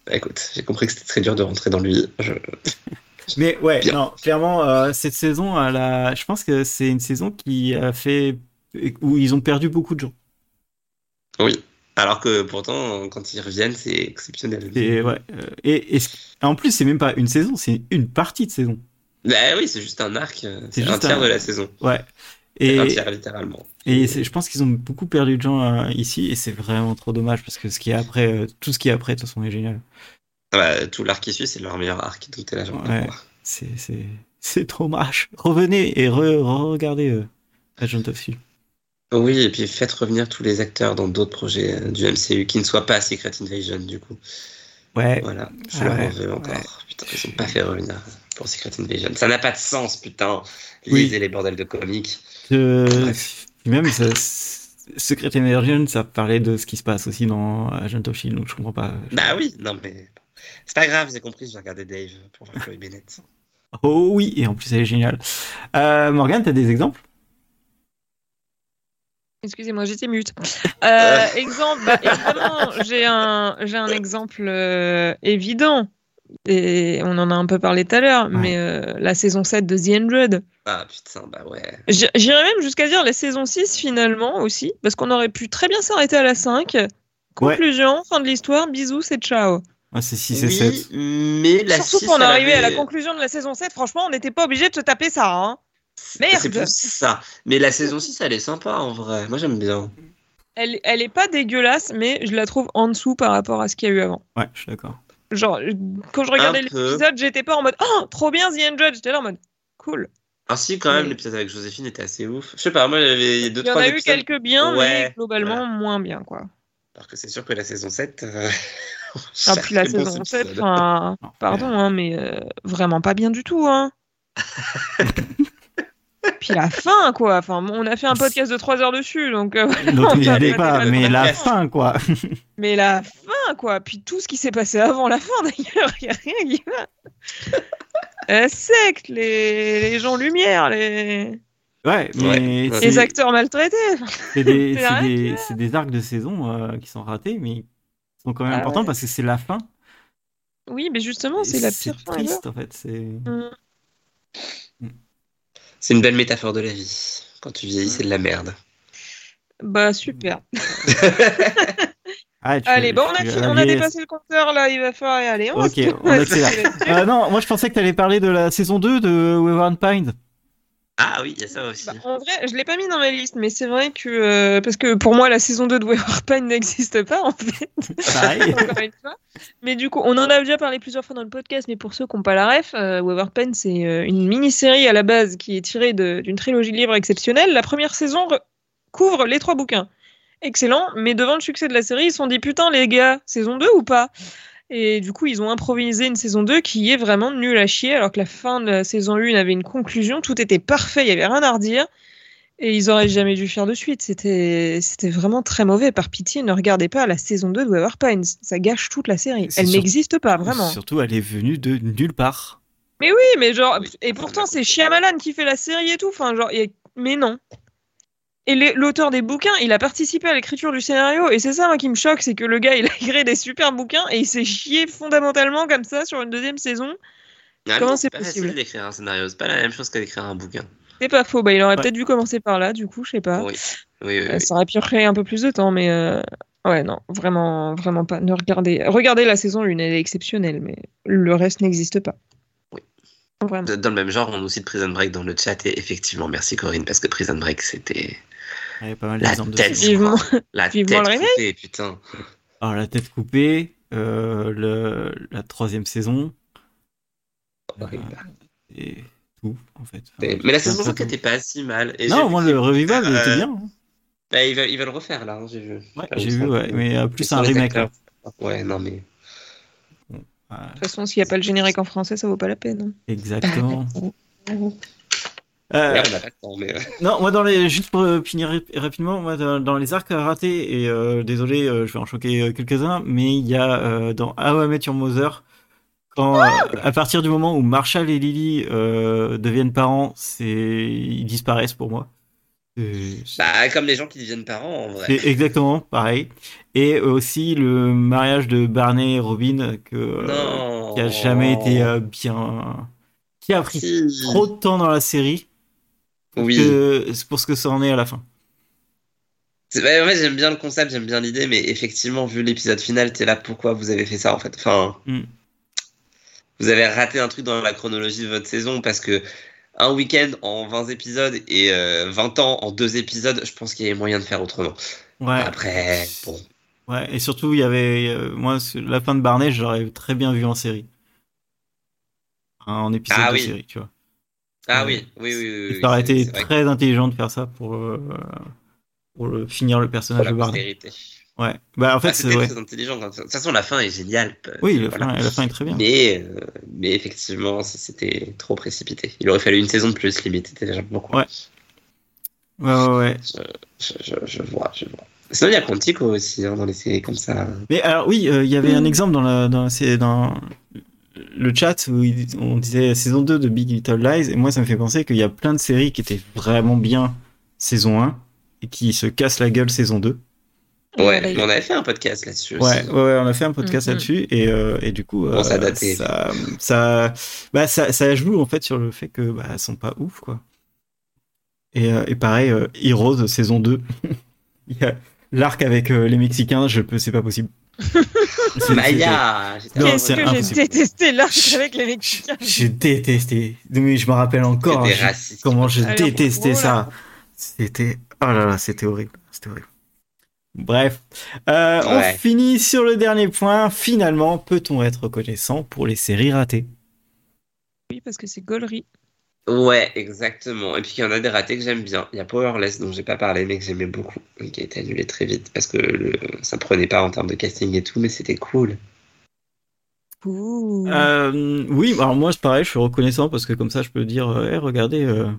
C: Bah, écoute, j'ai compris que c'était très dur de rentrer dans lui. Je...
A: mais ouais,
C: Bien.
A: non, clairement, euh, cette saison, elle a- je pense que c'est une saison qui a fait. où ils ont perdu beaucoup de gens.
C: Oui. Alors que pourtant, quand ils reviennent, c'est exceptionnel.
A: Et, ouais, euh, et, en plus, c'est même pas une saison, c'est une partie de saison.
C: Bah oui, c'est juste un arc.
A: C'est
C: un tiers
A: un-
C: de la saison.
A: Ouais.
C: Et... Littéralement.
A: Et je pense qu'ils ont beaucoup perdu de gens euh, ici et c'est vraiment trop dommage parce que ce qui est après, euh, tout ce qui est après, de toute façon, est génial.
C: Ah bah, tout l'arc qui suit, c'est leur meilleur arc. Donc t'es là, genre,
A: Ouais. C'est, trop dommage. Revenez et re- re-regardez euh, Agent of Shield.
C: Oui, et puis faites revenir tous les acteurs dans d'autres projets euh, du MCU qui ne soient pas Secret Invasion, du coup.
A: Ouais,
C: Voilà, je
A: Ah
C: leur
A: ouais,
C: en veux encore.
A: ouais.
C: Putain, ils ont pas fait revenir pour Secret Invasion. Ça n'a pas de sens, putain.
A: Oui.
C: Lisez les bordels de comics.
A: Je- même ça, Secret Emergent, ça parlait de ce qui se passe aussi dans Agent of Shield, donc je comprends pas.
C: Bah oui, non mais c'est pas grave, j'ai compris, j'ai regardé Dave pour voir Chloé Bennett.
A: Oh oui, et en plus elle est géniale. Euh, Morgane, t'as des exemples?
B: Excusez-moi, j'étais mute. Euh, exemple, bah, évidemment, j'ai un, j'ai un exemple euh, évident. Et on en a un peu parlé tout à l'heure,
A: Ouais.
B: mais euh, la saison 7 de The Hundred.
C: Ah putain, bah ouais.
B: J'irais même jusqu'à dire la saison 6 finalement aussi, parce qu'on aurait pu très bien s'arrêter à la 5. Conclusion, fin de l'histoire, bisous, c'est ciao.
A: Ah, C'est 6 et
C: oui,
A: 7.
C: mais la
B: Surtout
C: 6,
B: qu'on est arrivé à la conclusion de la saison 7, franchement, on n'était pas obligé de se taper ça. Hein. Merde.
C: C'est plus ça. Mais la saison 6, elle est sympa en vrai. Moi j'aime bien.
B: Elle, elle est pas dégueulasse, mais je la trouve en dessous par rapport à ce qu'il y a eu avant.
A: Ouais, je suis d'accord.
B: Genre, quand je regardais l'épisode, j'étais pas en mode Oh, trop bien The Hundred. J'étais là en mode Cool.
C: Ah si, quand même, l'épisode avec Joséphine était assez ouf. Je sais pas, moi il y avait deux,
B: Il y en a eu quelques biens, mais globalement moins bien, quoi.
C: Alors que c'est sûr que la saison 7. euh,
B: Ah, puis la
C: bon,
B: saison
C: ce
B: 7,
C: épisode.
B: enfin,
A: Non,
B: pardon, hein, mais euh, vraiment pas bien du tout, hein. Puis la fin, quoi. Enfin, on a fait un podcast de 3 heures dessus, donc. euh,
A: n'y allez
B: pas
A: mais la fin, quoi.
B: Mais la fin, quoi. Puis tout ce qui s'est passé avant la fin, d'ailleurs, il n'y a rien qui va. Euh, secte, les... les gens lumière, les...
A: Ouais, mais
C: Ouais.
A: c'est-
B: les acteurs maltraités.
A: c'est des,
B: C'est
A: c'est
B: vrai
A: des, c'est des arcs de saison euh, qui sont ratés, mais qui sont quand même
B: Ah
A: importants
B: ouais.
A: parce que c'est la fin.
B: Oui, mais justement, c'est la pire fin. ever.
A: triste, en fait. C'est...
B: Mm.
C: C'est une belle métaphore de la vie. Quand tu vieillis, c'est de la merde.
B: Bah, super.
A: Ah, tu-
B: Allez, bon, on a,
A: tu-
B: on a dépassé le compteur, là, il va falloir y aller. On
A: Ok, on accélère. Euh, non, moi je pensais que tu allais parler de la saison 2 de Wyvern Pine.
C: Ah oui, il y a ça aussi.
B: Bah, en vrai, je l'ai pas mis dans ma liste, mais c'est vrai que euh, parce que pour moi la saison 2 de Wayward Pine n'existe pas en fait.
A: Pareil.
B: Encore une fois. Mais du coup, on en a déjà parlé plusieurs fois dans le podcast, mais pour ceux qui n'ont pas la ref, euh, c'est euh, une mini-série à la base qui est tirée de- d'une trilogie de livres exceptionnelle. La première saison re- couvre les trois bouquins. Excellent, mais devant le succès de la série, ils se sont dit putain les gars, saison 2 ou pas? Et du coup, ils ont improvisé une saison 2 qui est vraiment nulle à chier, alors que la fin de la saison 1 avait une conclusion, tout était parfait, il y avait rien à redire. Et ils auraient jamais dû faire de suite. C'était, c'était vraiment très mauvais. Par pitié, ne regardez pas la saison 2 de Wayward Pines. Ça gâche toute la série.
A: C'est
B: Elle n'existe pas, vraiment.
A: Surtout, elle est venue de nulle part.
B: Mais oui, mais genre,
C: Oui,
B: et pourtant
C: c'est
B: c'est Shyamalan qui fait la série et tout. Enfin, genre, et- mais non. Et l'auteur des bouquins, il a participé à l'écriture du scénario, et c'est ça moi, qui me choque, c'est que le gars, il a écrit des super bouquins et il s'est chié fondamentalement comme ça sur une deuxième saison.
C: Ah,
B: comment c'est
C: pas
B: possible
C: facile d'écrire un scénario, c'est pas la même chose que d'écrire un bouquin.
B: C'est pas faux, bah il aurait
A: Ouais.
B: peut-être dû commencer par là, du coup, je sais pas.
C: Oui, oui, oui.
B: Euh,
C: oui.
B: Ça aurait pu créer un peu plus de temps, mais euh, ouais, non, vraiment, vraiment pas. Ne regardez, regardez la saison 1, elle est exceptionnelle, mais le reste n'existe pas.
C: Oui.
B: Vraiment.
C: Dans le même genre, on nous cite Prison Break dans le chat et effectivement, merci Corinne, parce que Prison Break, c'était
A: Il y a pas mal
C: la
A: d'exemples de
C: tête.
B: Vivement.
C: quoi. la
B: Vivement
C: tête coupée, putain.
A: Alors, la tête coupée, euh, le, la troisième saison,
C: Horrible.
A: et tout, en fait.
C: Mais
A: Enfin,
C: mais la saison
A: peu
C: 5
A: tout.
C: était pas si mal. Et
A: Non, moi, le revival, il était
C: Euh,
A: bien. hein.
C: Bah, ils, veulent, ils veulent le refaire là, hein, j'ai vu.
A: Ouais, j'ai
C: il
A: vu, ouais, mais euh, plus un remake, là.
C: acteurs. Ouais, non, mais.
B: De toute façon, s'il n'y a pas le générique en français, ça vaut pas la peine. hein.
A: exactement. Euh,
C: temps, mais.
A: Non, moi, dans les, juste pour euh, finir rap- rapidement, moi, dans, les arcs ratés, et euh, désolé, je vais en choquer quelques-uns, mais il y a euh, dans How I Met Your Mother, quand, euh, à partir du moment où Marshall et Lily euh, deviennent parents, c'est, ils disparaissent pour moi. Euh,
C: Bah, comme les gens qui deviennent parents, en vrai.
A: exactement pareil. Et aussi le mariage de Barney et Robin, que,
C: Non.
A: qui a jamais été euh, bien, qui a pris
C: Si.
A: trop de temps dans la série.
C: Oui.
A: que- C'est pour ce que ça en est à la fin.
C: Ouais, en fait, j'aime bien le concept, j'aime bien l'idée, mais effectivement, vu l'épisode final, t'es là, pourquoi vous avez fait ça en fait? Enfin,
A: Mm.
C: vous avez raté un truc dans la chronologie de votre saison parce que un week-end en 20 épisodes et euh, 20 ans en deux épisodes, je pense qu'il y avait moyen de faire autrement.
A: Ouais.
C: Après, bon.
A: Ouais, et surtout, il y avait. euh, moi, la fin de Barney, j'aurais très bien vu en série. En épisode
C: Ah
A: de
C: oui.
A: série, tu vois.
C: Ah oui, oui, oui.
A: ça aurait
C: c'est-
A: été
C: c'est vrai
A: très intelligent de faire ça pour, euh, pour le- finir le
C: pour
A: personnage
C: la
A: de. Ouais. Bah, en fait,
C: Ah,
A: c'est. Ouais.
C: très intelligent. De toute façon, la fin est géniale.
A: Oui, la
C: Voilà.
A: fin, la fin est très bien.
C: Mais, euh, mais effectivement, c'était trop précipité. Il aurait fallu une saison de plus, limite. C'était déjà beaucoup.
A: Ouais. Ouais, ouais, ouais.
C: Je, je, je vois, je vois. Sinon, il y a Quantico aussi, hein, dans les séries comme ça.
A: Mais alors, oui, euh, il y avait un exemple dans, la, dans, c'est dans le chat où on disait saison 2 de Big Little Lies, et moi, ça me fait penser qu'il y a plein de séries qui étaient vraiment bien saison 1 et qui se cassent la gueule saison 2.
C: Ouais, on avait fait un podcast là-dessus
A: Ouais, ouais, ouais, on a fait un podcast
B: Mhm.
A: là-dessus et, euh, et du coup,
C: Bon, ça
A: euh, ça, ça, bah, ça, ça joue en fait sur le fait que bah, elles sont pas ouf quoi. Et, euh, et pareil, euh, Heroes saison 2, il y a l'arc avec euh, les Mexicains, je peux, c'est pas possible. C'est-
C: Maya
A: Non, c'est
B: que j'ai détesté l'arc avec les Mexicains.
A: J'ai détesté. Mais je me rappelle encore
C: raciste.
A: comment je
B: Alors,
A: détestais
B: oh là.
A: ça. C'était, oh là là, c'était horrible, c'était horrible. Bref, Euh,
C: Ouais.
A: on finit sur le dernier point. Finalement, peut-on être reconnaissant pour les séries ratées?
B: Oui, parce que c'est gaulerie.
C: Ouais, exactement. Et puis il y en a des ratés que j'aime bien. Il y a Powerless dont j'ai pas parlé mais que j'aimais beaucoup et qui a été annulé très vite parce que le- ça prenait pas en termes de casting et tout, mais c'était cool.
B: Ouh.
A: Euh, oui, alors moi c'est pareil, je suis reconnaissant parce que comme ça je peux dire, euh, Eh, regardez, euh,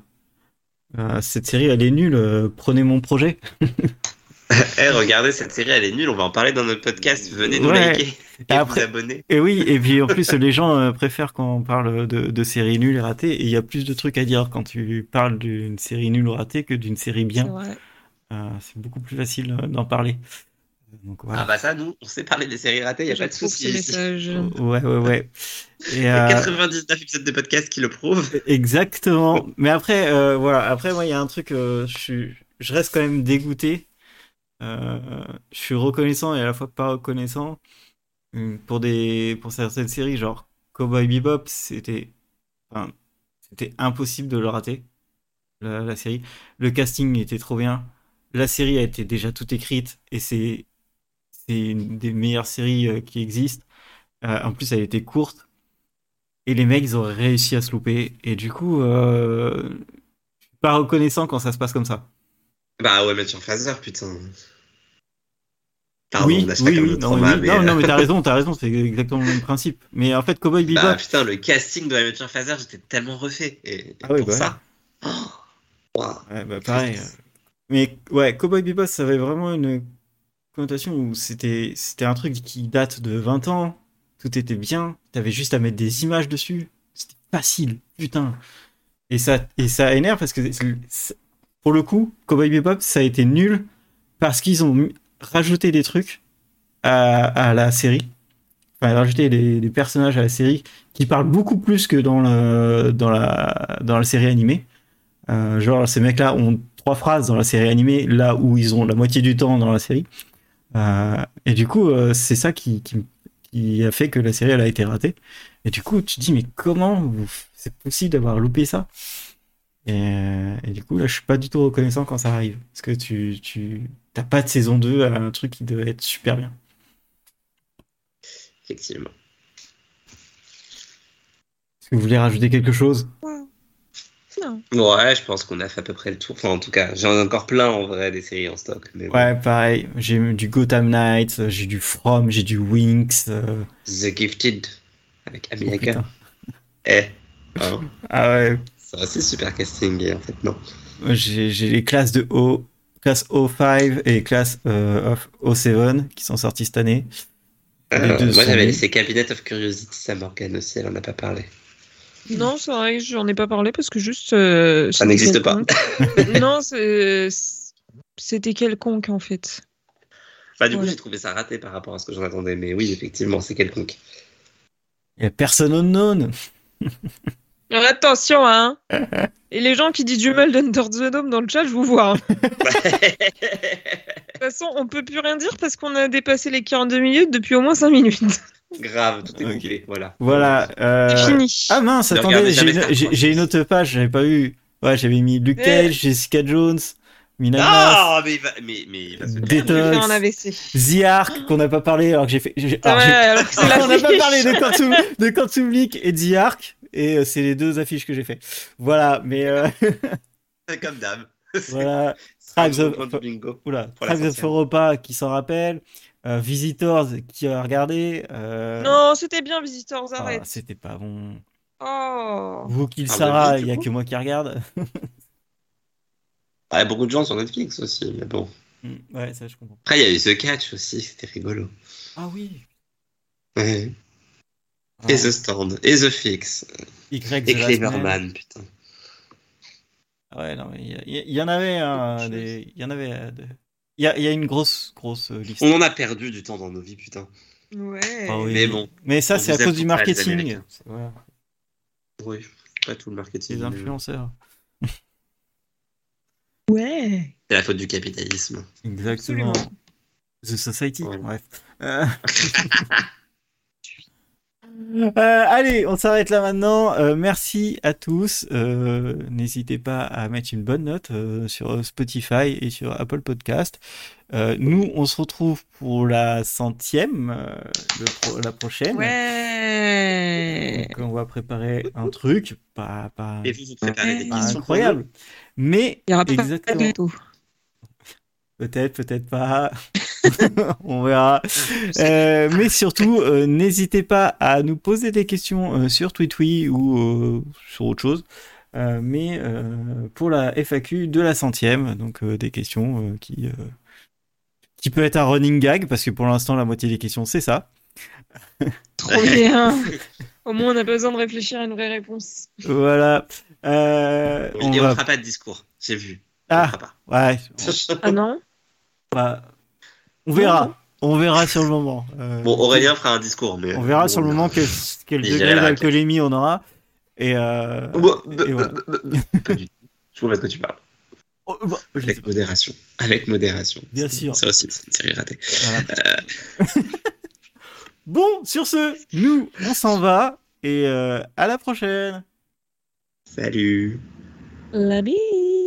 A: euh, cette série elle est nulle, euh, prenez mon projet.
C: Eh, regardez cette série, elle est nulle. On va en parler dans notre podcast. Venez nous
A: Ouais.
C: liker et
A: après-
C: vous abonner.
A: Et oui, et puis en plus les gens euh, préfèrent quand on parle de, de séries nulles et ratées, et il y a plus de trucs à dire quand tu parles d'une série nulle ou ratée que d'une série
B: C'est
A: bien.
B: vrai.
A: Euh, c'est beaucoup plus facile euh, d'en parler. Donc voilà.
C: Ah bah ça, nous, on sait parler des séries ratées, il y a
B: Je
C: pas de souci.
A: Ouais, ouais, ouais. Et,
C: Il y a
A: euh,
C: 99 épisodes de podcast qui le prouvent.
A: Exactement. Mais après, euh, voilà. Après, moi, il y a un truc. euh, je suis, je reste quand même dégoûté. Euh, je suis reconnaissant et à la fois pas reconnaissant euh, pour des, pour certaines séries, genre Cowboy Bebop. C'était, c'était impossible de le rater. La, série. Le casting était trop bien. La série a été déjà toute écrite et c'est, c'est une des meilleures séries euh, qui existent. En plus, elle était courte. Et les mecs, ils auraient réussi à se louper. Et du coup, suis pas reconnaissant quand ça se passe comme ça.
C: Bah ouais, Mathieu Phaser, putain. Pardon,
A: oui, oui, oui. Non,
C: trauma,
A: oui.
C: mais,
A: non, non, mais t'as raison, t'as raison, c'est exactement le même principe. Mais en fait, Cowboy Bebop,
C: Bah putain, le casting de Mathieu Phaser, j'étais tellement refait. Et, et
A: Ah ouais,
C: pour
A: bah
C: ça. Oh, waouh.
A: ouais, bah, pareil. euh. Mais ouais, Cowboy Bebop, ça avait vraiment une connotation où c'était, c'était un truc qui date de 20 ans. Tout était bien. T'avais juste à mettre des images dessus. C'était facile, putain. Et ça, et ça énerve parce que pour le coup, Cowboy Bebop, ça a été nul parce qu'ils ont rajouté des trucs à, la série. Enfin, rajouté des, personnages à la série qui parlent beaucoup plus que dans, le, dans, la, dans la série animée. Euh, genre, ces mecs-là ont trois phrases dans la série animée, là où ils ont la moitié du temps dans la série. Euh, et du coup, euh, c'est ça qui, qui, a fait que la série elle a été ratée. Et du coup, tu te dis, mais comment c'est possible d'avoir loupé ça? Et, et du coup, là, je suis pas du tout reconnaissant quand ça arrive. Parce que tu, tu t'as pas de saison 2 à un truc qui devait être super bien.
C: Effectivement.
A: Est-ce que vous voulez rajouter quelque chose?
B: Non.
C: Ouais, je pense qu'on a fait à peu près le tour. Enfin, en tout cas, j'en ai encore plein en vrai des séries en stock. Mais bon.
A: Ouais, pareil. J'ai du Gotham Knights, j'ai du From, j'ai du Winx. euh,
C: The Gifted avec
A: oh,
C: Amiaka.
A: putain.
C: eh, hein,
A: Ah ouais,
C: c'est aussi super casting en fait non.
A: J'ai les classes de O, classe O5 et classe euh, of O7 qui sont sorties cette année.
C: Euh, moi j'avais laissé Cabinet of Curiosity à Morgan aussi, elle en a pas parlé.
B: Non, c'est vrai que j'en ai pas parlé parce que juste. euh,
C: Ça n'existe pas.
B: non, c'était quelconque en fait.
C: Bah du coup j'ai trouvé ça raté par rapport à ce que j'en attendais, mais oui effectivement c'est quelconque.
A: Il y a personne unknown.
B: Alors, attention, hein Et les gens qui disent du mal d'Under the Dome dans le chat, je vous vois. hein. De toute façon, on peut plus rien dire parce qu'on a dépassé les 42 minutes depuis au moins 5 minutes.
C: Grave, tout est
A: Ok.
C: coupé, voilà.
A: Voilà. euh,
B: C'est fini.
A: Ah mince,
C: Ne
A: attendez,
C: regardez
A: j'ai
C: jamais
A: une,
C: Star
A: j'ai-
C: Wars.
A: j'ai une autre page, j'avais pas eu. Ouais, j'avais mis Luke
B: Eh.
A: Cage, Jessica Jones, Mina
C: Ah mais il va, mais, mais il va se
A: Des-
C: faire.
B: Je vais faire
A: Detox.
B: un AVC.
A: The Ark qu'on n'a pas parlé alors que j'ai fait. j'ai-
B: Ah
A: alors,
B: ouais,
A: j'ai-
B: alors que c'est la
A: on n'a pas
B: fiche.
A: parlé de Quantum, de Quantum League et The Ark et euh, c'est les deux affiches que j'ai fait. Voilà, mais euh,
C: Comme d'hab.
A: voilà.
C: C'est
A: Tribes of-. Oula, Tribes. Europa qui s'en rappelle, euh, Visitors qui a regardé. euh,
B: Non, c'était bien, Visitors,
A: ah,
B: arrête.
A: c'était pas bon.
B: Oh.
A: Vous qui le Sarah, il
C: du
A: y a
C: coup.
A: que moi qui regarde.
C: Ah, il y a beaucoup de gens sur Netflix aussi, mais bon.
A: Mm, Ouais, ça je comprends.
C: Après, il y a eu The Catch aussi, c'était rigolo.
A: Ah oui.
C: Ouais.
A: Ah,
C: Et The Stand, et The Fix,
A: Y
C: et. Cleverman, putain.
A: Ouais, non, mais il y, en avait, hein, des- il y en avait. euh, Il y a, il y a une grosse, grosse euh, liste.
C: On en a perdu du temps dans nos vies, putain.
B: Ouais.
A: Ah oui.
C: Mais bon.
A: Mais ça, c'est à cause du marketing. Voilà,
C: Oui, pas tout le marketing.
A: les
C: mais
A: influenceurs.
B: Ouais.
C: C'est la faute du capitalisme.
A: Exactement.
B: Absolument.
A: The Society,
C: Ouais.
A: bref. Euh, Euh, allez, on s'arrête là maintenant. Euh, merci à tous. Euh, N'hésitez pas à mettre une bonne note euh, sur Spotify et sur Apple Podcast. Euh, nous, on se retrouve pour la centième, euh, le pro- la prochaine.
B: Ouais.
A: Donc, on va préparer un truc, pas, pas,
C: Et vous, vous préparez des
B: Ouais.
A: pas
C: questions
A: incroyable, mais
B: Il y aura pas de
A: exactement. Peut-être, peut-être pas. On verra. Euh, mais surtout, euh, n'hésitez pas à nous poser des questions euh, sur TweetWee ou euh, sur autre chose. Euh, mais euh, pour la FAQ de la centième, donc euh, des questions euh, qui, euh, qui peut être un running gag, parce que pour l'instant, la moitié des questions, c'est ça.
B: Trop bien. Au moins, on n'a pas besoin de réfléchir à une vraie réponse.
A: Voilà. Euh, on
C: on
A: va...
C: ne fera pas de discours, j'ai vu.
A: Ah, ouais.
B: Ah non
A: On, va- on verra. On verra sur le moment. Euh,
C: Bon, Aurélien fera un discours, mais.
A: On verra
C: bon,
A: sur le moment quel, degré d'alcoolémie on aura. Et, euh...
C: Bah, bah,
A: Et voilà.
C: bah, bah, bah, Pas du tout. Je vois pas de quoi tu parles.
A: oh, bah, sais
C: Avec modération. Avec modération.
A: Bien sûr.
C: Ça aussi, c'est une série ratée.
A: Voilà. bon, sur ce, nous, on s'en va. Et euh, à la prochaine.
C: Salut.
B: La bise